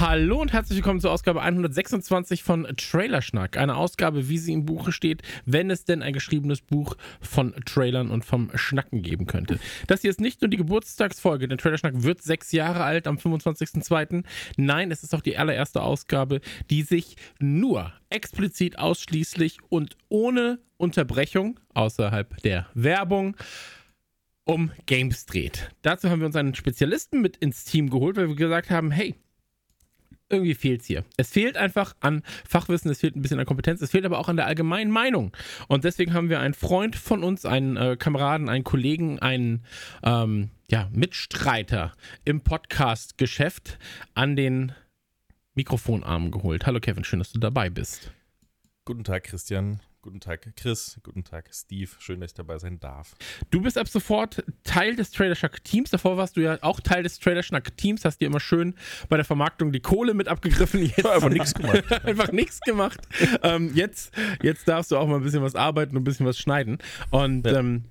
Hallo und herzlich willkommen zur Ausgabe 126 von Trailerschnack. Eine Ausgabe, wie sie im Buche steht, wenn es denn ein geschriebenes Buch von Trailern und vom Schnacken geben könnte. Das hier ist nicht nur die Geburtstagsfolge, denn Trailerschnack wird sechs Jahre alt am 25.02. Nein, es ist auch die allererste Ausgabe, die sich nur explizit ausschließlich und ohne Unterbrechung außerhalb der Werbung um Games dreht. Dazu haben wir uns einen Spezialisten mit ins Team geholt, weil wir gesagt haben, hey, irgendwie fehlt es hier. Es fehlt einfach an Fachwissen, es fehlt ein bisschen an Kompetenz, es fehlt aber auch an der allgemeinen Meinung. Und deswegen haben wir einen Freund von uns, einen äh, Kameraden, einen Kollegen, einen ähm, ja, Mitstreiter im Podcast-Geschäft an den Mikrofonarm geholt. Hallo Kevin, schön, dass du dabei bist. Guten Tag, Christian. Guten Tag, Chris. Guten Tag, Steve. Schön, dass ich dabei sein darf. Du bist ab sofort Teil des Trailer Schnack Teams. Davor warst du ja auch Teil des Trailer Schnack Teams. Hast dir immer schön bei der Vermarktung die Kohle mit abgegriffen. Jetzt einfach nichts gemacht. einfach nichts gemacht. Ähm, jetzt, jetzt darfst du auch mal ein bisschen was arbeiten und ein bisschen was schneiden. Und ja. ähm,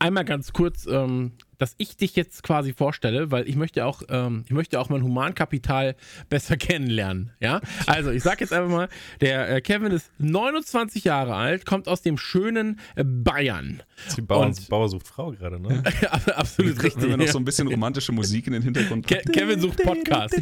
einmal ganz kurz ähm, dass ich dich jetzt quasi vorstelle, weil ich möchte auch, ähm, ich möchte auch mein Humankapital besser kennenlernen. Ja, also ich sag jetzt einfach mal, der äh, Kevin ist 29 Jahre alt, kommt aus dem schönen äh, Bayern. Die Bauern, Bauer sucht Frau gerade, ne? Absolut richtig. Wenn wir noch so ein bisschen romantische Musik in den Hintergrund. Ke Kevin sucht Podcast.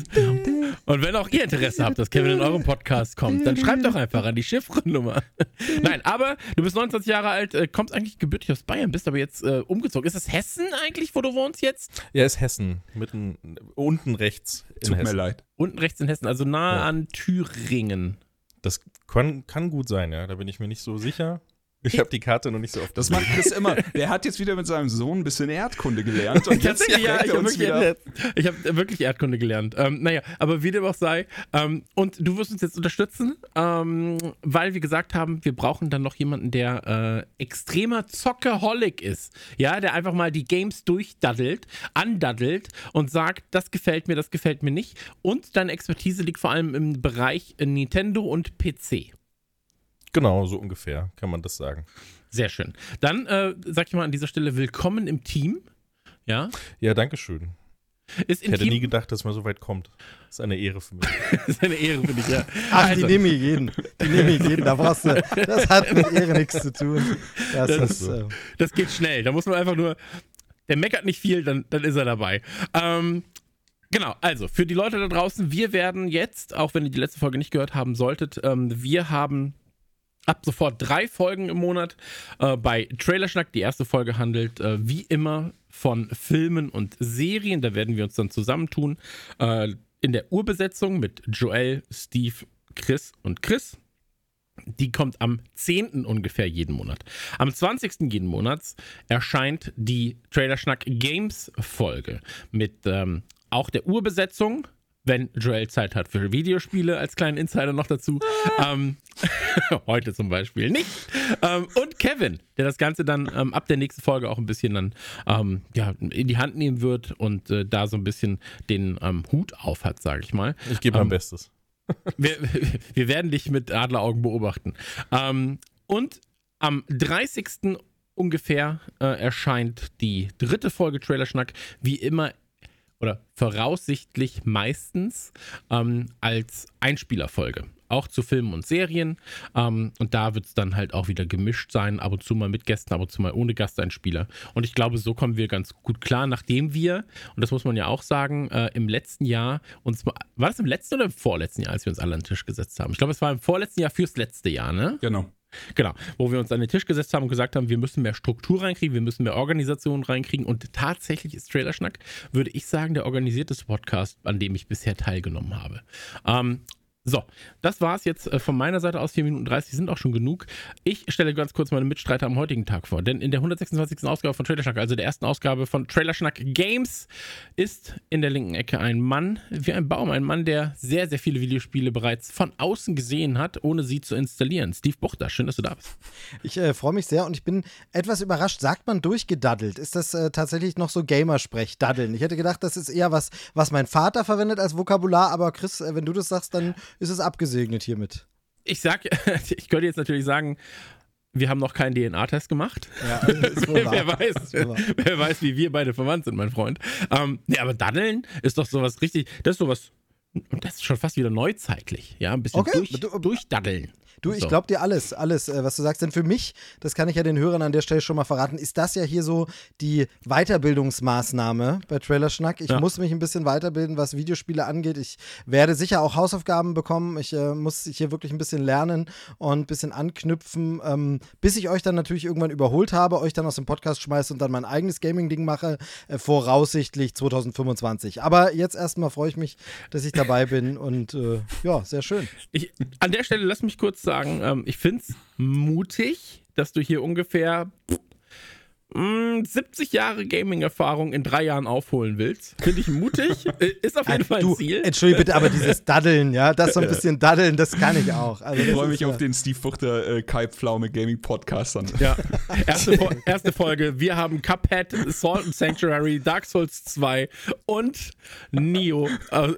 Und wenn auch ihr Interesse habt, dass Kevin in eurem Podcast kommt, dann schreibt doch einfach an die Chiffrennummer. Nein, aber du bist 29 Jahre alt, äh, kommst eigentlich gebürtig aus Bayern, bist aber jetzt äh, umgezogen. Ist das Hessen eigentlich? Eigentlich, wo du wohnst jetzt? Ja, ist Hessen. Mitten, unten rechts in Tut Hessen. mir leid. Unten rechts in Hessen, also nahe ja. an Thüringen. Das kann, kann gut sein, ja. Da bin ich mir nicht so sicher. Ich habe die Karte noch nicht so oft. Das macht Chris immer. Der hat jetzt wieder mit seinem Sohn ein bisschen Erdkunde gelernt. Und jetzt ja, ich habe wirklich, hab wirklich, Erdkunde gelernt. Ähm, naja, aber wie dem auch sei. Ähm, und du wirst uns jetzt unterstützen, ähm, weil wir gesagt haben, wir brauchen dann noch jemanden, der äh, extremer Zockerholic ist. Ja, der einfach mal die Games durchdaddelt, andaddelt und sagt, das gefällt mir, das gefällt mir nicht. Und deine Expertise liegt vor allem im Bereich Nintendo und PC. Genau, so ungefähr kann man das sagen. Sehr schön. Dann äh, sag ich mal an dieser Stelle willkommen im Team. Ja. Ja, danke schön. ich hätte Team nie gedacht, dass man so weit kommt. Das ist eine Ehre für mich. das ist eine Ehre für dich, ja. Ach, also. die nehme ich jeden. Die nehme ich jeden. Da brauchst du, das hat mit Ehre nichts zu tun. Das, das, ist, so. äh, das geht schnell. Da muss man einfach nur, der meckert nicht viel, dann, dann ist er dabei. Ähm, Genau, also für die Leute da draußen, wir werden jetzt, auch wenn ihr die letzte Folge nicht gehört haben solltet, ähm, wir haben ab sofort drei Folgen im Monat äh, bei Trailerschnack. Die erste Folge handelt äh, wie immer von Filmen und Serien. Da werden wir uns dann zusammentun. Äh, in der Urbesetzung mit Joel, Steve, Chris und Chris. Die kommt am 10. ungefähr jeden Monat. Am 20. jeden Monats erscheint die Trailerschnack Games Folge mit ähm, auch der Urbesetzung wenn Joel Zeit hat für Videospiele, als kleinen Insider noch dazu. ähm, heute zum Beispiel nicht. Ähm, und Kevin, der das Ganze dann ähm, ab der nächsten Folge auch ein bisschen dann ähm, ja, in die Hand nehmen wird und äh, da so ein bisschen den ähm, Hut auf hat, sage ich mal. Ich gebe mein ähm, Bestes. wir, wir, werden dich mit Adleraugen beobachten. und am 30. ungefähr äh, erscheint die dritte Folge Trailerschnack, wie immer oder voraussichtlich meistens ähm, als Einspielerfolge. Auch zu Filmen und Serien. Ähm, und da wird es dann halt auch wieder gemischt sein, ab und zu mal mit Gästen, ab und zu mal ohne Gasteinspieler. Und ich glaube, so kommen wir ganz gut klar, nachdem wir, und das muss man ja auch sagen, äh, im letzten Jahr uns war das im letzten oder im vorletzten Jahr, als wir uns alle an den Tisch gesetzt haben? Ich glaube, es war im vorletzten Jahr fürs letzte Jahr, ne? Genau. Genau, wo wir uns an den Tisch gesetzt haben und gesagt haben, wir müssen mehr Struktur reinkriegen, wir müssen mehr Organisation reinkriegen und tatsächlich ist Trailerschnack, würde ich sagen, der organisierteste Podcast, an dem ich bisher teilgenommen habe. Ähm, So, das war's jetzt äh, von meiner Seite aus. 4 Minuten 30 sind auch schon genug. Ich stelle ganz kurz meine Mitstreiter am heutigen Tag vor. Denn in der 126. Ausgabe von Trailerschnack, also der ersten Ausgabe von Trailerschnack Games, ist in der linken Ecke ein Mann wie ein Baum. Ein Mann, der sehr, sehr viele Videospiele bereits von außen gesehen hat, ohne sie zu installieren. Steve Buchter, schön, dass du da bist. Ich äh, freue mich sehr und ich bin etwas überrascht. Sagt man durchgedaddelt? Ist das äh, tatsächlich noch so Gamersprech, daddeln? Ich hätte gedacht, das ist eher was, was mein Vater verwendet als Vokabular, aber Chris, äh, wenn du das sagst, dann ist es abgesegnet hiermit. Ich sag, ich könnte jetzt natürlich sagen, wir haben noch keinen DNA-Test gemacht. Ja, wahr. wer, weiß, wer weiß, wie wir beide verwandt sind, mein Freund. Ähm, nee, aber Daddeln ist doch sowas richtig, das ist sowas, und das ist schon fast wieder neuzeitlich, ja, ein bisschen Okay, durch, du- durchdaddeln. Du, ich So. glaube dir alles, alles, äh, was du sagst. Denn für mich, das kann ich ja den Hörern an der Stelle schon mal verraten, ist das ja hier so die Weiterbildungsmaßnahme bei Trailerschnack. Ich Ja. muss mich ein bisschen weiterbilden, was Videospiele angeht. Ich werde sicher auch Hausaufgaben bekommen. Ich äh, muss hier wirklich ein bisschen lernen und ein bisschen anknüpfen, ähm, bis ich euch dann natürlich irgendwann überholt habe, euch dann aus dem Podcast schmeiße und dann mein eigenes Gaming-Ding mache, äh, voraussichtlich 2025. Aber jetzt erstmal freue ich mich, dass ich dabei bin und äh, ja, sehr schön. Ich, an der Stelle lass mich kurz sagen, ähm, ich finde es mutig, dass du hier ungefähr mh, 70 Jahre Gaming-Erfahrung in drei Jahren aufholen willst. Finde ich mutig. Äh, Ist auf jeden Fall ein du, Ziel. Entschuldige bitte, aber dieses Daddeln, ja, das so ein bisschen Daddeln, das kann ich auch. Also Ich freue mich ja- auf den Steve Buchter äh, Kai Pflaume Gaming Podcast dann. Ja, erste, erste Folge. Wir haben Cuphead, Salt and Sanctuary, Dark Souls 2 und Neo, äh,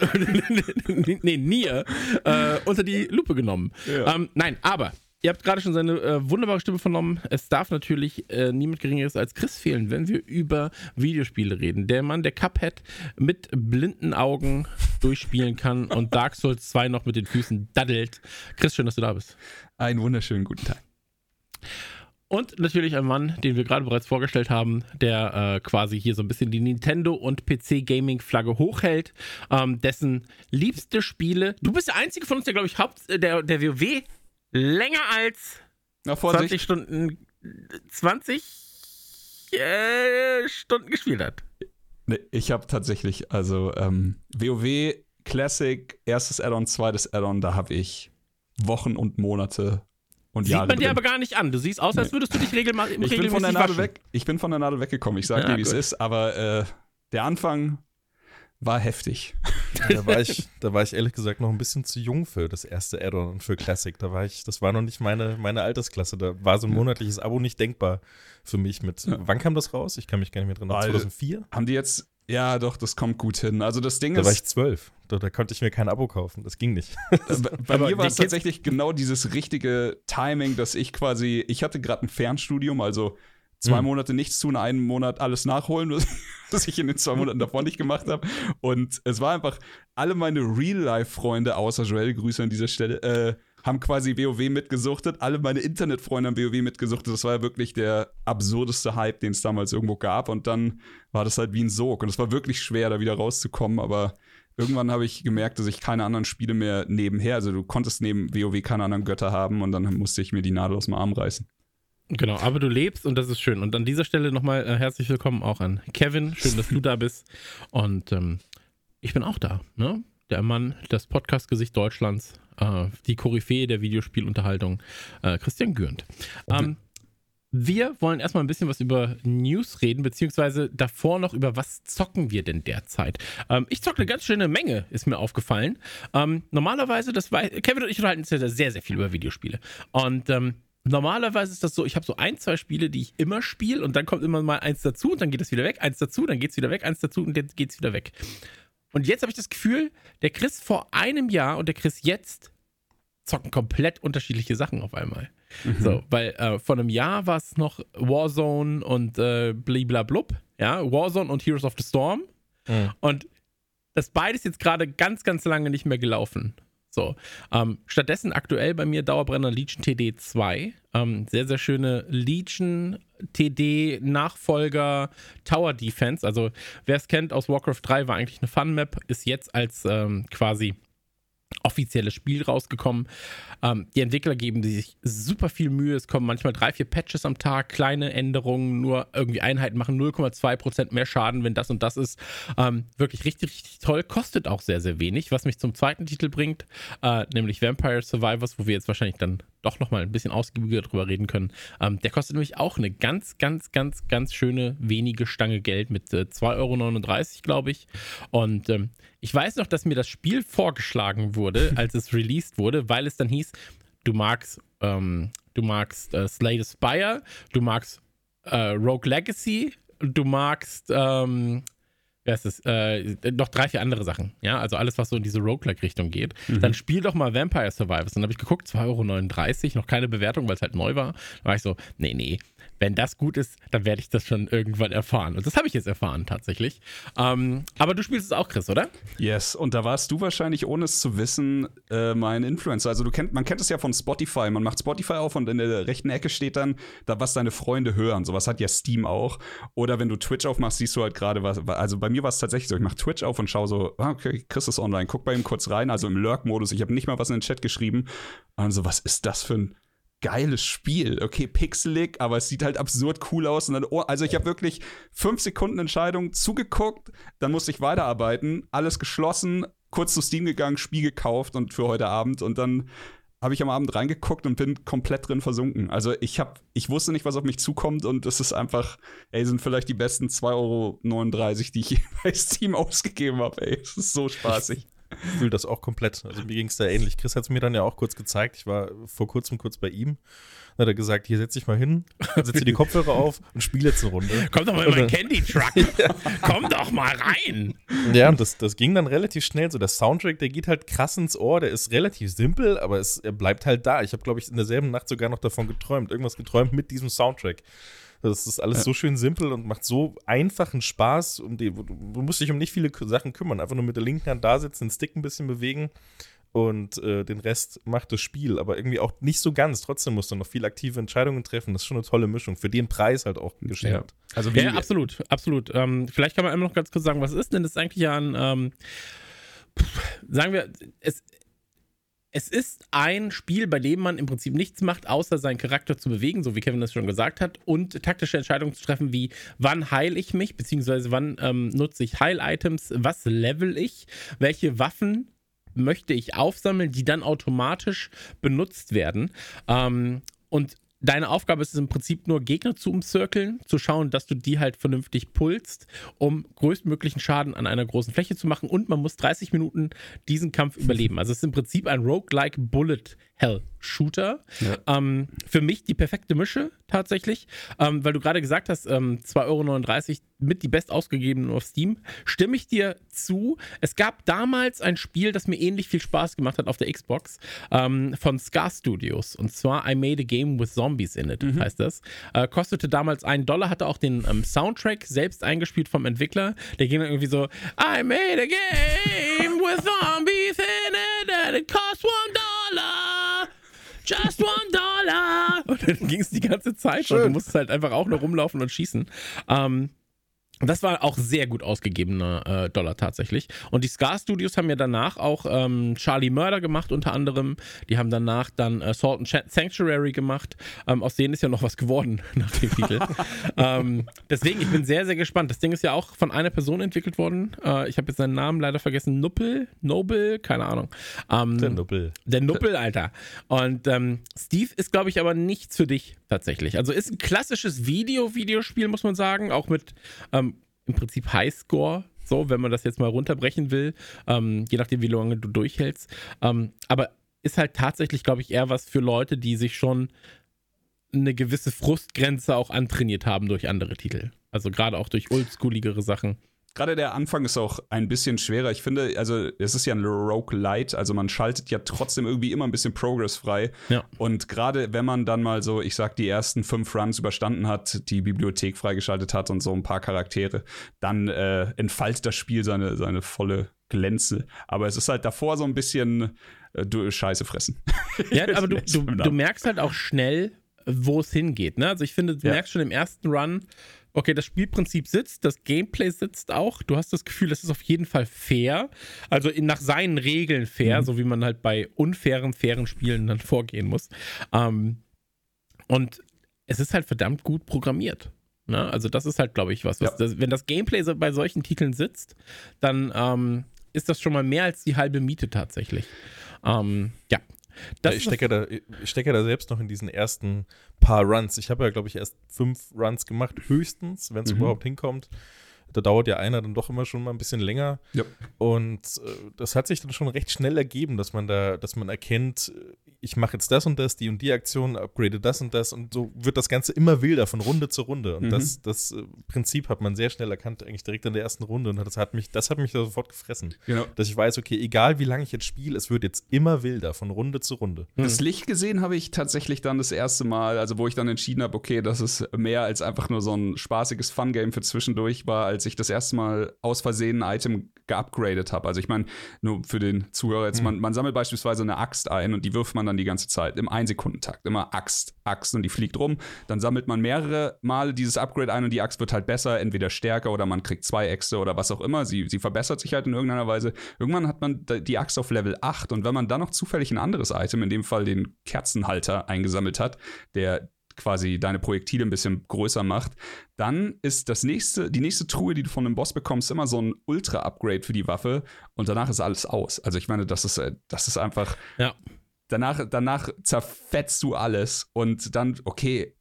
nee, Nier, äh, unter die Lupe genommen. Ja. Ähm, nein, aber ihr habt gerade schon seine äh, wunderbare Stimme vernommen. Es darf natürlich äh, niemand Geringeres als Chris fehlen, wenn wir über Videospiele reden. Der Mann, der Cuphead mit blinden Augen durchspielen kann und Dark Souls 2 noch mit den Füßen daddelt. Chris, schön, dass du da bist. Einen wunderschönen guten Tag. Und natürlich ein Mann, den wir gerade bereits vorgestellt haben, der äh, quasi hier so ein bisschen die Nintendo- und PC-Gaming-Flagge hochhält, ähm, dessen liebste Spiele. Du bist der Einzige von uns, der, glaube ich, Haupt, äh, der, der WoW länger als Na, 20 Vorsicht. Stunden, 20 äh, Stunden gespielt hat. Nee, ich habe tatsächlich, also ähm, WoW Classic, erstes Add-on, zweites Add-on, da habe ich Wochen und Monate und Sieht Jahre man dir drin. aber gar nicht an. Du siehst aus, als würdest du dich regelma ich bin regelmäßig von der Nadel waschen. weg. Ich bin von der Nadel weggekommen. Ich sage Ja, dir, wie es ist, aber äh, der Anfang war heftig. Da war, ich, da war ich ehrlich gesagt noch ein bisschen zu jung für das erste Add-on und für Classic. Da war ich, das war noch nicht meine, meine Altersklasse. Da war so ein monatliches Abo nicht denkbar für mich mit. Wann kam das raus? Ich kann mich gar nicht mehr dran erinnern. Alter. 2004? Haben die jetzt, ja doch, das kommt gut hin. Also das Ding Da war ich ist, zwölf. Da, da konnte ich mir kein Abo kaufen. Das ging nicht. Äh, bei mir war es tatsächlich genau dieses richtige Timing, dass ich quasi, ich hatte gerade ein Fernstudium, also zwei Hm. Monate nichts tun, einen Monat alles nachholen, was, ich in den zwei Monaten davor nicht gemacht habe. Und es war einfach, alle meine Real-Life-Freunde, außer Joel, Grüße an dieser Stelle, äh, haben quasi WoW mitgesuchtet. Alle meine Internetfreunde haben WoW mitgesuchtet. Das war ja wirklich der absurdeste Hype, den es damals irgendwo gab. Und dann war das halt wie ein Sog. Und es war wirklich schwer, da wieder rauszukommen. Aber irgendwann habe ich gemerkt, dass ich keine anderen Spiele mehr nebenher, also du konntest neben WoW keine anderen Götter haben. Und dann musste ich mir die Nadel aus dem Arm reißen. Genau, aber du lebst und das ist schön. Und an dieser Stelle nochmal äh, herzlich willkommen auch an Kevin. Schön, dass du da bist. Und ähm, ich bin auch da, ne? Der Mann, das Podcast-Gesicht Deutschlands, äh, die Koryphäe der Videospielunterhaltung, äh, Christian Gürnt. Ähm, wir wollen erstmal ein bisschen was über News reden, beziehungsweise davor noch über was zocken wir denn derzeit. Ähm, ich zocke eine ganz schöne Menge, ist mir aufgefallen. Ähm, normalerweise, das war, Kevin und ich unterhalten uns ja sehr, sehr viel über Videospiele. Und ähm, normalerweise ist das so, ich habe so ein, zwei Spiele, die ich immer spiele und dann kommt immer mal eins dazu und dann geht es wieder weg, eins dazu, dann geht es wieder weg, eins dazu und dann geht es wieder weg. Und jetzt habe ich das Gefühl, der Chris vor einem Jahr und der Chris jetzt zocken komplett unterschiedliche Sachen auf einmal. So, weil äh, vor einem Jahr war es noch Warzone und äh, bliblablub, ja, Warzone und Heroes of the Storm. Mhm. Und das beides jetzt gerade ganz, ganz lange nicht mehr gelaufen. So, ähm, stattdessen aktuell bei mir Dauerbrenner Legion TD 2. Ähm, sehr, sehr schöne Legion TD Nachfolger Tower Defense. Also, wer es kennt aus Warcraft 3, war eigentlich eine Fun-Map, ist jetzt als ähm, quasi offizielles Spiel rausgekommen. Ähm, die Entwickler geben sich super viel Mühe. Es kommen manchmal drei, vier Patches am Tag, kleine Änderungen, nur irgendwie Einheiten machen 0,2% mehr Schaden, wenn das und das ist. Ähm, wirklich richtig, richtig toll. Kostet auch sehr, sehr wenig, was mich zum zweiten Titel bringt, äh, nämlich Vampire Survivors, wo wir jetzt wahrscheinlich dann doch nochmal ein bisschen ausgiebiger drüber reden können. Ähm, der kostet nämlich auch eine ganz, ganz, ganz, ganz schöne wenige Stange Geld mit äh, 2,39 Euro, glaube ich. Und ähm, ich weiß noch, dass mir das Spiel vorgeschlagen wurde, als es released wurde, weil es dann hieß, du magst, ähm, du magst äh, Slay the Spire, du magst äh, Rogue Legacy, du magst, ähm, wer ist das, äh, noch drei, vier andere Sachen. Ja, also alles, was so in diese Roguelike-Richtung geht. Mhm. Dann spiel doch mal Vampire Survivors. Dann habe ich geguckt, 2,39 Euro, noch keine Bewertung, weil es halt neu war. Da war ich so, nee, nee, wenn das gut ist, dann werde ich das schon irgendwann erfahren. Und das habe ich jetzt erfahren tatsächlich. Ähm, aber du spielst es auch, Chris, oder? Yes, und da warst du wahrscheinlich, ohne es zu wissen, äh, mein Influencer. Also du kennt, man kennt es ja von Spotify. Man macht Spotify auf und in der rechten Ecke steht dann, da was deine Freunde hören. Sowas hat ja Steam auch. Oder wenn du Twitch aufmachst, siehst du halt gerade was. Also bei mir war es tatsächlich so, ich mache Twitch auf und schaue so, ah, okay, Chris ist online, guck bei ihm kurz rein, also im Lurk-Modus. Ich habe nicht mal was in den Chat geschrieben. Und so, was ist das für ein geiles Spiel. Okay, pixelig, aber es sieht halt absurd cool aus. Und dann, oh, also ich habe wirklich fünf Sekunden Entscheidung zugeguckt, dann musste ich weiterarbeiten, alles geschlossen, kurz zu Steam gegangen, Spiel gekauft und für heute Abend und dann habe ich am Abend reingeguckt und bin komplett drin versunken. Also ich habe, ich wusste nicht, was auf mich zukommt und es ist einfach, ey, sind vielleicht die besten 2,39 Euro, die ich bei Steam ausgegeben habe, ey. Es ist so spaßig fühle das auch komplett. Also mir ging es da ähnlich. Chris hat es mir dann ja auch kurz gezeigt. Ich war vor kurzem kurz bei ihm. Dann hat er gesagt, hier setz dich mal hin, setz dir die Kopfhörer auf und spiel jetzt eine Runde. Komm doch mal in meinen Candy Truck. Komm doch mal rein. Ja, und das, das ging dann relativ schnell. So der Soundtrack, der geht halt krass ins Ohr. Der ist relativ simpel, aber es, er bleibt halt da. Ich habe, glaube ich, in derselben Nacht sogar noch davon geträumt. Irgendwas geträumt mit diesem Soundtrack. Das ist alles ja. so schön simpel und macht so einfachen Spaß. Um die, du musst dich um nicht viele Sachen kümmern. Einfach nur mit der linken Hand da sitzen, den Stick ein bisschen bewegen und äh, den Rest macht das Spiel. Aber irgendwie auch nicht so ganz. Trotzdem musst du noch viel aktive Entscheidungen treffen. Das ist schon eine tolle Mischung. Für den Preis halt auch geschenkt. Ja. Also ja, absolut, absolut. Ähm, vielleicht kann man einmal noch ganz kurz sagen, was ist denn das eigentlich ja ein, ähm, sagen wir, es, es ist ein Spiel, bei dem man im Prinzip nichts macht, außer seinen Charakter zu bewegen, so wie Kevin das schon gesagt hat, und taktische Entscheidungen zu treffen, wie wann heile ich mich, beziehungsweise wann ähm, nutze ich Heil-Items, was level ich, welche Waffen möchte ich aufsammeln, die dann automatisch benutzt werden. Ähm, und deine Aufgabe ist es im Prinzip nur, Gegner zu umzirkeln, zu schauen, dass du die halt vernünftig pulst, um größtmöglichen Schaden an einer großen Fläche zu machen. Und man muss 30 Minuten diesen Kampf überleben. Also es ist im Prinzip ein Roguelike Bullet Hell Shooter. Ja. Ähm, für mich die perfekte Mische tatsächlich, ähm, weil du gerade gesagt hast, ähm, 2,39 Euro mit die best ausgegebenen auf Steam. Stimme ich dir zu. Es gab damals ein Spiel, das mir ähnlich viel Spaß gemacht hat auf der Xbox ähm, von Scar Studios. Und zwar I Made a Game with Zombies in it, mhm. heißt das. Äh, kostete damals einen Dollar, hatte auch den ähm, Soundtrack selbst eingespielt vom Entwickler. Der ging dann irgendwie so: I made a game with Zombies in it and it cost one dollar. Just one dollar! Und dann ging es die ganze Zeit Schön. und du musstest halt einfach auch nur rumlaufen und schießen. Ähm, das war auch sehr gut ausgegebener äh, Dollar tatsächlich. Und die Scar Studios haben ja danach auch ähm, Charlie Murder gemacht, unter anderem. Die haben danach dann äh, Salt and Sanctuary gemacht. Ähm, aus denen ist ja noch was geworden nach dem Titel. ähm, deswegen, ich bin sehr, sehr gespannt. Das Ding ist ja auch von einer Person entwickelt worden. Äh, ich habe jetzt seinen Namen leider vergessen. Nuppel? Noble? Keine Ahnung. Ähm, der Nuppel. Der Nuppel, Alter. Und ähm, Steve ist, glaube ich, aber nichts für dich tatsächlich. Also ist ein klassisches Video-Videospiel, muss man sagen. Auch mit ähm, im Prinzip Highscore, so, wenn man das jetzt mal runterbrechen will, ähm, je nachdem, wie lange du durchhältst. Ähm, aber ist halt tatsächlich, glaube ich, eher was für Leute, die sich schon eine gewisse Frustgrenze auch antrainiert haben durch andere Titel. Also gerade auch durch oldschooligere Sachen gerade der Anfang ist auch ein bisschen schwerer. Ich finde, also es ist ja ein Rogue Light, also man schaltet ja trotzdem irgendwie immer ein bisschen Progress frei. Ja. Und gerade wenn man dann mal so, ich sag, die ersten fünf Runs überstanden hat, die Bibliothek freigeschaltet hat und so ein paar Charaktere, dann äh, entfaltet das Spiel seine, seine volle Glänze. Aber es ist halt davor so ein bisschen äh, du, Scheiße fressen. Ja, aber du, du, du merkst halt auch schnell, wo es hingeht. Ne? Also ich finde, du ja. merkst schon im ersten Run, okay, das Spielprinzip sitzt, das Gameplay sitzt auch. Du hast das Gefühl, das ist auf jeden Fall fair. Also in, nach seinen Regeln fair, mhm. so wie man halt bei unfairen, fairen Spielen dann vorgehen muss. Ähm, und es ist halt verdammt gut programmiert. Ne? Also das ist halt, glaube ich, was. was ja. das, wenn das Gameplay so bei solchen Titeln sitzt, dann ähm, ist das schon mal mehr als die halbe Miete tatsächlich. Ähm, ja, ja, ich, stecke da, ich stecke da selbst noch in diesen ersten paar Runs. Ich habe ja, glaube ich, erst fünf Runs gemacht, höchstens, wenn es mhm. überhaupt hinkommt. Da dauert ja einer dann doch immer schon mal ein bisschen länger. Ja. Und äh, das hat sich dann schon recht schnell ergeben, dass man da, dass man erkennt, ich mache jetzt das und das, die und die Aktion, upgrade das und das und so wird das Ganze immer wilder von Runde zu Runde. Und mhm. das, das äh, Prinzip hat man sehr schnell erkannt, eigentlich direkt in der ersten Runde. Und das hat mich, das hat mich da sofort gefressen. Genau. Dass ich weiß, okay, egal wie lange ich jetzt spiele, es wird jetzt immer wilder von Runde zu Runde. Das Licht gesehen habe ich tatsächlich dann das erste Mal, also wo ich dann entschieden habe, okay, das ist mehr als einfach nur so ein spaßiges Fun-Game für zwischendurch war, als ich das erste Mal aus Versehen ein Item geupgradet habe. Also ich meine, nur für den Zuhörer jetzt, mhm. man, man sammelt beispielsweise eine Axt ein und die wirft man dann die ganze Zeit im Einsekundentakt. Immer Axt, Axt und die fliegt rum. Dann sammelt man mehrere Male dieses Upgrade ein und die Axt wird halt besser, entweder stärker oder man kriegt zwei Äxte oder was auch immer. Sie, sie verbessert sich halt in irgendeiner Weise. Irgendwann hat man die Axt auf Level 8 und wenn man dann noch zufällig ein anderes Item, in dem Fall den Kerzenhalter, eingesammelt hat, der quasi deine Projektile ein bisschen größer macht, dann ist das nächste, die nächste Truhe, die du von einem Boss bekommst, immer so ein Ultra-Upgrade für die Waffe und danach ist alles aus. Also ich meine, das ist, äh, das ist einfach. Ja. Danach, danach zerfetzt du alles und dann, okay,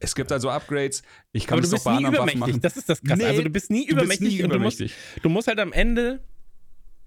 es gibt also Upgrades. Ich kann Aber du bist nie übermächtig. Das ist das Krasse. Nee, also du bist nie übermächtig. Bist nie und übermächtig. Du, musst, du musst halt am Ende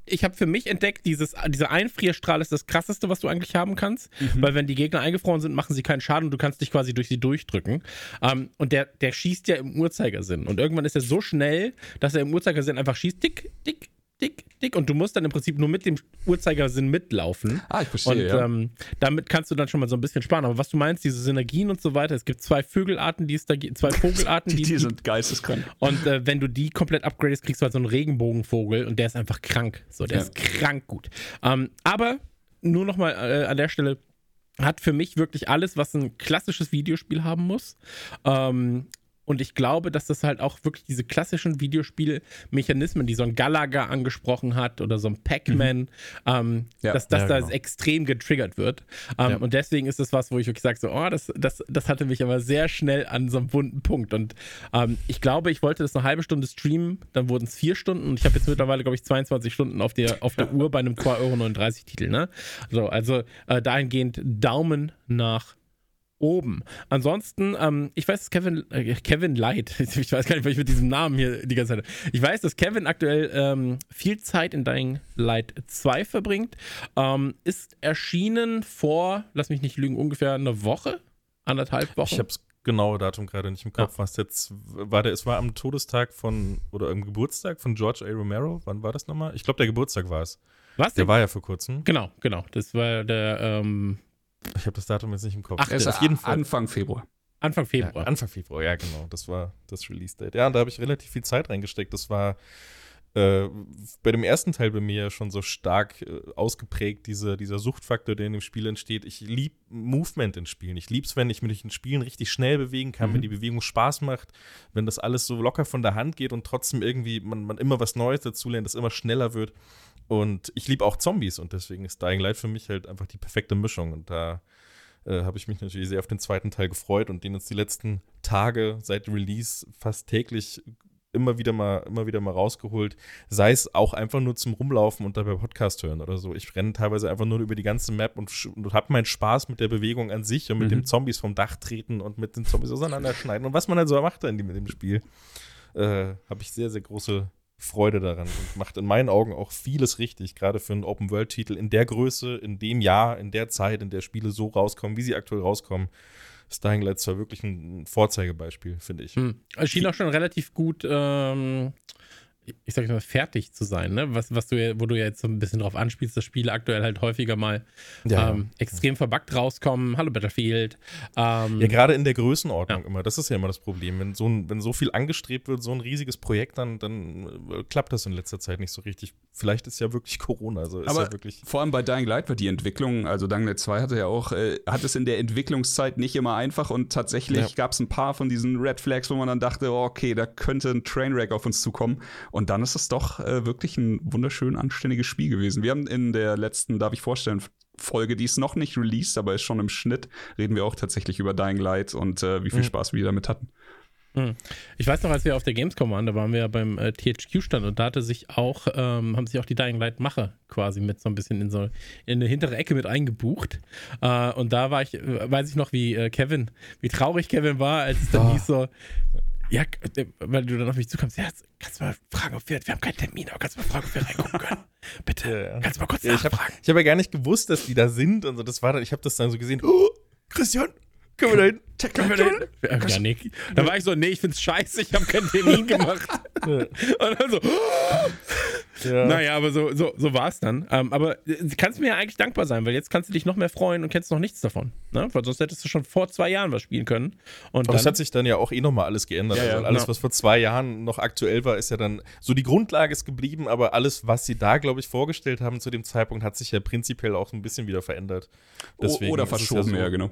ich habe für mich entdeckt, dieses, dieser Einfrierstrahl ist das krasseste, was du eigentlich haben kannst, mhm. weil wenn die Gegner eingefroren sind, machen sie keinen Schaden und du kannst dich quasi durch sie durchdrücken. Ähm, und der, der schießt ja im Uhrzeigersinn. Und irgendwann ist er so schnell, dass er im Uhrzeigersinn einfach schießt, dick, dick, dick, dick. Und du musst dann im Prinzip nur mit dem Uhrzeigersinn mitlaufen. Ah, ich verstehe. Und ja. ähm, damit kannst du dann schon mal so ein bisschen sparen. Aber was du meinst, diese Synergien und so weiter, es gibt zwei Vögelarten, die es da gibt, zwei Vogelarten, die, die, die sind geisteskrank. Und äh, wenn du die komplett upgradest, kriegst du halt so einen Regenbogenvogel und der ist einfach krank. So, der ja. ist krank gut. Ähm, aber nur noch mal äh, an der Stelle hat für mich wirklich alles, was ein klassisches Videospiel haben muss. Ähm, und ich glaube, dass das halt auch wirklich diese klassischen Videospielmechanismen, die so ein Galaga angesprochen hat oder so ein Pac-Man, mhm. ähm, ja, dass das ja, da genau. extrem getriggert wird. Ähm, ja. Und deswegen ist das was, wo ich wirklich sage, so, oh, das, das, das hatte mich aber sehr schnell an so einem wunden Punkt. Und ähm, ich glaube, ich wollte das eine halbe Stunde streamen, dann wurden es vier Stunden und ich habe jetzt mittlerweile, glaube ich, 22 Stunden auf der, auf der Uhr bei einem 2,39 Euro Titel. Ne? So, also äh, dahingehend Daumen nach oben. Ansonsten, ähm, ich weiß, dass Kevin, äh, Kevin Light, ich weiß gar nicht, was ich mit diesem Namen hier die ganze Zeit. Ich weiß, dass Kevin aktuell ähm, viel Zeit in Dying Light 2 verbringt. Ähm, ist erschienen vor, lass mich nicht lügen, ungefähr eine Woche, anderthalb Wochen. Ich hab's genaue Datum gerade nicht im Kopf, ja. was jetzt war der, es war am Todestag von oder im Geburtstag von George A. Romero. Wann war das nochmal? Ich glaube, der Geburtstag war es. Was? Der war ja vor kurzem. Genau, genau. Das war der ähm, ich habe das Datum jetzt nicht im Kopf. Ach, ist auf jeden Fall. Anfang Februar. Anfang Februar. Ja, Anfang Februar, ja, genau. Das war das Release-Date. Ja, und da habe ich relativ viel Zeit reingesteckt. Das war äh, bei dem ersten Teil bei mir schon so stark äh, ausgeprägt, diese, dieser Suchtfaktor, der in dem Spiel entsteht. Ich liebe Movement in Spielen. Ich liebe es, wenn ich mich in Spielen richtig schnell bewegen kann, mhm. wenn die Bewegung Spaß macht, wenn das alles so locker von der Hand geht und trotzdem irgendwie man, man immer was Neues dazulernt, das immer schneller wird. Und ich liebe auch Zombies und deswegen ist Dying Light für mich halt einfach die perfekte Mischung. Und da äh, habe ich mich natürlich sehr auf den zweiten Teil gefreut und den jetzt die letzten Tage seit Release fast täglich immer wieder mal, immer wieder mal rausgeholt. Sei es auch einfach nur zum Rumlaufen und dabei Podcast hören oder so. Ich renne teilweise einfach nur über die ganze Map und, und habe meinen Spaß mit der Bewegung an sich und mit mhm. dem Zombies vom Dach treten und mit den Zombies auseinanderschneiden und was man halt so macht in dem, in dem Spiel. Äh, habe ich sehr, sehr große Freude daran und macht in meinen Augen auch vieles richtig, gerade für einen Open-World-Titel in der Größe, in dem Jahr, in der Zeit, in der Spiele so rauskommen, wie sie aktuell rauskommen. Dying Light zwar wirklich ein Vorzeigebeispiel, finde ich. Hm. Es schien auch schon relativ gut ähm, ich sag mal, fertig zu sein, ne? Was, was du wo du ja jetzt so ein bisschen drauf anspielst, dass Spiele aktuell halt häufiger mal ja, ähm, extrem ja. verbuggt rauskommen. Hallo Battlefield. Ähm, ja, gerade in der Größenordnung ja. immer. Das ist ja immer das Problem. Wenn so, ein, wenn so viel angestrebt wird, so ein riesiges Projekt, dann, dann äh, klappt das in letzter Zeit nicht so richtig. Vielleicht ist ja wirklich Corona. Also ist Aber ja wirklich. vor allem bei Dying Light war die Entwicklung, also Dying Light 2 hatte ja auch, äh, hat es in der Entwicklungszeit nicht immer einfach und tatsächlich Ja. gab es ein paar von diesen Red Flags, wo man dann dachte, oh, okay, da könnte ein Trainwreck auf uns zukommen. Und dann ist es doch äh, wirklich ein wunderschön anständiges Spiel gewesen. Wir haben in der letzten, darf ich vorstellen, Folge, die ist noch nicht released, aber ist schon im Schnitt, reden wir auch tatsächlich über Dying Light und äh, wie viel Mhm. Spaß wir damit hatten. Ich weiß noch, als wir auf der Gamescom waren, da waren wir ja beim äh, THQ-Stand und da hatte sich auch, ähm, haben sich auch die Dying Light-Macher quasi mit so ein bisschen in so in eine hintere Ecke mit eingebucht. Äh, und da war ich, äh, weiß ich noch, wie äh, Kevin, wie traurig Kevin war, als es dann Ah. hieß so, ja, äh, weil du dann auf mich zukommst, ja, kannst du mal fragen, ob wir, wir haben keinen Termin, aber kannst du mal fragen, ob wir reingucken können? Bitte, kannst du mal kurz Ja, ich habe nachfragen? ich hab ja gar nicht gewusst, dass die da sind. Also das war dann, ich habe das dann so gesehen. Oh, Christian, können wir da hin? Können wir denn? Ja, ja, nee. Da war ich so, nee, ich find's scheiße, ich habe keinen Termin gemacht. Und dann so, Ja. Naja, aber so, so, so war es dann. Ähm, aber äh, kannst mir ja eigentlich dankbar sein, weil jetzt kannst du dich noch mehr freuen und kennst noch nichts davon. Ne? Weil sonst hättest du schon vor zwei Jahren was spielen können. Und Aber dann, hat sich dann ja auch eh nochmal alles geändert. Ja, ja, also alles, genau. was vor zwei Jahren noch aktuell war, ist ja dann so die Grundlage ist geblieben, aber alles, was sie da, glaube ich, vorgestellt haben zu dem Zeitpunkt, hat sich ja prinzipiell auch ein bisschen wieder verändert. Deswegen Oder verschoben, ja, ja, so, genau.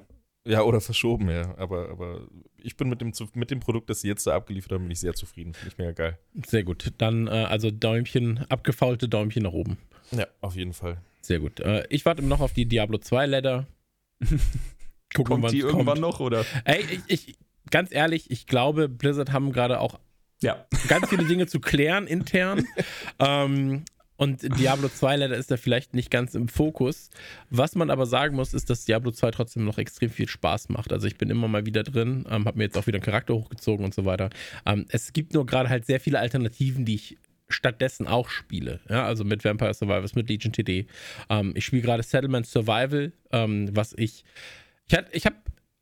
Ja, oder verschoben, ja. Aber, aber ich bin mit dem, mit dem Produkt, das sie jetzt da abgeliefert haben, bin ich sehr zufrieden. Finde ich mega geil. sehr gut. Dann äh, also Däumchen, abgefaulte Däumchen nach oben. Ja, auf jeden Fall. Sehr gut. Äh, ich warte noch auf die Diablo 2 Letter. Gucken, Kommt wann's die irgendwann kommt. noch oder? Ey, ich, ich, ganz ehrlich, ich glaube, Blizzard haben gerade auch Ja. ganz viele Dinge zu klären intern. ähm, und Diablo 2 leider ist da vielleicht nicht ganz im Fokus. Was man aber sagen muss, ist, dass Diablo 2 trotzdem noch extrem viel Spaß macht. Also ich bin immer mal wieder drin, ähm, habe mir jetzt auch wieder einen Charakter hochgezogen und so weiter. Ähm, es gibt nur gerade halt sehr viele Alternativen, die ich stattdessen auch spiele. Ja, also mit Vampire Survivors, mit Legion TD. Ähm, ich spiele gerade Settlement Survival, ähm, was ich. Ich, hat- ich habe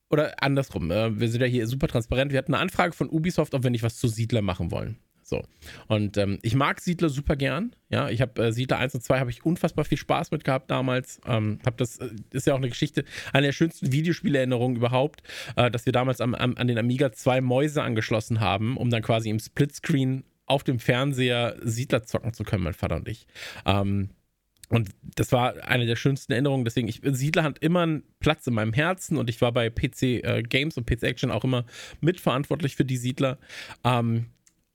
oder andersrum, äh, wir sind ja hier super transparent. Wir hatten eine Anfrage von Ubisoft, ob wir nicht was zu Siedler machen wollen. So. Und ähm, ich mag Siedler super gern. Ja, ich habe äh, Siedler 1 und 2 habe ich unfassbar viel Spaß mit gehabt damals. Ähm, hab das äh, ist ja auch eine Geschichte, eine der schönsten Videospielerinnerungen überhaupt, äh, dass wir damals am, am, an den Amiga zwei Mäuse angeschlossen haben, um dann quasi im Splitscreen auf dem Fernseher Siedler zocken zu können, mein Vater und ich. Ähm, und das war eine der schönsten Erinnerungen. Deswegen, ich, Siedler hat immer einen Platz in meinem Herzen und ich war bei PC äh, Games und PC Action auch immer mitverantwortlich für die Siedler. Ähm,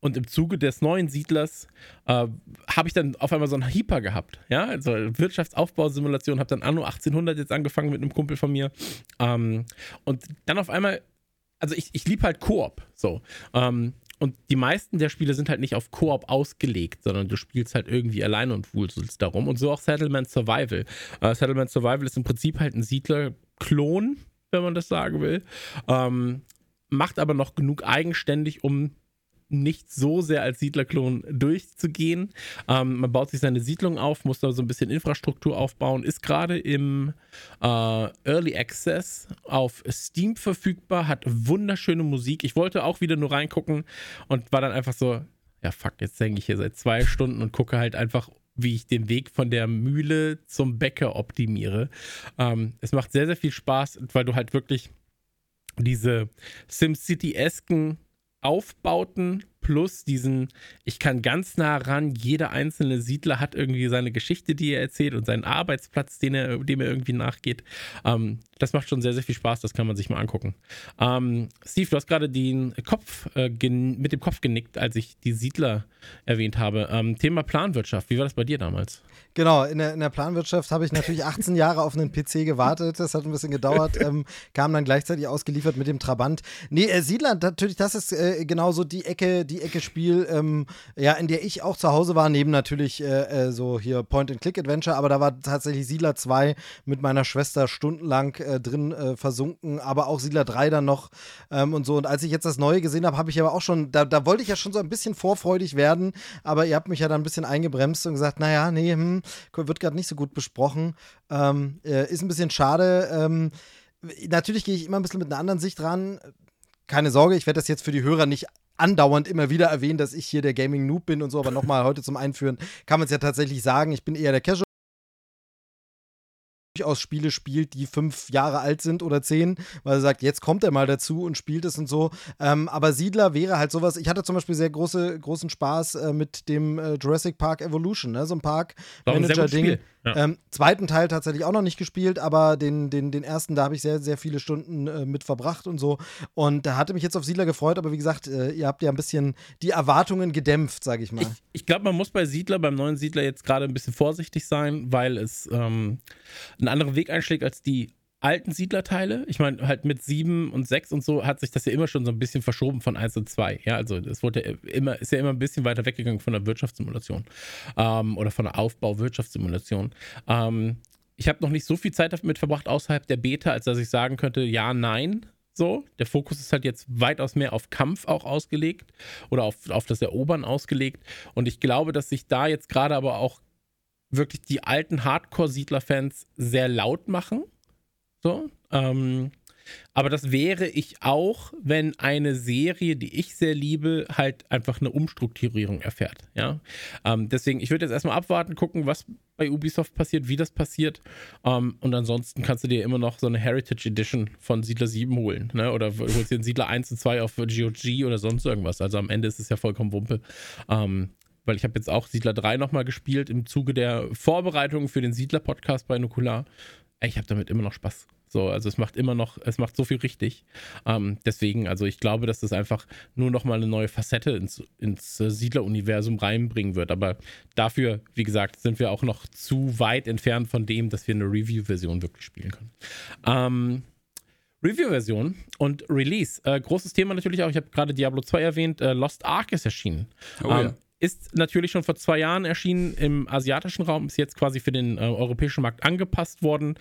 und im Zuge des neuen Siedlers äh, habe ich dann auf einmal so einen Hyper gehabt. Ja, also Wirtschaftsaufbausimulation, habe dann Anno 1800 jetzt angefangen mit einem Kumpel von mir. Ähm, und dann auf einmal, also ich, ich liebe halt Koop. So. Ähm, und die meisten der Spiele sind halt nicht auf Koop ausgelegt, sondern du spielst halt irgendwie alleine und wuselst darum. Und so auch Settlement Survival. Äh, Settlement Survival ist im Prinzip halt ein Siedler-Klon, wenn man das sagen will. Ähm, macht aber noch genug eigenständig, um nicht so sehr als Siedlerklon durchzugehen. Ähm, man baut sich seine Siedlung auf, muss da so ein bisschen Infrastruktur aufbauen, ist gerade im äh, Early Access auf Steam verfügbar, hat wunderschöne Musik. Ich wollte auch wieder nur reingucken und war dann einfach so, ja fuck, jetzt hänge ich hier seit zwei Stunden und gucke halt einfach, wie ich den Weg von der Mühle zum Bäcker optimiere. Ähm, es macht sehr, sehr viel Spaß, weil du halt wirklich diese SimCity-esken Aufbauten plus diesen, ich kann ganz nah ran, jeder einzelne Siedler hat irgendwie seine Geschichte, die er erzählt und seinen Arbeitsplatz, den er, dem er irgendwie nachgeht. Ähm, das macht schon sehr, sehr viel Spaß, das kann man sich mal angucken. Ähm, Steve, du hast gerade den Kopf, äh, mit dem Kopf genickt, als ich die Siedler erwähnt habe. Ähm, Thema Planwirtschaft, wie war das bei dir damals? Genau, in der, in der Planwirtschaft habe ich natürlich 18 Jahre auf einen PC gewartet. Das hat ein bisschen gedauert. Ähm, kam dann gleichzeitig ausgeliefert mit dem Trabant. Nee, äh, Siedler, natürlich, das ist äh, genauso die Ecke, die Ecke Spiel, ähm, ja, in der ich auch zu Hause war, neben natürlich äh, äh, so hier Point-and-Click-Adventure, aber da war tatsächlich Siedler 2 mit meiner Schwester stundenlang äh, drin äh, versunken, aber auch Siedler 3 dann noch ähm, und so. Und als ich jetzt das Neue gesehen habe, habe ich aber auch schon, da, da wollte ich ja schon so ein bisschen vorfreudig werden, aber ihr habt mich ja dann ein bisschen eingebremst und gesagt, naja, nee, hm, wird gerade nicht so gut besprochen. Ähm, äh, ist ein bisschen schade. Ähm, natürlich gehe ich immer ein bisschen mit einer anderen Sicht ran. Keine Sorge, ich werde das jetzt für die Hörer nicht andauernd immer wieder erwähnen, dass ich hier der Gaming Noob bin und so, aber nochmal heute zum Einführen kann man es ja tatsächlich sagen, ich bin eher der Casual durchaus Spiele spielt, die fünf Jahre alt sind oder zehn, weil er sagt, jetzt kommt er mal dazu und spielt es und so. Ähm, aber Siedler wäre halt sowas. Ich hatte zum Beispiel sehr große, großen Spaß äh, mit dem äh, Jurassic Park Evolution, ne? so ein Park-Manager-Ding. Ja. Ähm, zweiten Teil tatsächlich auch noch nicht gespielt, aber den, den, den ersten, da habe ich sehr, sehr viele Stunden äh, mit verbracht und so. Und da hatte mich jetzt auf Siedler gefreut, aber wie gesagt, äh, ihr habt ja ein bisschen die Erwartungen gedämpft, sage ich mal. Ich, ich glaube, man muss bei Siedler, beim neuen Siedler jetzt gerade ein bisschen vorsichtig sein, weil es ähm, einen anderen Weg einschlägt als die alten Siedlerteile. Ich meine, halt mit 7 und 6 und so hat sich das ja immer schon so ein bisschen verschoben von 1 und 2. Ja, also es wurde ja immer, ist ja immer ein bisschen weiter weggegangen von der Wirtschaftssimulation ähm, oder von der Aufbau-Wirtschaftssimulation. Ähm, ich habe noch nicht so viel Zeit damit verbracht außerhalb der Beta, als dass ich sagen könnte, ja, nein. So, der Fokus ist halt jetzt weitaus mehr auf Kampf auch ausgelegt oder auf, auf das Erobern ausgelegt. Und ich glaube, dass sich da jetzt gerade aber auch wirklich die alten Hardcore-Siedler-Fans sehr laut machen so. Ähm, aber das wäre ich auch, wenn eine Serie, die ich sehr liebe, halt einfach eine Umstrukturierung erfährt. Ja. Ähm, deswegen, ich würde jetzt erstmal abwarten, gucken, was bei Ubisoft passiert, wie das passiert. Ähm, und ansonsten kannst du dir immer noch so eine Heritage Edition von Siedler 7 holen. Ne? Oder holst dir einen Siedler 1 und 2 auf GOG oder sonst irgendwas. Also am Ende ist es ja vollkommen Wumpe. Ähm, weil ich habe jetzt auch Siedler 3 nochmal gespielt im Zuge der Vorbereitung für den Siedler-Podcast bei Nukular ich habe damit immer noch Spaß. So, also es macht immer noch, es macht so viel richtig. Ähm, deswegen, also ich glaube, dass das einfach nur noch mal eine neue Facette ins, ins Siedler-Universum reinbringen wird. Aber dafür, wie gesagt, sind wir auch noch zu weit entfernt von dem, dass wir eine Review-Version wirklich spielen können. Ähm, Review-Version und Release. Äh, großes Thema natürlich auch, ich habe gerade Diablo 2 erwähnt, äh, Lost Ark ist erschienen. Oh, ähm, ja. Ist natürlich schon vor zwei Jahren erschienen im asiatischen Raum, ist jetzt quasi für den äh, europäischen Markt angepasst worden.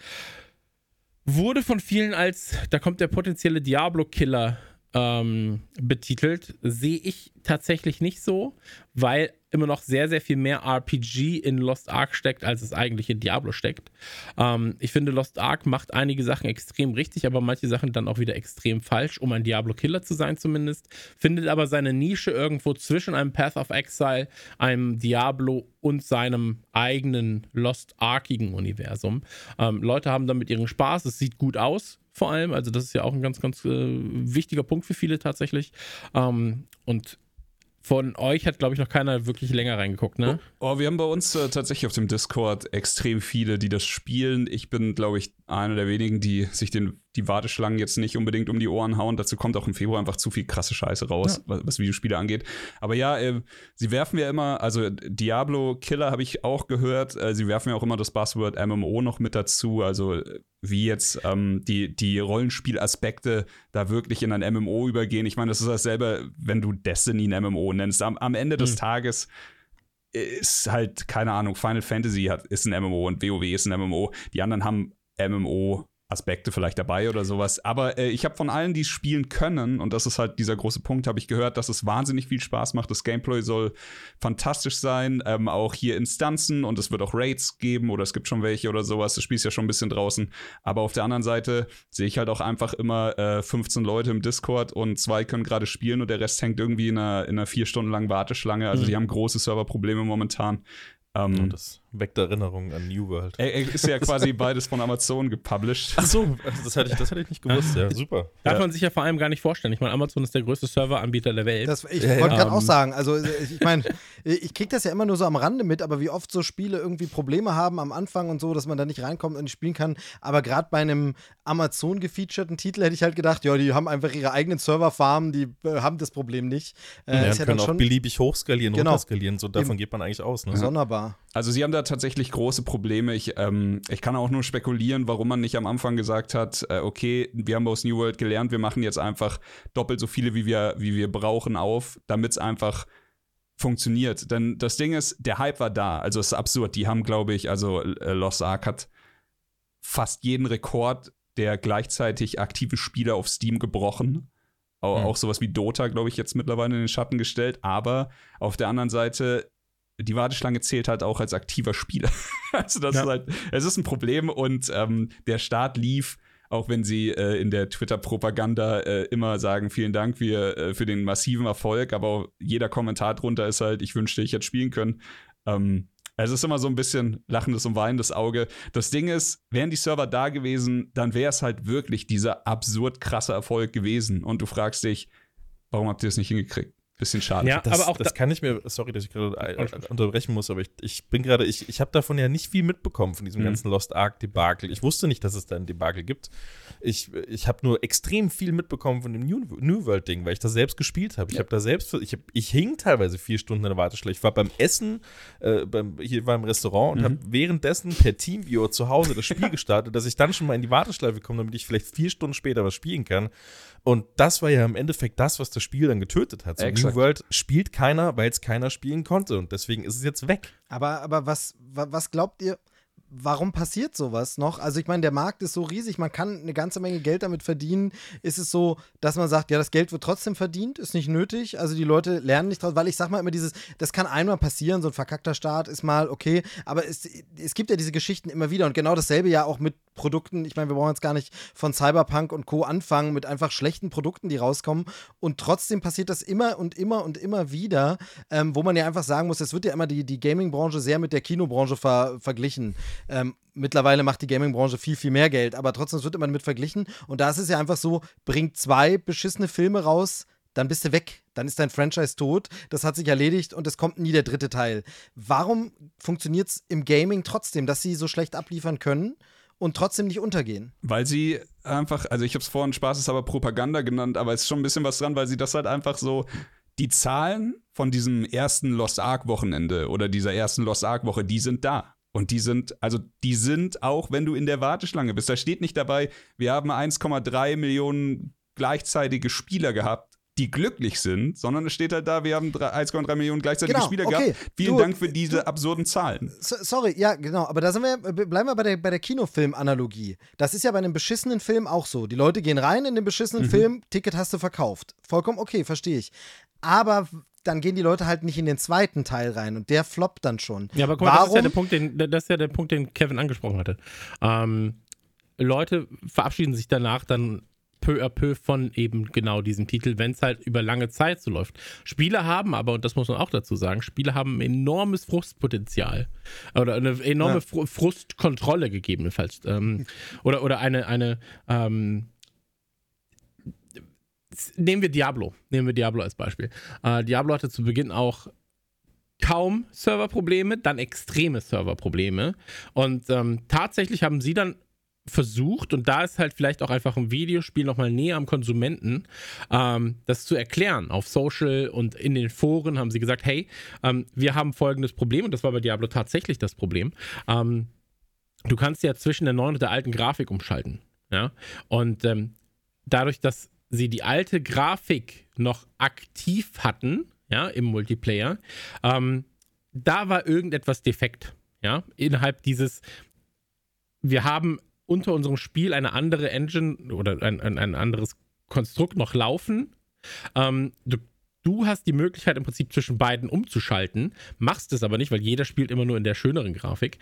Wurde von vielen als, da kommt der potenzielle Diablo-Killer ähm, betitelt. Sehe ich tatsächlich nicht so, weil immer noch sehr, sehr viel mehr RPG in Lost Ark steckt, als es eigentlich in Diablo steckt. Ähm, ich finde, Lost Ark macht einige Sachen extrem richtig, aber manche Sachen dann auch wieder extrem falsch, um ein Diablo-Killer zu sein zumindest. Findet aber seine Nische irgendwo zwischen einem Path of Exile, einem Diablo und seinem eigenen Lost Arkigen Universum. Ähm, Leute haben damit ihren Spaß, es sieht gut aus, vor allem. Also, das ist ja auch ein ganz, ganz äh, wichtiger Punkt für viele tatsächlich. Ähm, und von euch hat, glaube ich, noch keiner wirklich länger reingeguckt, ne? Oh, oh wir haben bei uns äh, tatsächlich auf dem Discord extrem viele, die das spielen. Ich bin, glaube ich, einer der wenigen, die sich den, die Warteschlangen jetzt nicht unbedingt um die Ohren hauen. Dazu kommt auch im Februar einfach zu viel krasse Scheiße raus, ja. was, was, Videospiele angeht. Aber ja, äh, sie werfen ja immer, also Diablo Killer habe ich auch gehört, äh, sie werfen ja auch immer das Buzzword MMO noch mit dazu. Also wie jetzt ähm, die, die Rollenspielaspekte da wirklich in ein MMO übergehen. Ich meine, das ist dasselbe, wenn du Destiny ein MMO nennst. Am, am Ende des mhm. Tages ist halt, keine Ahnung, Final Fantasy hat, ist ein MMO und WoW ist ein MMO. Die anderen haben MMO Aspekte vielleicht dabei oder sowas. Aber äh, ich habe von allen, die spielen können, und das ist halt dieser große Punkt, habe ich gehört, dass es wahnsinnig viel Spaß macht. Das Gameplay soll fantastisch sein. Ähm, auch hier Instanzen und es wird auch Raids geben oder es gibt schon welche oder sowas. Das Spiel ist ja schon ein bisschen draußen. Aber auf der anderen Seite sehe ich halt auch einfach immer äh, 15 Leute im Discord und zwei können gerade spielen und der Rest hängt irgendwie in einer, in einer vier Stunden langen Warteschlange. Also mhm. die haben große Serverprobleme momentan. Ähm, das weckt Erinnerungen an New World. Er, er ist ja quasi beides von Amazon gepublished. Ach so, das hätte ich, das hätte ich nicht gewusst. Ja, super. Darf ja. man sich ja vor allem gar nicht vorstellen. Ich meine, Amazon ist der größte Serveranbieter der Welt. Das, ich ja, wollte gerade auch ähm, sagen, also ich meine, ich kriege das ja immer nur so am Rande mit, aber wie oft so Spiele irgendwie Probleme haben am Anfang und so, dass man da nicht reinkommt und nicht spielen kann. Aber gerade bei einem Amazon gefeaturten Titel hätte ich halt gedacht, ja, die haben einfach ihre eigenen Serverfarmen, die äh, haben das Problem nicht. Äh, ja, können auch beliebig hochskalieren, genau. runterskalieren, so davon Eben. geht man eigentlich aus. Ne? Sonderbar. Also sie haben da tatsächlich große Probleme. Ich, ähm, ich kann auch nur spekulieren, warum man nicht am Anfang gesagt hat, äh, okay, wir haben aus New World gelernt, wir machen jetzt einfach doppelt so viele, wie wir, wie wir brauchen, auf, damit es einfach funktioniert. Denn das Ding ist, der Hype war da. Also es ist absurd. Die haben, glaube ich, also äh, Lost Ark hat fast jeden Rekord der gleichzeitig aktiven Spieler auf Steam gebrochen. Auch, mhm. auch sowas wie Dota, glaube ich, jetzt mittlerweile in den Schatten gestellt. Aber auf der anderen Seite die Warteschlange zählt halt auch als aktiver Spieler. also das ja. ist halt, es ist ein Problem und ähm, der Start lief, auch wenn sie äh, in der Twitter-Propaganda äh, immer sagen, vielen Dank für, äh, für den massiven Erfolg, aber jeder Kommentar drunter ist halt, ich wünschte, ich hätte spielen können. Ähm, Es ist immer so ein bisschen lachendes und weinendes Auge. Das Ding ist, wären die Server da gewesen, dann wäre es halt wirklich dieser absurd krasse Erfolg gewesen. Und du fragst dich, warum habt ihr es nicht hingekriegt? Bisschen schade. Ja, das, aber auch das da kann ich mir, sorry, dass ich gerade unterbrechen muss, aber ich, ich bin gerade, ich, ich habe davon ja nicht viel mitbekommen, von diesem mhm. ganzen Lost Ark Debakel. Ich wusste nicht, dass es da ein Debakel gibt. Ich, ich habe nur extrem viel mitbekommen von dem New, New World Ding, weil ich das selbst gespielt habe. Ich habe da selbst, ich, hab, ich hing teilweise vier Stunden in der Warteschleife. Ich war beim Essen, äh, beim, hier war im Restaurant und mhm. habe währenddessen per Teamviewer zu Hause das Spiel gestartet, dass ich dann schon mal in die Warteschleife komme, damit ich vielleicht vier Stunden später was spielen kann. Und das war ja im Endeffekt das, was das Spiel dann getötet hat. So New World spielt keiner, weil es keiner spielen konnte. Und deswegen ist es jetzt weg. Aber, aber was, was glaubt ihr? warum passiert sowas noch? Also ich meine, der Markt ist so riesig, man kann eine ganze Menge Geld damit verdienen. Ist es so, dass man sagt, ja, das Geld wird trotzdem verdient, ist nicht nötig. Also die Leute lernen nicht draus, weil ich sag mal immer dieses, das kann einmal passieren, so ein verkackter Start ist mal okay, aber es, es gibt ja diese Geschichten immer wieder und genau dasselbe ja auch mit Produkten. Ich meine, wir brauchen jetzt gar nicht von Cyberpunk und Co. anfangen mit einfach schlechten Produkten, die rauskommen und trotzdem passiert das immer und immer und immer wieder, ähm, wo man ja einfach sagen muss, es wird ja immer die, die Gaming-Branche sehr mit der Kinobranche ver verglichen. Ähm, mittlerweile macht die Gaming-Branche viel, viel mehr Geld, aber trotzdem wird immer damit verglichen. Und da ist es ja einfach so, bringt zwei beschissene Filme raus, dann bist du weg. Dann ist dein Franchise tot. Das hat sich erledigt und es kommt nie der dritte Teil. Warum funktioniert es im Gaming trotzdem, dass sie so schlecht abliefern können? Und trotzdem nicht untergehen. Weil sie einfach, also ich habe es vorhin spaßeshalber Propaganda genannt, aber es ist schon ein bisschen was dran, weil sie das halt einfach so, die Zahlen von diesem ersten Lost Ark Wochenende oder dieser ersten Lost Ark Woche, die sind da. Und die sind, also die sind auch, wenn du in der Warteschlange bist. Da steht nicht dabei, wir haben 1,3 Millionen gleichzeitige Spieler gehabt, die glücklich sind, sondern es steht halt da, wir haben 1,3 Millionen gleichzeitige genau, Spieler okay. gehabt. Vielen du, Dank für diese du, absurden Zahlen. So, sorry, ja, genau, aber da sind wir, bleiben wir bei der, bei der Kinofilm-Analogie. Das ist ja bei einem beschissenen Film auch so. Die Leute gehen rein in den beschissenen mhm. Film, Ticket hast du verkauft. Vollkommen okay, verstehe ich. Aber dann gehen die Leute halt nicht in den zweiten Teil rein und der floppt dann schon. Ja, aber guck mal, das ist ja der Punkt, den, das ist ja der Punkt, den Kevin angesprochen hatte. Ähm, Leute verabschieden sich danach dann peu à peu von eben genau diesem Titel, wenn es halt über lange Zeit so läuft. Spiele haben aber, und das muss man auch dazu sagen, Spiele haben ein enormes Frustpotenzial oder eine enorme ja. Fr Frustkontrolle gegebenenfalls. Ähm, oder, oder eine, eine ähm, nehmen wir Diablo. Nehmen wir Diablo als Beispiel. Äh, Diablo hatte zu Beginn auch kaum Serverprobleme, dann extreme Serverprobleme. Und ähm, tatsächlich haben sie dann versucht, und da ist halt vielleicht auch einfach ein Videospiel nochmal näher am Konsumenten, ähm, das zu erklären. Auf Social und in den Foren haben sie gesagt, hey, ähm, wir haben folgendes Problem, und das war bei Diablo tatsächlich das Problem. Ähm, du kannst ja zwischen der neuen und der alten Grafik umschalten. Ja? Und ähm, dadurch, dass sie die alte Grafik noch aktiv hatten, ja, im Multiplayer, ähm, da war irgendetwas defekt. Ja, innerhalb dieses, wir haben unter unserem Spiel eine andere Engine oder ein, ein, ein anderes Konstrukt noch laufen. Ähm, du, du, hast die Möglichkeit im Prinzip zwischen beiden umzuschalten, machst es aber nicht, weil jeder spielt immer nur in der schöneren Grafik.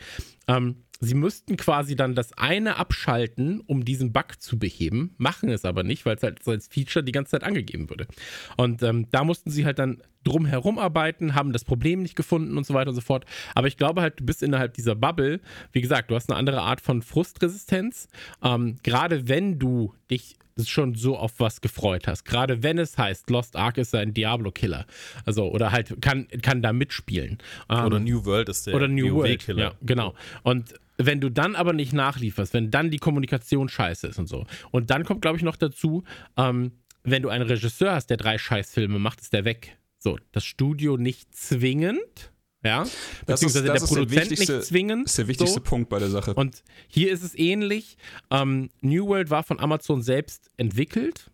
Ähm, sie müssten quasi dann das eine abschalten, um diesen Bug zu beheben, machen es aber nicht, weil es halt als Feature die ganze Zeit angegeben würde. Und ähm, da mussten sie halt dann drum herum arbeiten, haben das Problem nicht gefunden und so weiter und so fort. Aber ich glaube halt, du bist innerhalb dieser Bubble, wie gesagt, du hast eine andere Art von Frustresistenz. Ähm, Gerade wenn du dich schon so auf was gefreut hast. Gerade wenn es heißt, Lost Ark ist ein Diablo-Killer. Also, oder halt kann, kann da mitspielen. Ähm, oder New World ist der oder New World, Killer. Ja, genau. Und wenn du dann aber nicht nachlieferst, wenn dann die Kommunikation scheiße ist und so. Und dann kommt, glaube ich, noch dazu, ähm, wenn du einen Regisseur hast, der drei Scheißfilme macht, ist der weg. So, das Studio nicht zwingend, ja, beziehungsweise das ist, das der Produzent der nicht zwingend. Das ist der wichtigste so. Punkt bei der Sache. Und hier ist es ähnlich. Ähm, New World war von Amazon selbst entwickelt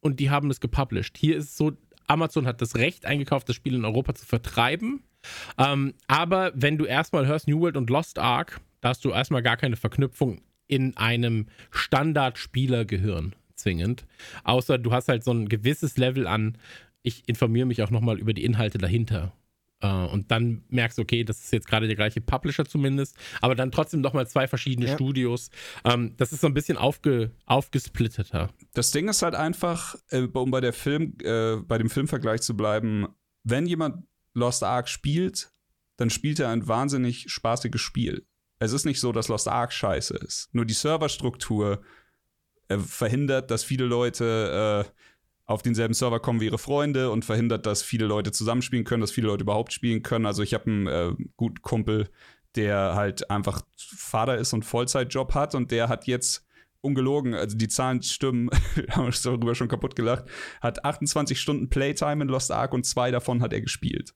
und die haben es gepublished. Hier ist es so, Amazon hat das Recht eingekauft, das Spiel in Europa zu vertreiben. Ähm, aber wenn du erstmal hörst New World und Lost Ark, da hast du erstmal gar keine Verknüpfung in einem Standardspielergehirn zwingend. Außer du hast halt so ein gewisses Level an, ich informiere mich auch nochmal über die Inhalte dahinter. Uh, und dann merkst du, okay, das ist jetzt gerade der gleiche Publisher zumindest, aber dann trotzdem nochmal zwei verschiedene ja. Studios. Um, ähm, das ist so ein bisschen aufge, aufgesplitteter. Das Ding ist halt einfach, äh, um bei der Film, äh, bei dem Filmvergleich zu bleiben, wenn jemand Lost Ark spielt, dann spielt er ein wahnsinnig spaßiges Spiel. Es ist nicht so, dass Lost Ark scheiße ist. Nur die Serverstruktur äh, verhindert, dass viele Leute äh, auf denselben Server kommen wie ihre Freunde und verhindert, dass viele Leute zusammenspielen können, dass viele Leute überhaupt spielen können. Also ich habe einen äh, guten Kumpel, der halt einfach Vater ist und Vollzeitjob hat und der hat jetzt ungelogen, also die Zahlen stimmen, haben wir darüber schon kaputt gelacht, hat 28 Stunden Playtime in Lost Ark und zwei davon hat er gespielt.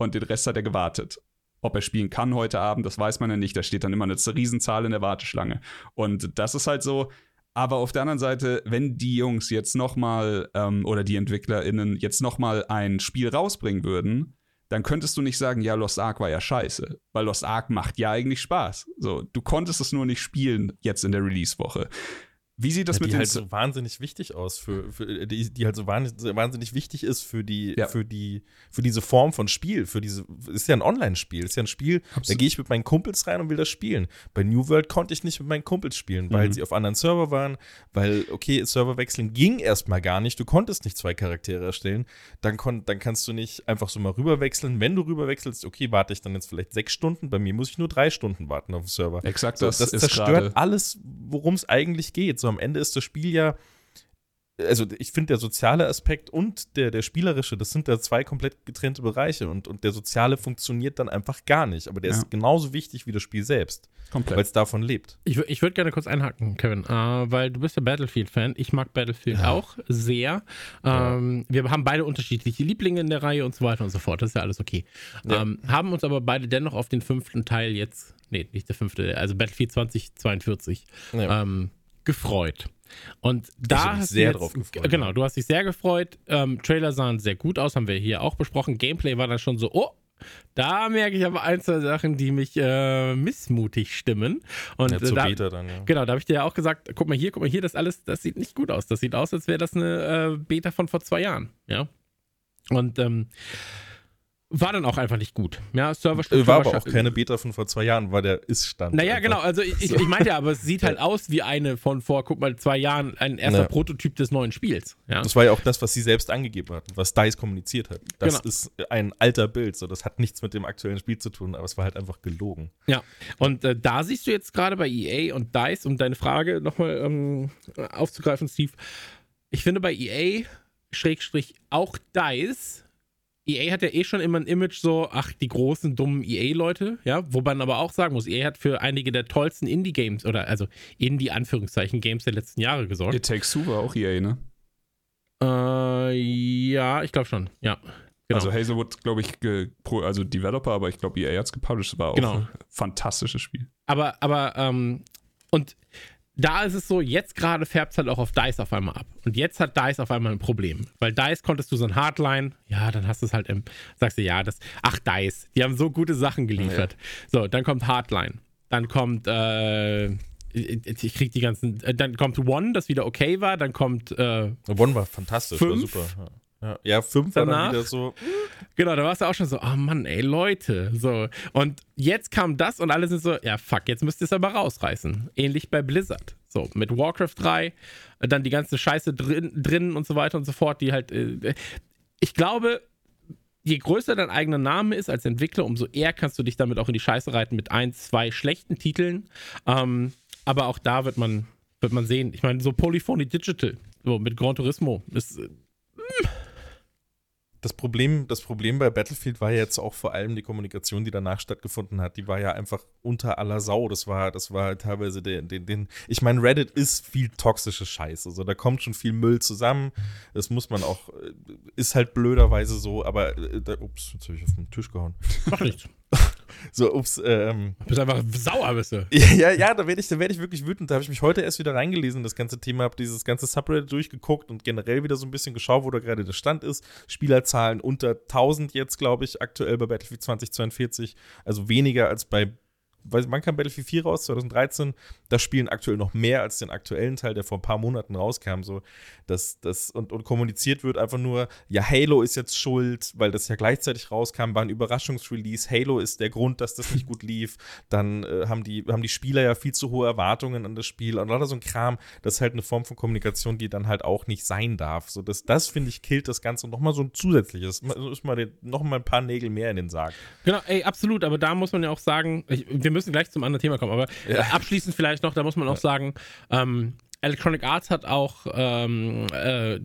Und den Rest hat er gewartet. Ob er spielen kann heute Abend, das weiß man ja nicht. Da steht dann immer eine Riesenzahl in der Warteschlange. Und das ist halt so, aber auf der anderen Seite, wenn die Jungs jetzt nochmal ähm, oder die EntwicklerInnen jetzt nochmal ein Spiel rausbringen würden, dann könntest du nicht sagen, ja, Lost Ark war ja scheiße. Weil Lost Ark macht ja eigentlich Spaß. So, du konntest es nur nicht spielen jetzt in der Release-Woche. Wie sieht das ja, mit die den halt so wahnsinnig wichtig aus für, für die, die halt so wahnsinnig, wahnsinnig wichtig ist für die Ja. für die für diese Form von Spiel für diese ist ja ein Online-Spiel ist ja ein Spiel da Absolut. gehe ich mit meinen Kumpels rein und will das spielen bei New World konnte ich nicht mit meinen Kumpels spielen weil Mhm. sie auf anderen Server waren weil okay Server wechseln ging erstmal gar nicht du konntest nicht zwei Charaktere erstellen dann kon, dann kannst du nicht einfach so mal rüberwechseln wenn du rüberwechselst okay warte ich dann jetzt vielleicht sechs Stunden bei mir muss ich nur drei Stunden warten auf dem Server Exakt, so, das, das, zerstört alles, worum es eigentlich geht. So am Ende ist das Spiel ja, also ich finde der soziale Aspekt und der, der spielerische, das sind da zwei komplett getrennte Bereiche und, und der soziale funktioniert dann einfach gar nicht. Aber der Ja. ist genauso wichtig wie das Spiel selbst, weil es davon lebt. Ich, ich würde gerne kurz einhaken, Kevin, äh, weil du bist ja Battlefield-Fan. Ich mag Battlefield auch sehr. Ähm, Wir haben beide unterschiedliche Lieblinge in der Reihe und so weiter und so fort. Das ist ja alles okay. Ja. Ähm, haben uns aber beide dennoch auf den fünften Teil jetzt, nee, nicht der fünfte, also Battlefield 2042 Ja. ähm, gefreut. Und da hast du sehr jetzt, drauf gefreut, Genau, du hast dich sehr gefreut. Ähm, Trailer sahen sehr gut aus, haben wir hier auch besprochen. Gameplay war dann schon so, oh, da merke ich aber ein, zwei Sachen, die mich äh, missmutig stimmen. Und ja, zur da, Beta dann, ja. Genau, da habe ich dir ja auch gesagt, guck mal hier, guck mal hier, das alles, das sieht nicht gut aus. Das sieht aus, als wäre das eine äh, Beta von vor zwei Jahren, ja. Und ähm, war dann auch einfach nicht gut. Ja, Serverstruktur Äh, War aber auch keine Beta von vor zwei Jahren, war der Ist-Stand. Naja, einfach. genau, also ich, ich, ich meinte ja, aber es sieht halt aus wie eine von vor, guck mal, zwei Jahren, ein erster Ja. Prototyp des neuen Spiels. Ja. Das war ja auch das, was sie selbst angegeben hatten, was DICE kommuniziert hat. Das Genau. ist ein alter Bild, so das hat nichts mit dem aktuellen Spiel zu tun, aber es war halt einfach gelogen. Ja, und äh, da siehst du jetzt gerade bei EA und DICE, um deine Frage nochmal ähm, aufzugreifen, Steve. Ich finde bei EA, Schrägstrich auch DICE, EA hat ja eh schon immer ein Image so, ach, die großen, dummen EA-Leute, ja, wobei man aber auch sagen muss, EA hat für einige der tollsten Indie-Games oder also Indie-Anführungszeichen-Games der letzten Jahre gesorgt. It Takes Two war auch EA, ne? Äh, ja, ich glaube schon, ja. Genau. Also Hazelwood, glaube ich, also Developer, aber ich glaube, EA hat es gepublished. War auch Genau. ein fantastisches Spiel. Aber, aber, ähm, und da ist es so, jetzt gerade färbt es halt auch auf DICE auf einmal ab. Und jetzt hat DICE auf einmal ein Problem. Weil DICE konntest du so ein Hardline, ja, dann hast du es halt im, sagst du, ja, das, ach, DICE, die haben so gute Sachen geliefert. So, dann kommt Hardline. Dann kommt, äh, ich krieg die ganzen, äh, dann kommt One, das wieder okay war, dann kommt, äh, One war fantastisch, war Fünf? super. Ja. Ja, ja fünf war Danach? dann wieder so. Genau, da warst du auch schon so, oh Mann, ey, Leute. So. Und jetzt kam das und alle sind so, ja, fuck, jetzt müsst ihr es aber rausreißen. Ähnlich bei Blizzard. So, mit Warcraft 3, äh, dann die ganze Scheiße drin, drin und so weiter und so fort, die halt. Äh, ich glaube, je größer dein eigener Name ist als Entwickler, umso eher kannst du dich damit auch in die Scheiße reiten mit ein, zwei schlechten Titeln. Ähm, aber auch da wird man, wird man sehen. Ich meine, so Polyphony Digital, so mit Gran Turismo, ist. äh, Das Problem, das Problem bei Battlefield war ja jetzt auch vor allem die Kommunikation, die danach stattgefunden hat. Die war ja einfach unter aller Sau. Das war, das war teilweise den, den, den ich meine, Reddit ist viel toxische Scheiße. Also da kommt schon viel Müll zusammen. Das muss man auch, äh, ist halt blöderweise so, aber äh, da, ups, jetzt habe ich auf den Tisch gehauen. Macht nichts. So, ups, ähm, Du bist einfach sauer, bist du. Ja, ja, ja, da werde ich, da werd ich wirklich wütend. Da habe ich mich heute erst wieder reingelesen, in das ganze Thema, habe dieses ganze Subreddit durchgeguckt und generell wieder so ein bisschen geschaut, wo da gerade der Stand ist. Spielerzahlen unter 1000 jetzt, glaube ich, aktuell bei Battlefield 2042. Also weniger als bei, weiß, wann kam Battlefield 4 raus? 2013. das spielen aktuell noch mehr als den aktuellen Teil, der vor ein paar Monaten rauskam. So, dass das und, und kommuniziert wird einfach nur, ja, Halo ist jetzt schuld, weil das ja gleichzeitig rauskam, war ein Überraschungsrelease. Halo ist der Grund, dass das nicht gut lief. Dann äh, haben, die, haben die Spieler ja viel zu hohe Erwartungen an das Spiel und lauter so ein Kram. Das ist halt eine Form von Kommunikation, die dann halt auch nicht sein darf. So, das, das finde ich, killt das Ganze nochmal so ein zusätzliches, ist mal nochmal ein paar Nägel mehr in den Sarg. Genau, ey, absolut, aber da muss man ja auch sagen, ich, wir müssen gleich zum anderen Thema kommen, aber ja. abschließend vielleicht noch, da muss man auch sagen, ähm, Electronic Arts hat auch, ähm, äh,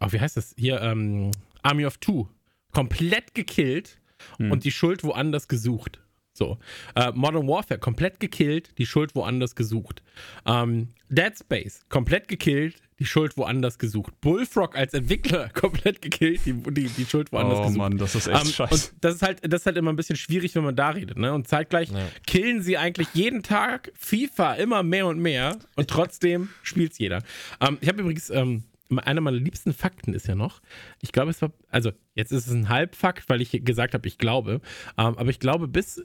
oh, wie heißt das hier, ähm, Army of Two komplett gekillt hm. und die Schuld woanders gesucht. So. Äh, Modern Warfare komplett gekillt, die Schuld woanders gesucht. Ähm, Dead Space komplett gekillt, die Schuld woanders gesucht. Bullfrog als Entwickler komplett gekillt, die, die, die Schuld woanders oh, gesucht. Oh Mann, das ist echt ähm, scheiße. Und das ist, halt, das ist halt immer ein bisschen schwierig, wenn man da redet. Ne? Und zeitgleich ja. killen sie eigentlich jeden Tag FIFA immer mehr und mehr und trotzdem spielt es jeder. Ähm, ich habe übrigens. Ähm, einer meiner liebsten Fakten ist ja noch, ich glaube, es war, also jetzt ist es ein Halbfakt, weil ich gesagt habe, ich glaube, ähm, aber ich glaube, bis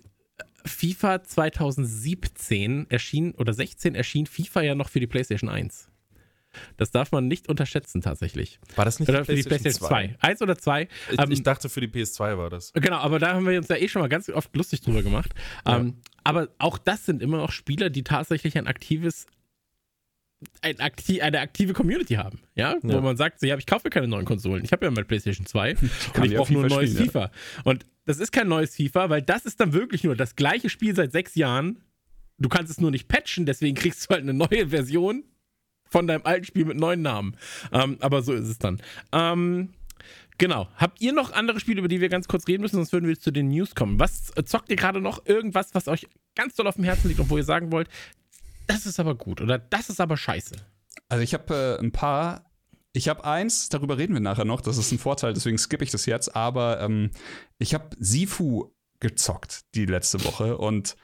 FIFA 2017 erschien oder 16 erschien FIFA ja noch für die PlayStation 1. Das darf man nicht unterschätzen tatsächlich. War das nicht oder für die PlayStation 2? 2? oder 2? Ich, ähm, ich, dachte, für die PS2 war das. Genau, aber da haben wir uns ja eh schon mal ganz oft lustig drüber gemacht. Ja. Ähm, aber auch das sind immer noch Spieler, die tatsächlich ein aktives ein aktiv, eine aktive Community haben, ja? ja. Wo man sagt, so, ja, ich kaufe keine neuen Konsolen. Ich habe ja meine PlayStation 2 und ich brauche nur ein neues FIFA. Ja. Und das ist kein neues FIFA, weil das ist dann wirklich nur das gleiche Spiel seit sechs Jahren. Du kannst es nur nicht patchen, deswegen kriegst du halt eine neue Version von deinem alten Spiel mit neuen Namen. Ähm, aber so ist es dann. Ähm, Genau. Habt ihr noch andere Spiele, über die wir ganz kurz reden müssen, sonst würden wir zu den News kommen? Was äh, zockt ihr gerade noch? Irgendwas, was euch ganz doll auf dem Herzen liegt und wo ihr sagen wollt, das ist aber gut oder das ist aber scheiße? Also ich habe äh, ein paar. Ich habe eins, darüber reden wir nachher noch, das ist ein Vorteil, deswegen skippe ich das jetzt, aber ähm, ich habe Sifu gezockt die letzte Woche und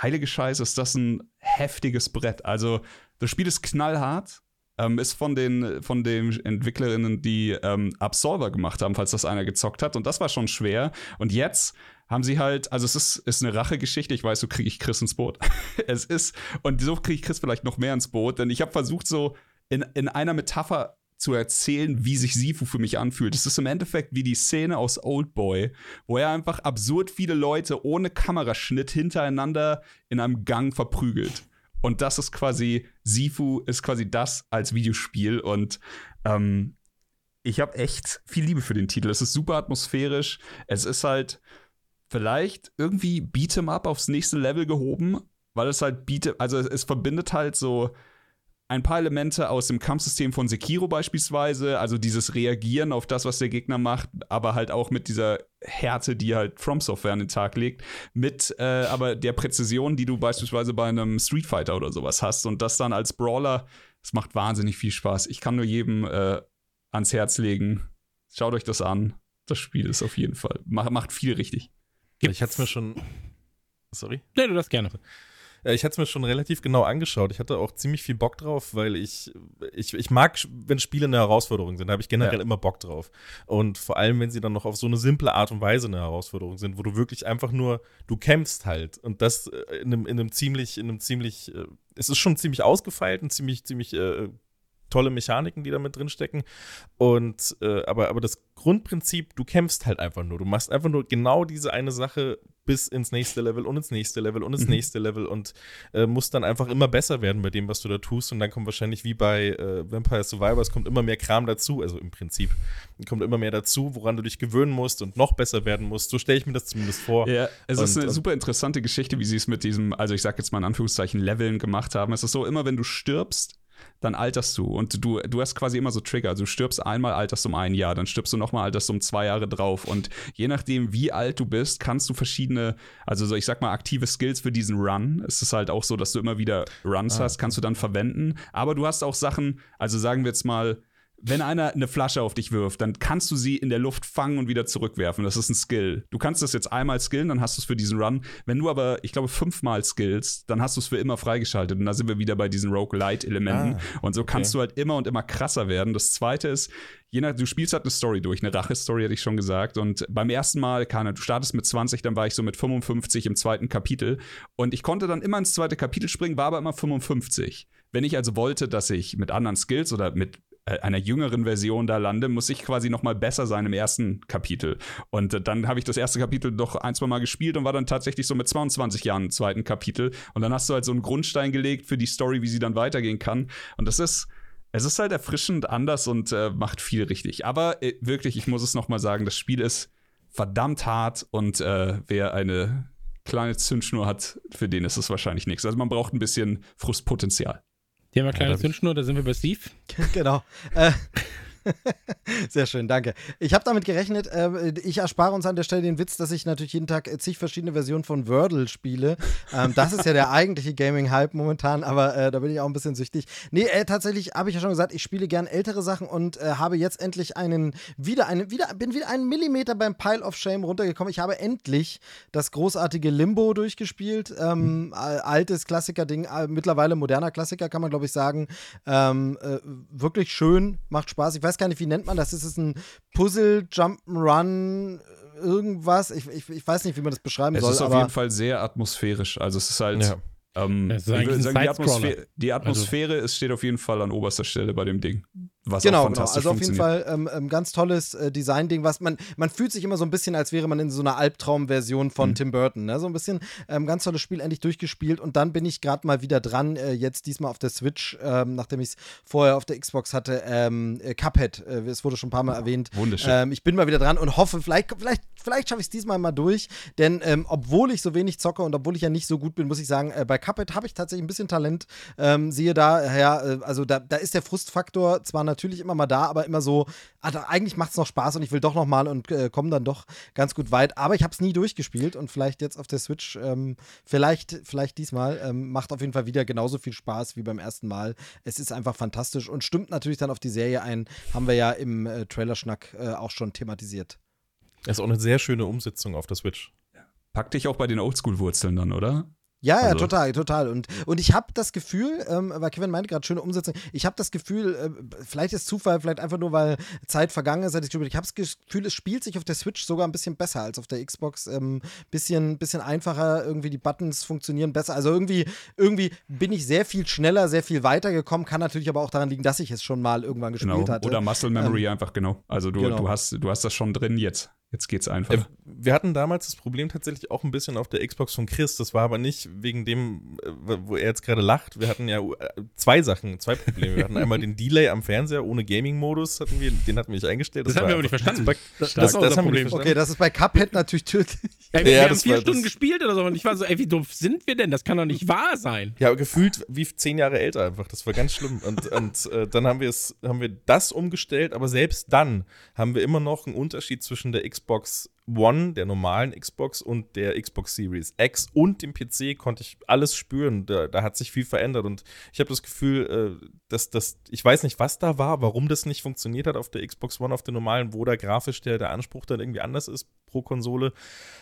heilige Scheiße, ist das ein heftiges Brett. Also das Spiel ist knallhart, ähm, ist von den, von den Entwicklerinnen, die ähm, Absolver gemacht haben, falls das einer gezockt hat. Und das war schon schwer. Und jetzt haben sie halt, also es ist, ist eine Rachegeschichte. Ich weiß, so kriege ich Chris ins Boot. es ist, und so kriege ich Chris vielleicht noch mehr ins Boot, denn ich habe versucht, so in, in einer Metapher zu erzählen, wie sich Sifu für mich anfühlt. Es ist im Endeffekt wie die Szene aus Old Boy, wo er einfach absurd viele Leute ohne Kameraschnitt hintereinander in einem Gang verprügelt. Und das ist quasi, Sifu ist quasi das als Videospiel. Und ähm, ich habe echt viel Liebe für den Titel. Es ist super atmosphärisch. Es ist halt, vielleicht irgendwie Beat'em Up aufs nächste Level gehoben, weil es halt Beat, also es verbindet halt so ein paar Elemente aus dem Kampfsystem von Sekiro beispielsweise, also dieses Reagieren auf das, was der Gegner macht, aber halt auch mit dieser Härte, die halt From Software an den Tag legt, mit äh, aber der Präzision, die du beispielsweise bei einem Street Fighter oder sowas hast und das dann als Brawler, es macht wahnsinnig viel Spaß. Ich kann nur jedem äh, ans Herz legen, schaut euch das an. Das Spiel ist auf jeden Fall, macht viel richtig. Gibt's? Ich hatte es mir schon. Sorry? Nee, du das gerne. Ich hatte es mir schon relativ genau angeschaut. Ich hatte auch ziemlich viel Bock drauf, weil ich, ich, ich mag, wenn Spiele eine Herausforderung sind. Da habe ich generell ja. immer Bock drauf. Und vor allem, wenn sie dann noch auf so eine simple Art und Weise eine Herausforderung sind, wo du wirklich einfach nur, du kämpfst halt. Und das äh, in einem, in einem ziemlich, in einem ziemlich, äh, es ist schon ziemlich ausgefeilt und ziemlich, ziemlich äh, tolle Mechaniken, die da mit drin stecken. Und äh, aber, aber das Grundprinzip, du kämpfst halt einfach nur. Du machst einfach nur genau diese eine Sache bis ins nächste Level und ins nächste Level und ins mhm. nächste Level und äh, musst dann einfach immer besser werden bei dem, was du da tust. Und dann kommt wahrscheinlich wie bei äh, Vampire Survivors, kommt immer mehr Kram dazu, also im Prinzip kommt immer mehr dazu, woran du dich gewöhnen musst und noch besser werden musst. So stelle ich mir das zumindest vor. Ja, es und, ist eine super interessante Geschichte, wie sie es mit diesem, also ich sag jetzt mal in Anführungszeichen, Leveln gemacht haben. Es ist so, immer wenn du stirbst, dann alterst du. Und du, du hast quasi immer so Trigger. Du stirbst einmal, alterst um ein Jahr, dann stirbst du nochmal, alterst um zwei Jahre drauf. Und je nachdem, wie alt du bist, kannst du verschiedene, also so ich sag mal, aktive Skills für diesen Run. Es ist halt auch so, dass du immer wieder Runs ah. hast, kannst du dann verwenden. Aber du hast auch Sachen, also sagen wir jetzt mal, wenn einer eine Flasche auf dich wirft, dann kannst du sie in der Luft fangen und wieder zurückwerfen. Das ist ein Skill. Du kannst das jetzt einmal skillen, dann hast du es für diesen Run. Wenn du aber, ich glaube, fünfmal skillst, dann hast du es für immer freigeschaltet. Und da sind wir wieder bei diesen Rogue-Light-Elementen. Ah, und so kannst okay. du halt immer und immer krasser werden. Das zweite ist, je nach, du spielst halt eine Story durch, eine Rache-Story, hatte ich schon gesagt. Und beim ersten Mal, keine, du startest mit 20, dann war ich so mit 55 im zweiten Kapitel. Und ich konnte dann immer ins zweite Kapitel springen, war aber immer 55. Wenn ich also wollte, dass ich mit anderen Skills oder mit einer jüngeren Version da lande, muss ich quasi noch mal besser sein im ersten Kapitel. Und äh, dann habe ich das erste Kapitel doch ein, zwei Mal gespielt und war dann tatsächlich so mit 22 Jahren im zweiten Kapitel. Und dann hast du halt so einen Grundstein gelegt für die Story, wie sie dann weitergehen kann. Und das ist, es ist halt erfrischend anders und äh, macht viel richtig. Aber äh, wirklich, ich muss es noch mal sagen, das Spiel ist verdammt hart und äh, wer eine kleine Zündschnur hat, für den ist es wahrscheinlich nichts. Also man braucht ein bisschen Frustpotenzial. Die haben wir kleine ja, Zündschnur, da sind wir bei Steve. genau. Äh, Sehr schön, danke. Ich habe damit gerechnet, äh, ich erspare uns an der Stelle den Witz, dass ich natürlich jeden Tag zig verschiedene Versionen von Wordle spiele. Ähm, das ist ja der eigentliche Gaming-Hype momentan, aber äh, da bin ich auch ein bisschen süchtig. Nee, äh, tatsächlich habe ich ja schon gesagt, ich spiele gern ältere Sachen und äh, habe jetzt endlich einen, wieder einen, wieder, bin wieder einen Millimeter beim Pile of Shame runtergekommen. Ich habe endlich das großartige Limbo durchgespielt. Ähm, mhm. altes Klassiker-Ding, äh, mittlerweile moderner Klassiker, kann man glaube ich sagen. Ähm, äh, wirklich schön, macht Spaß. Ich weiß weiß gar nicht, wie nennt man das? Ist es ein Puzzle, Jump'n'Run, irgendwas? Ich, ich, ich weiß nicht, wie man das beschreiben es soll. Es ist auf jeden Fall sehr atmosphärisch. Also es ist halt. Ja. Ähm, ist ich würde sagen, die Atmosphäre, die Atmosphäre also. ist, steht auf jeden Fall an oberster Stelle bei dem Ding. Was genau, auch fantastisch genau. Also auf jeden Fall ähm, ähm, ganz tolles äh, Design-Ding, was man, man fühlt sich immer so ein bisschen, als wäre man in so einer Albtraum-Version von mhm. Tim Burton. Ne? So ein bisschen ähm, ganz tolles Spiel endlich durchgespielt und dann bin ich gerade mal wieder dran, äh, jetzt diesmal auf der Switch, ähm, nachdem ich es vorher auf der Xbox hatte, ähm, äh, Cuphead, äh, es wurde schon ein paar Mal erwähnt. Wunderschön. Ich bin mal wieder dran und hoffe, vielleicht, vielleicht, vielleicht schaffe ich es diesmal mal durch, denn obwohl ich so wenig zocke und obwohl ich ja nicht so gut bin, muss ich sagen, äh, bei Cuphead habe ich tatsächlich ein bisschen Talent. siehe daher, äh, also da, da ist der Frustfaktor zwar natürlich immer mal da, aber immer so, also eigentlich macht es noch Spaß und ich will doch noch mal und äh, komme dann doch ganz gut weit. Aber ich habe es nie durchgespielt und vielleicht jetzt auf der Switch, ähm, vielleicht, vielleicht diesmal, ähm, macht auf jeden Fall wieder genauso viel Spaß wie beim ersten Mal. Es ist einfach fantastisch und stimmt natürlich dann auf die Serie ein, haben wir ja im äh, Trailerschnack äh, auch schon thematisiert. Das ist auch eine sehr schöne Umsetzung auf der Switch. Pack dich auch bei den Oldschool-Wurzeln dann, oder? Ja, ja, also. total, total. Und, und ich habe das Gefühl, ähm, weil Kevin meinte gerade schöne Umsetzung, ich habe das Gefühl, äh, vielleicht ist Zufall, vielleicht einfach nur, weil Zeit vergangen ist, ich, ich habe das Gefühl, es spielt sich auf der Switch sogar ein bisschen besser als auf der Xbox. Ähm, bisschen, bisschen einfacher, irgendwie die Buttons funktionieren besser. Also irgendwie, irgendwie bin ich sehr viel schneller, sehr viel weiter gekommen, kann natürlich aber auch daran liegen, dass ich es schon mal irgendwann gespielt genau. hatte. Oder Muscle Memory ähm, einfach, genau. Also du, genau. du, hast, du hast das schon drin jetzt. Jetzt geht's einfach. Äh, wir hatten damals das Problem tatsächlich auch ein bisschen auf der Xbox von Chris. Das war aber nicht wegen dem, äh, wo er jetzt gerade lacht. Wir hatten ja äh, zwei Sachen, zwei Probleme. Wir hatten einmal den Delay am Fernseher ohne Gaming-Modus, hatten wir, den hatten wir nicht eingestellt. Das, das haben wir aber nicht verstanden. Das, das, das haben wir. Okay, das ist bei Cuphead natürlich tödlich. Ja, wir, ja, haben vier Stunden gespielt oder so und ich war so, ey, wie doof sind wir denn? Das kann doch nicht wahr sein. Ja, gefühlt wie zehn Jahre älter einfach. Das war ganz schlimm. Und, und äh, dann haben wir es, haben wir das umgestellt, aber selbst dann haben wir immer noch einen Unterschied zwischen der Xbox One, der normalen Xbox und der Xbox Series X und dem PC konnte ich alles spüren. Da, da hat sich viel verändert und ich habe das Gefühl, äh, dass das, ich weiß nicht, was da war, warum das nicht funktioniert hat auf der Xbox One, auf der normalen, wo da grafisch der, der Anspruch dann irgendwie anders ist pro Konsole